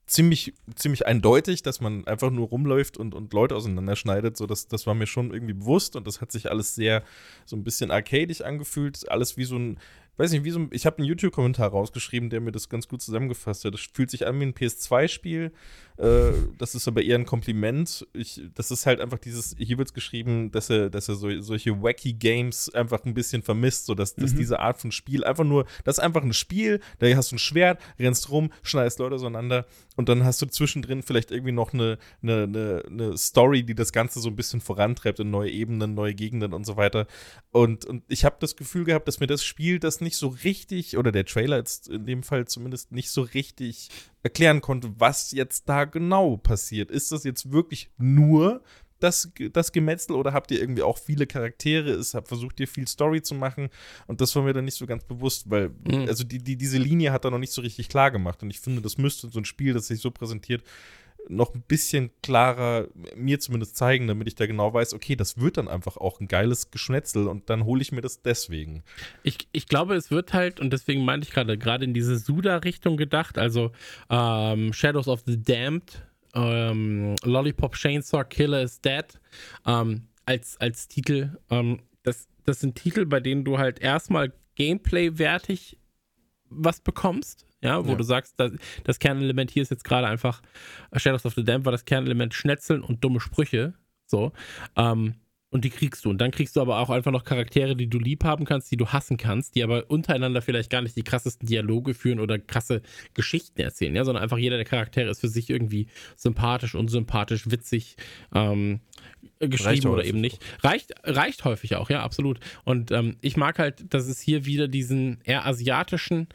ziemlich, ziemlich eindeutig, dass man einfach nur rumläuft und, und Leute auseinanderschneidet. So, das, das war mir schon irgendwie bewusst und das hat sich alles sehr so ein bisschen arcadisch angefühlt. Alles wie so ein, weiß nicht, wie so ein, ich habe einen YouTube-Kommentar rausgeschrieben, der mir das ganz gut zusammengefasst hat. Das fühlt sich an wie ein PS2-Spiel. Äh, das ist aber eher ein Kompliment. Ich, das ist halt einfach dieses, hier wird es geschrieben, dass er, dass er so, solche wacky Games einfach ein bisschen vermisst, so dass, dass diese Art von Spiel einfach nur, das ist einfach ein Spiel, da hast du ein Schwert, rennst rum, schneidest Leute auseinander und dann hast du zwischendrin vielleicht irgendwie noch eine, eine, eine, eine Story, die das Ganze so ein bisschen vorantreibt in neue Ebenen, neue Gegenden und so weiter. Und, und ich habe das Gefühl gehabt, dass mir das Spiel das nicht so richtig, oder der Trailer jetzt in dem Fall zumindest nicht so richtig erklären konnte, was jetzt da genau passiert. Ist das jetzt wirklich nur das, das Gemetzel oder habt ihr irgendwie auch viele Charaktere? Es habt versucht, ihr viel Story zu machen und das war mir dann nicht so ganz bewusst, weil Mhm. also die, die, diese Linie hat er noch nicht so richtig klar gemacht und ich finde, das müsste so ein Spiel, das sich so präsentiert, noch ein bisschen klarer mir zumindest zeigen, damit ich da genau weiß, okay, das wird dann einfach auch ein geiles Geschnetzel und dann hole ich mir das deswegen. Ich, ich glaube, es wird halt, und deswegen meinte ich gerade, gerade in diese Suda-Richtung gedacht, also ähm, Shadows of the Damned, ähm, Lollipop Chainsaw Killer is Dead, ähm, als, als Titel. Ähm, das, das sind Titel, bei denen du halt erstmal Gameplay-wertig was bekommst. Ja, wo Ja. du sagst, das, das Kernelement hier ist jetzt gerade einfach, Shadows of the Damned war das Kernelement Schnetzeln und dumme Sprüche. So. Ähm, und die kriegst du. Und dann kriegst du aber auch einfach noch Charaktere, die du lieb haben kannst, die du hassen kannst, die aber untereinander vielleicht gar nicht die krassesten Dialoge führen oder krasse Geschichten erzählen, ja, sondern einfach jeder der Charaktere ist für sich irgendwie sympathisch, unsympathisch, witzig, ähm, geschrieben oder eben nicht. Reicht, reicht häufig auch, ja, absolut. Und ähm, ich mag halt, dass es hier wieder diesen eher asiatischen,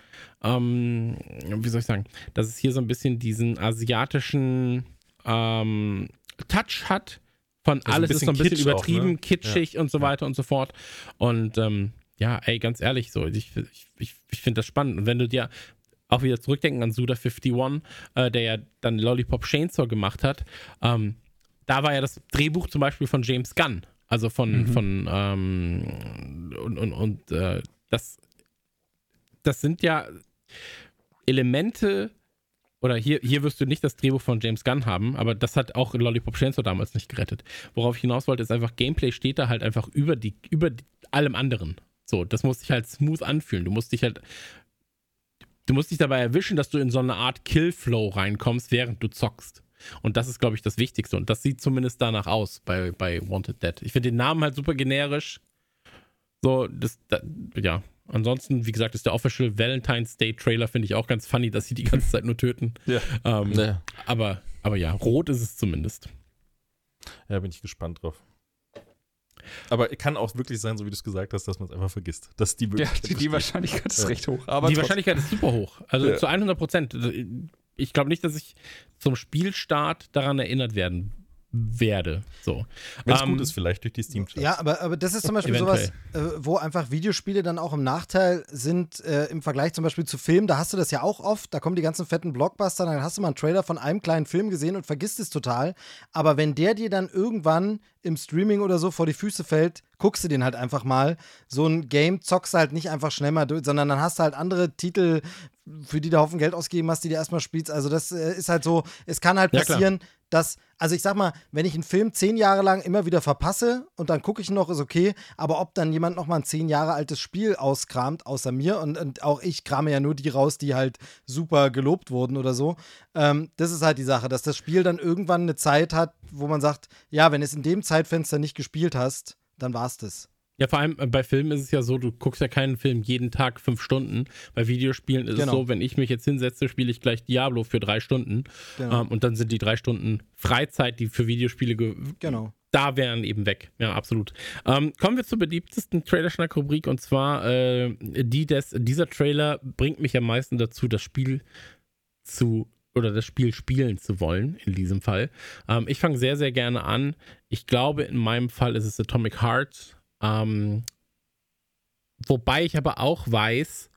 ähm, wie soll ich sagen, dass es hier so ein bisschen diesen asiatischen ähm, Touch hat. Von ein alles ist so ein bisschen Kitsch auch, übertrieben, ne? kitschig und so weiter und so fort. Und ähm, ja, ey, ganz ehrlich, so, ich, ich, ich, ich finde das spannend. Und wenn du dir auch wieder zurückdenken an Suda51, äh, der ja dann Lollipop Chainsaw gemacht hat, ähm, da war ja das Drehbuch zum Beispiel von James Gunn. Also von, von ähm, und, und, und äh, das, das sind ja Elemente, oder hier, hier wirst du nicht das Drehbuch von James Gunn haben, aber das hat auch Lollipop Chainsaw damals nicht gerettet. Worauf ich hinaus wollte, ist einfach, Gameplay steht da halt einfach über, die, über die, allem anderen. So, das muss sich halt smooth anfühlen. Du musst dich halt, du musst dich dabei erwischen, dass du in so eine Art Killflow reinkommst, während du zockst. Und das ist, glaube ich, das Wichtigste. Und das sieht zumindest danach aus bei, bei Wanted Dead. Ich finde den Namen halt super generisch. So, das, das ja, Ansonsten, wie gesagt, ist der Official Valentine's Day Trailer, finde ich auch ganz funny, dass sie die ganze Zeit nur töten. Ja. Ähm, Ja. aber, aber ja, rot ist es zumindest. Ja, bin ich gespannt drauf. Aber kann auch wirklich sein, so wie du es gesagt hast, dass man es einfach vergisst. Dass die Ja, die, die. Wahrscheinlichkeit ist recht hoch. Aber die trotzdem- Wahrscheinlichkeit ist super hoch. Also Ja. zu 100 Prozent. Ich glaube nicht, dass ich zum Spielstart daran erinnert werden werde. So. Wenn es Ähm, gut ist, vielleicht durch die steam -Charts. Ja, aber, aber das ist zum Beispiel sowas, äh, wo einfach Videospiele dann auch im Nachteil sind äh, im Vergleich zum Beispiel zu Filmen. Da hast du das ja auch oft. Da kommen die ganzen fetten Blockbuster, dann hast du mal einen Trailer von einem kleinen Film gesehen und vergisst es total. Aber wenn der dir dann irgendwann im Streaming oder so vor die Füße fällt, guckst du den halt einfach mal. So ein Game zockst du halt nicht einfach schnell mal durch, sondern dann hast du halt andere Titel, für die du Haufen Geld ausgeben hast, die du erstmal spielst. Also das äh, ist halt so, es kann halt Ja, passieren, dass, also ich sag mal, wenn ich einen Film zehn Jahre lang immer wieder verpasse und dann gucke ich ihn noch, ist okay, aber ob dann jemand noch mal ein zehn Jahre altes Spiel auskramt, außer mir, und, und auch ich krame ja nur die raus, die halt super gelobt wurden oder so, ähm, das ist halt die Sache, dass das Spiel dann irgendwann eine Zeit hat, wo man sagt, ja, wenn es in dem Zeitfenster nicht gespielt hast, dann war's das. Ja, vor allem äh, bei Filmen ist es ja so, du guckst ja keinen Film jeden Tag fünf Stunden. Bei Videospielen ist Genau. es so, wenn ich mich jetzt hinsetze, spiele ich gleich Diablo für drei Stunden. Genau. Ähm, und dann sind die drei Stunden Freizeit, die für Videospiele ge Genau. da wären, eben weg. Ja, absolut. Ähm, kommen wir zur beliebtesten Trailerschnack-Rubrik und zwar äh, die des, dieser Trailer bringt mich am meisten dazu, das Spiel zu oder das Spiel spielen zu wollen, in diesem Fall. Ähm, ich fange sehr, sehr gerne an. Ich glaube, in meinem Fall ist es Atomic Heart. Ähm, wobei ich aber auch weiß,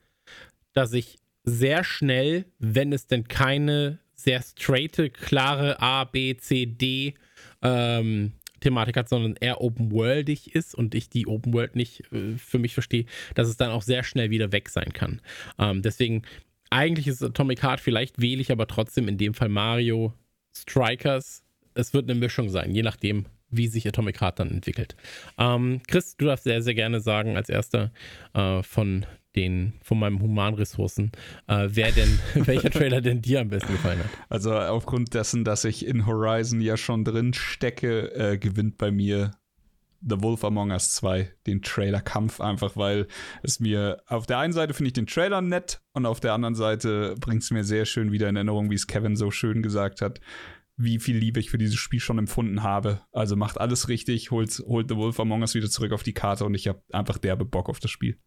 dass ich sehr schnell, wenn es denn keine sehr straighte, klare A, B, C, D ähm, Thematik hat, sondern eher open-worldig ist und ich die Open World nicht äh, für mich verstehe, dass es dann auch sehr schnell wieder weg sein kann. Ähm, deswegen, eigentlich ist Atomic Heart, vielleicht wähle ich aber trotzdem in dem Fall Mario Strikers. Es wird eine Mischung sein, je nachdem, wie sich Atomic Heart dann entwickelt. Ähm, Chris, du darfst sehr, sehr gerne sagen, als erster äh, von den, von meinen Humanressourcen, äh, wer denn, welcher Trailer denn dir am besten gefallen hat. Also aufgrund dessen, dass ich in Horizon ja schon drin stecke, äh, gewinnt bei mir The Wolf Among Us 2 den Trailer-Kampf einfach, weil es mir auf der einen Seite finde ich den Trailer nett und auf der anderen Seite bringt es mir sehr schön wieder in Erinnerung, wie es Kevin so schön gesagt hat, wie viel Liebe ich für dieses Spiel schon empfunden habe. Also macht alles richtig, holt, holt The Wolf Among Us wieder zurück auf die Karte und ich habe einfach derbe Bock auf das Spiel.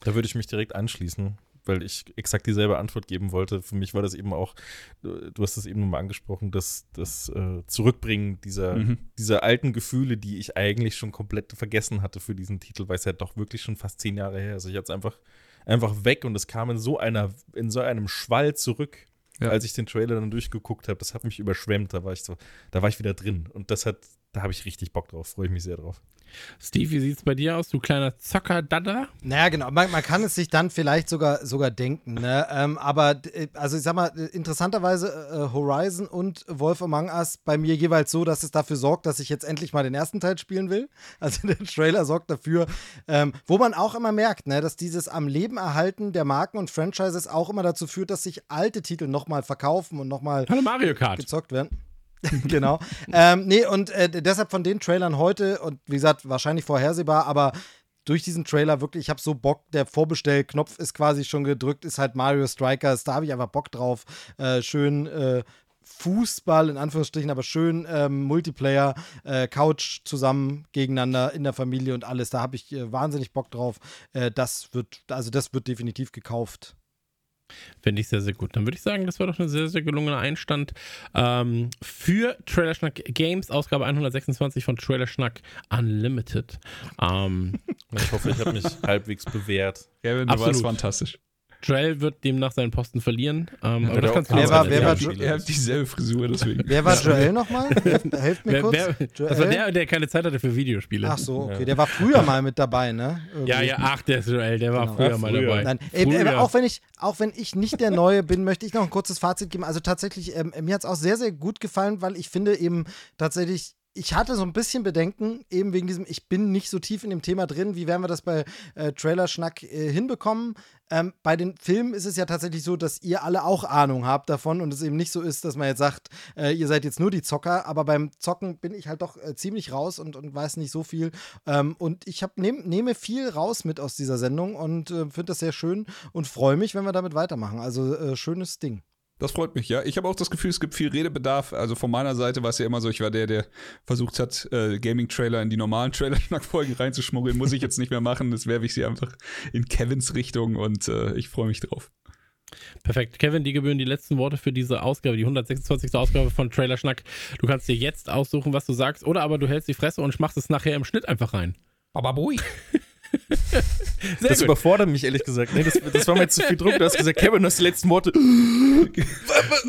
Da würde ich mich direkt anschließen, weil ich exakt dieselbe Antwort geben wollte. Für mich war das eben auch, du hast es eben nochmal angesprochen, das, das äh, Zurückbringen dieser, Mhm. dieser alten Gefühle, die ich eigentlich schon komplett vergessen hatte für diesen Titel, weil es ja doch wirklich schon fast zehn Jahre her ist. Ich hatte es einfach, einfach weg und es kam in so einer, in so einem Schwall zurück, Ja. als ich den Trailer dann durchgeguckt habe. Das hat mich überschwemmt. Da war ich so, da war ich wieder drin. Und das hat, da habe ich richtig Bock drauf, freue ich mich sehr drauf. Steve, wie sieht's bei dir aus, du kleiner Zocker-Dada? Naja, genau. Man, man kann es sich dann vielleicht sogar, sogar denken. Ne? Ähm, aber, äh, also ich sag mal, äh, interessanterweise äh, Horizon und Wolf Among Us bei mir jeweils so, dass es dafür sorgt, dass ich jetzt endlich mal den ersten Teil spielen will. Also der Trailer sorgt dafür, ähm, wo man auch immer merkt, ne, dass dieses am Leben erhalten der Marken und Franchises auch immer dazu führt, dass sich alte Titel nochmal verkaufen und nochmal Hallo Mario Kart. genau. ähm, nee, und äh, deshalb von den Trailern heute, und wie gesagt, wahrscheinlich vorhersehbar, aber durch diesen Trailer wirklich, ich habe so Bock, der Vorbestellknopf ist quasi schon gedrückt, ist halt Mario Strikers, da habe ich einfach Bock drauf. Äh, schön äh, Fußball in Anführungsstrichen, aber schön ähm, Multiplayer, äh, Couch zusammen gegeneinander in der Familie und alles. Da habe ich äh, wahnsinnig Bock drauf. Äh, das wird, also das wird definitiv gekauft. Finde ich sehr, sehr gut. Dann würde ich sagen, das war doch ein sehr, sehr gelungener Einstand ähm, für Trailerschnack Games, Ausgabe 126 von Trailerschnack Unlimited. Ähm, Ich hoffe, ich habe mich halbwegs bewährt. Kevin, du Absolut. warst fantastisch. Joel wird demnach seinen Posten verlieren. Ähm, aber das kannst du Wer war- wer war. Er hat dieselbe Frisur, deswegen. Wer war Joel nochmal? Helft, helft mir Wer, kurz. wer, Joel? das war der, der keine Zeit hatte für Videospiele. Ach so, okay. Der war früher mal mit dabei, ne? Irgendwie. Ja, ja, ach, der ist Joel, der war Genau. früher Ja, mal dabei. Nein, äh, Früher. auch, wenn ich, auch wenn ich nicht der Neue bin, möchte ich noch ein kurzes Fazit geben. Also tatsächlich, ähm, mir hat es auch sehr, sehr gut gefallen, weil ich finde eben tatsächlich, ich hatte so ein bisschen Bedenken, eben wegen diesem, ich bin nicht so tief in dem Thema drin, wie werden wir das bei äh, Trailer-Schnack äh, hinbekommen. Ähm, bei den Filmen ist es ja tatsächlich so, dass ihr alle auch Ahnung habt davon und es eben nicht so ist, dass man jetzt sagt, äh, ihr seid jetzt nur die Zocker, aber beim Zocken bin ich halt doch äh, ziemlich raus und, und weiß nicht so viel. Ähm, und ich hab, nehm, nehme viel raus mit aus dieser Sendung und äh, finde das sehr schön und freue mich, wenn wir damit weitermachen. Also äh, schönes Ding. Das freut mich, ja. Ich habe auch das Gefühl, es gibt viel Redebedarf. Also von meiner Seite war es ja immer so, ich war der, der versucht hat, äh, Gaming-Trailer in die normalen Trailer-Folgen reinzuschmuggeln. Muss ich jetzt nicht mehr machen. Das werfe ich sie einfach in Kevins Richtung und äh, ich freue mich drauf. Perfekt. Kevin, die gebühren die letzten Worte für diese Ausgabe, die 126. Ausgabe von Trailer Schnack. Du kannst dir jetzt aussuchen, was du sagst, oder aber du hältst die Fresse und machst es nachher im Schnitt einfach rein. Bababui. Sehr Das gut. überfordert mich ehrlich gesagt. Nee, das, das war mir jetzt zu viel Druck. Du hast gesagt, Kevin, du hast die letzten Worte.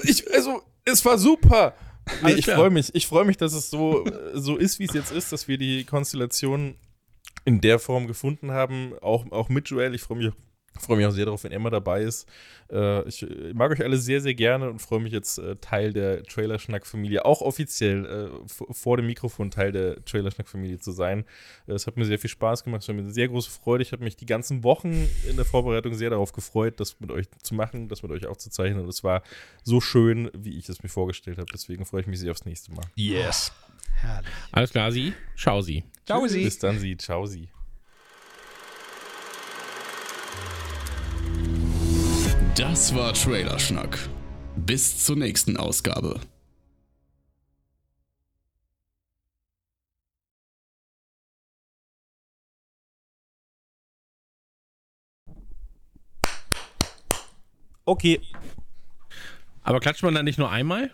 Ich, also, es war super. Nee, ich freue mich. Ich freue mich, dass es so, so ist, wie es jetzt ist, dass wir die Konstellation in der Form gefunden haben. Auch, auch mit Joel. Ich freue mich, freue mich auch sehr darauf, wenn Emma dabei ist. Äh, ich mag euch alle sehr, sehr gerne und freue mich jetzt äh, Teil der Trailer-Schnack-Familie, auch offiziell äh, vor dem Mikrofon Teil der Trailer-Schnack-Familie zu sein. Äh, Es hat mir sehr viel Spaß gemacht, es war mir eine sehr große Freude. Ich habe mich die ganzen Wochen in der Vorbereitung sehr darauf gefreut, das mit euch zu machen, das mit euch aufzuzeichnen. Und es war so schön, wie ich es mir vorgestellt habe. Deswegen freue ich mich sehr aufs nächste Mal. Yes. Herrlich. Alles klar, sie. Schau sie. Ciao, Sie. Bis dann, Sie. Ciao, Sie. Das war Trailerschnack. Bis zur nächsten Ausgabe. Okay. Aber klatscht man da nicht nur einmal?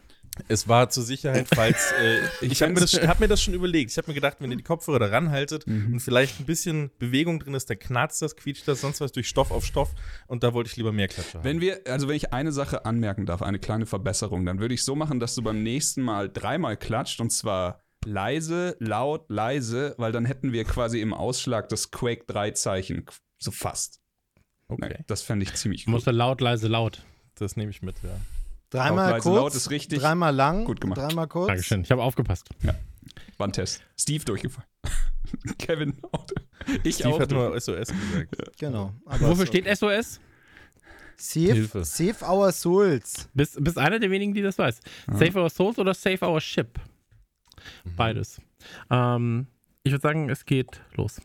Es war zur Sicherheit, falls. Äh, ich habe mir, das- hab mir das schon überlegt. Ich habe mir gedacht, wenn ihr die Kopfhörer da ranhaltet und vielleicht ein bisschen Bewegung drin ist, dann knarzt das, quietscht das, sonst was durch Stoff auf Stoff. Und da wollte ich lieber mehr Klatsche haben. Wenn wir, also wenn ich eine Sache anmerken darf, eine kleine Verbesserung, dann würde ich so machen, dass du beim nächsten Mal dreimal klatscht und zwar leise, laut, leise, weil dann hätten wir quasi im Ausschlag das Quake 3 Zeichen. So fast. okay, Nee, das fände ich ziemlich Du musst gut. da laut, leise, laut. das nehme ich mit, ja. Dreimal Laut, kurz, laut ist richtig. dreimal lang, Gut gemacht. dreimal kurz. Dankeschön. Ich habe aufgepasst. War ein Test. Steve durchgefallen. Kevin auch. Ich Steve auch. hat nur SOS gesagt. Genau. Aber Wofür steht SOS? Save, Hilfe. save Our Souls. Bist, bist einer der wenigen, die das weiß. Save Our Souls oder Save Our Ship? Beides. Ähm, ich würde sagen, es geht los.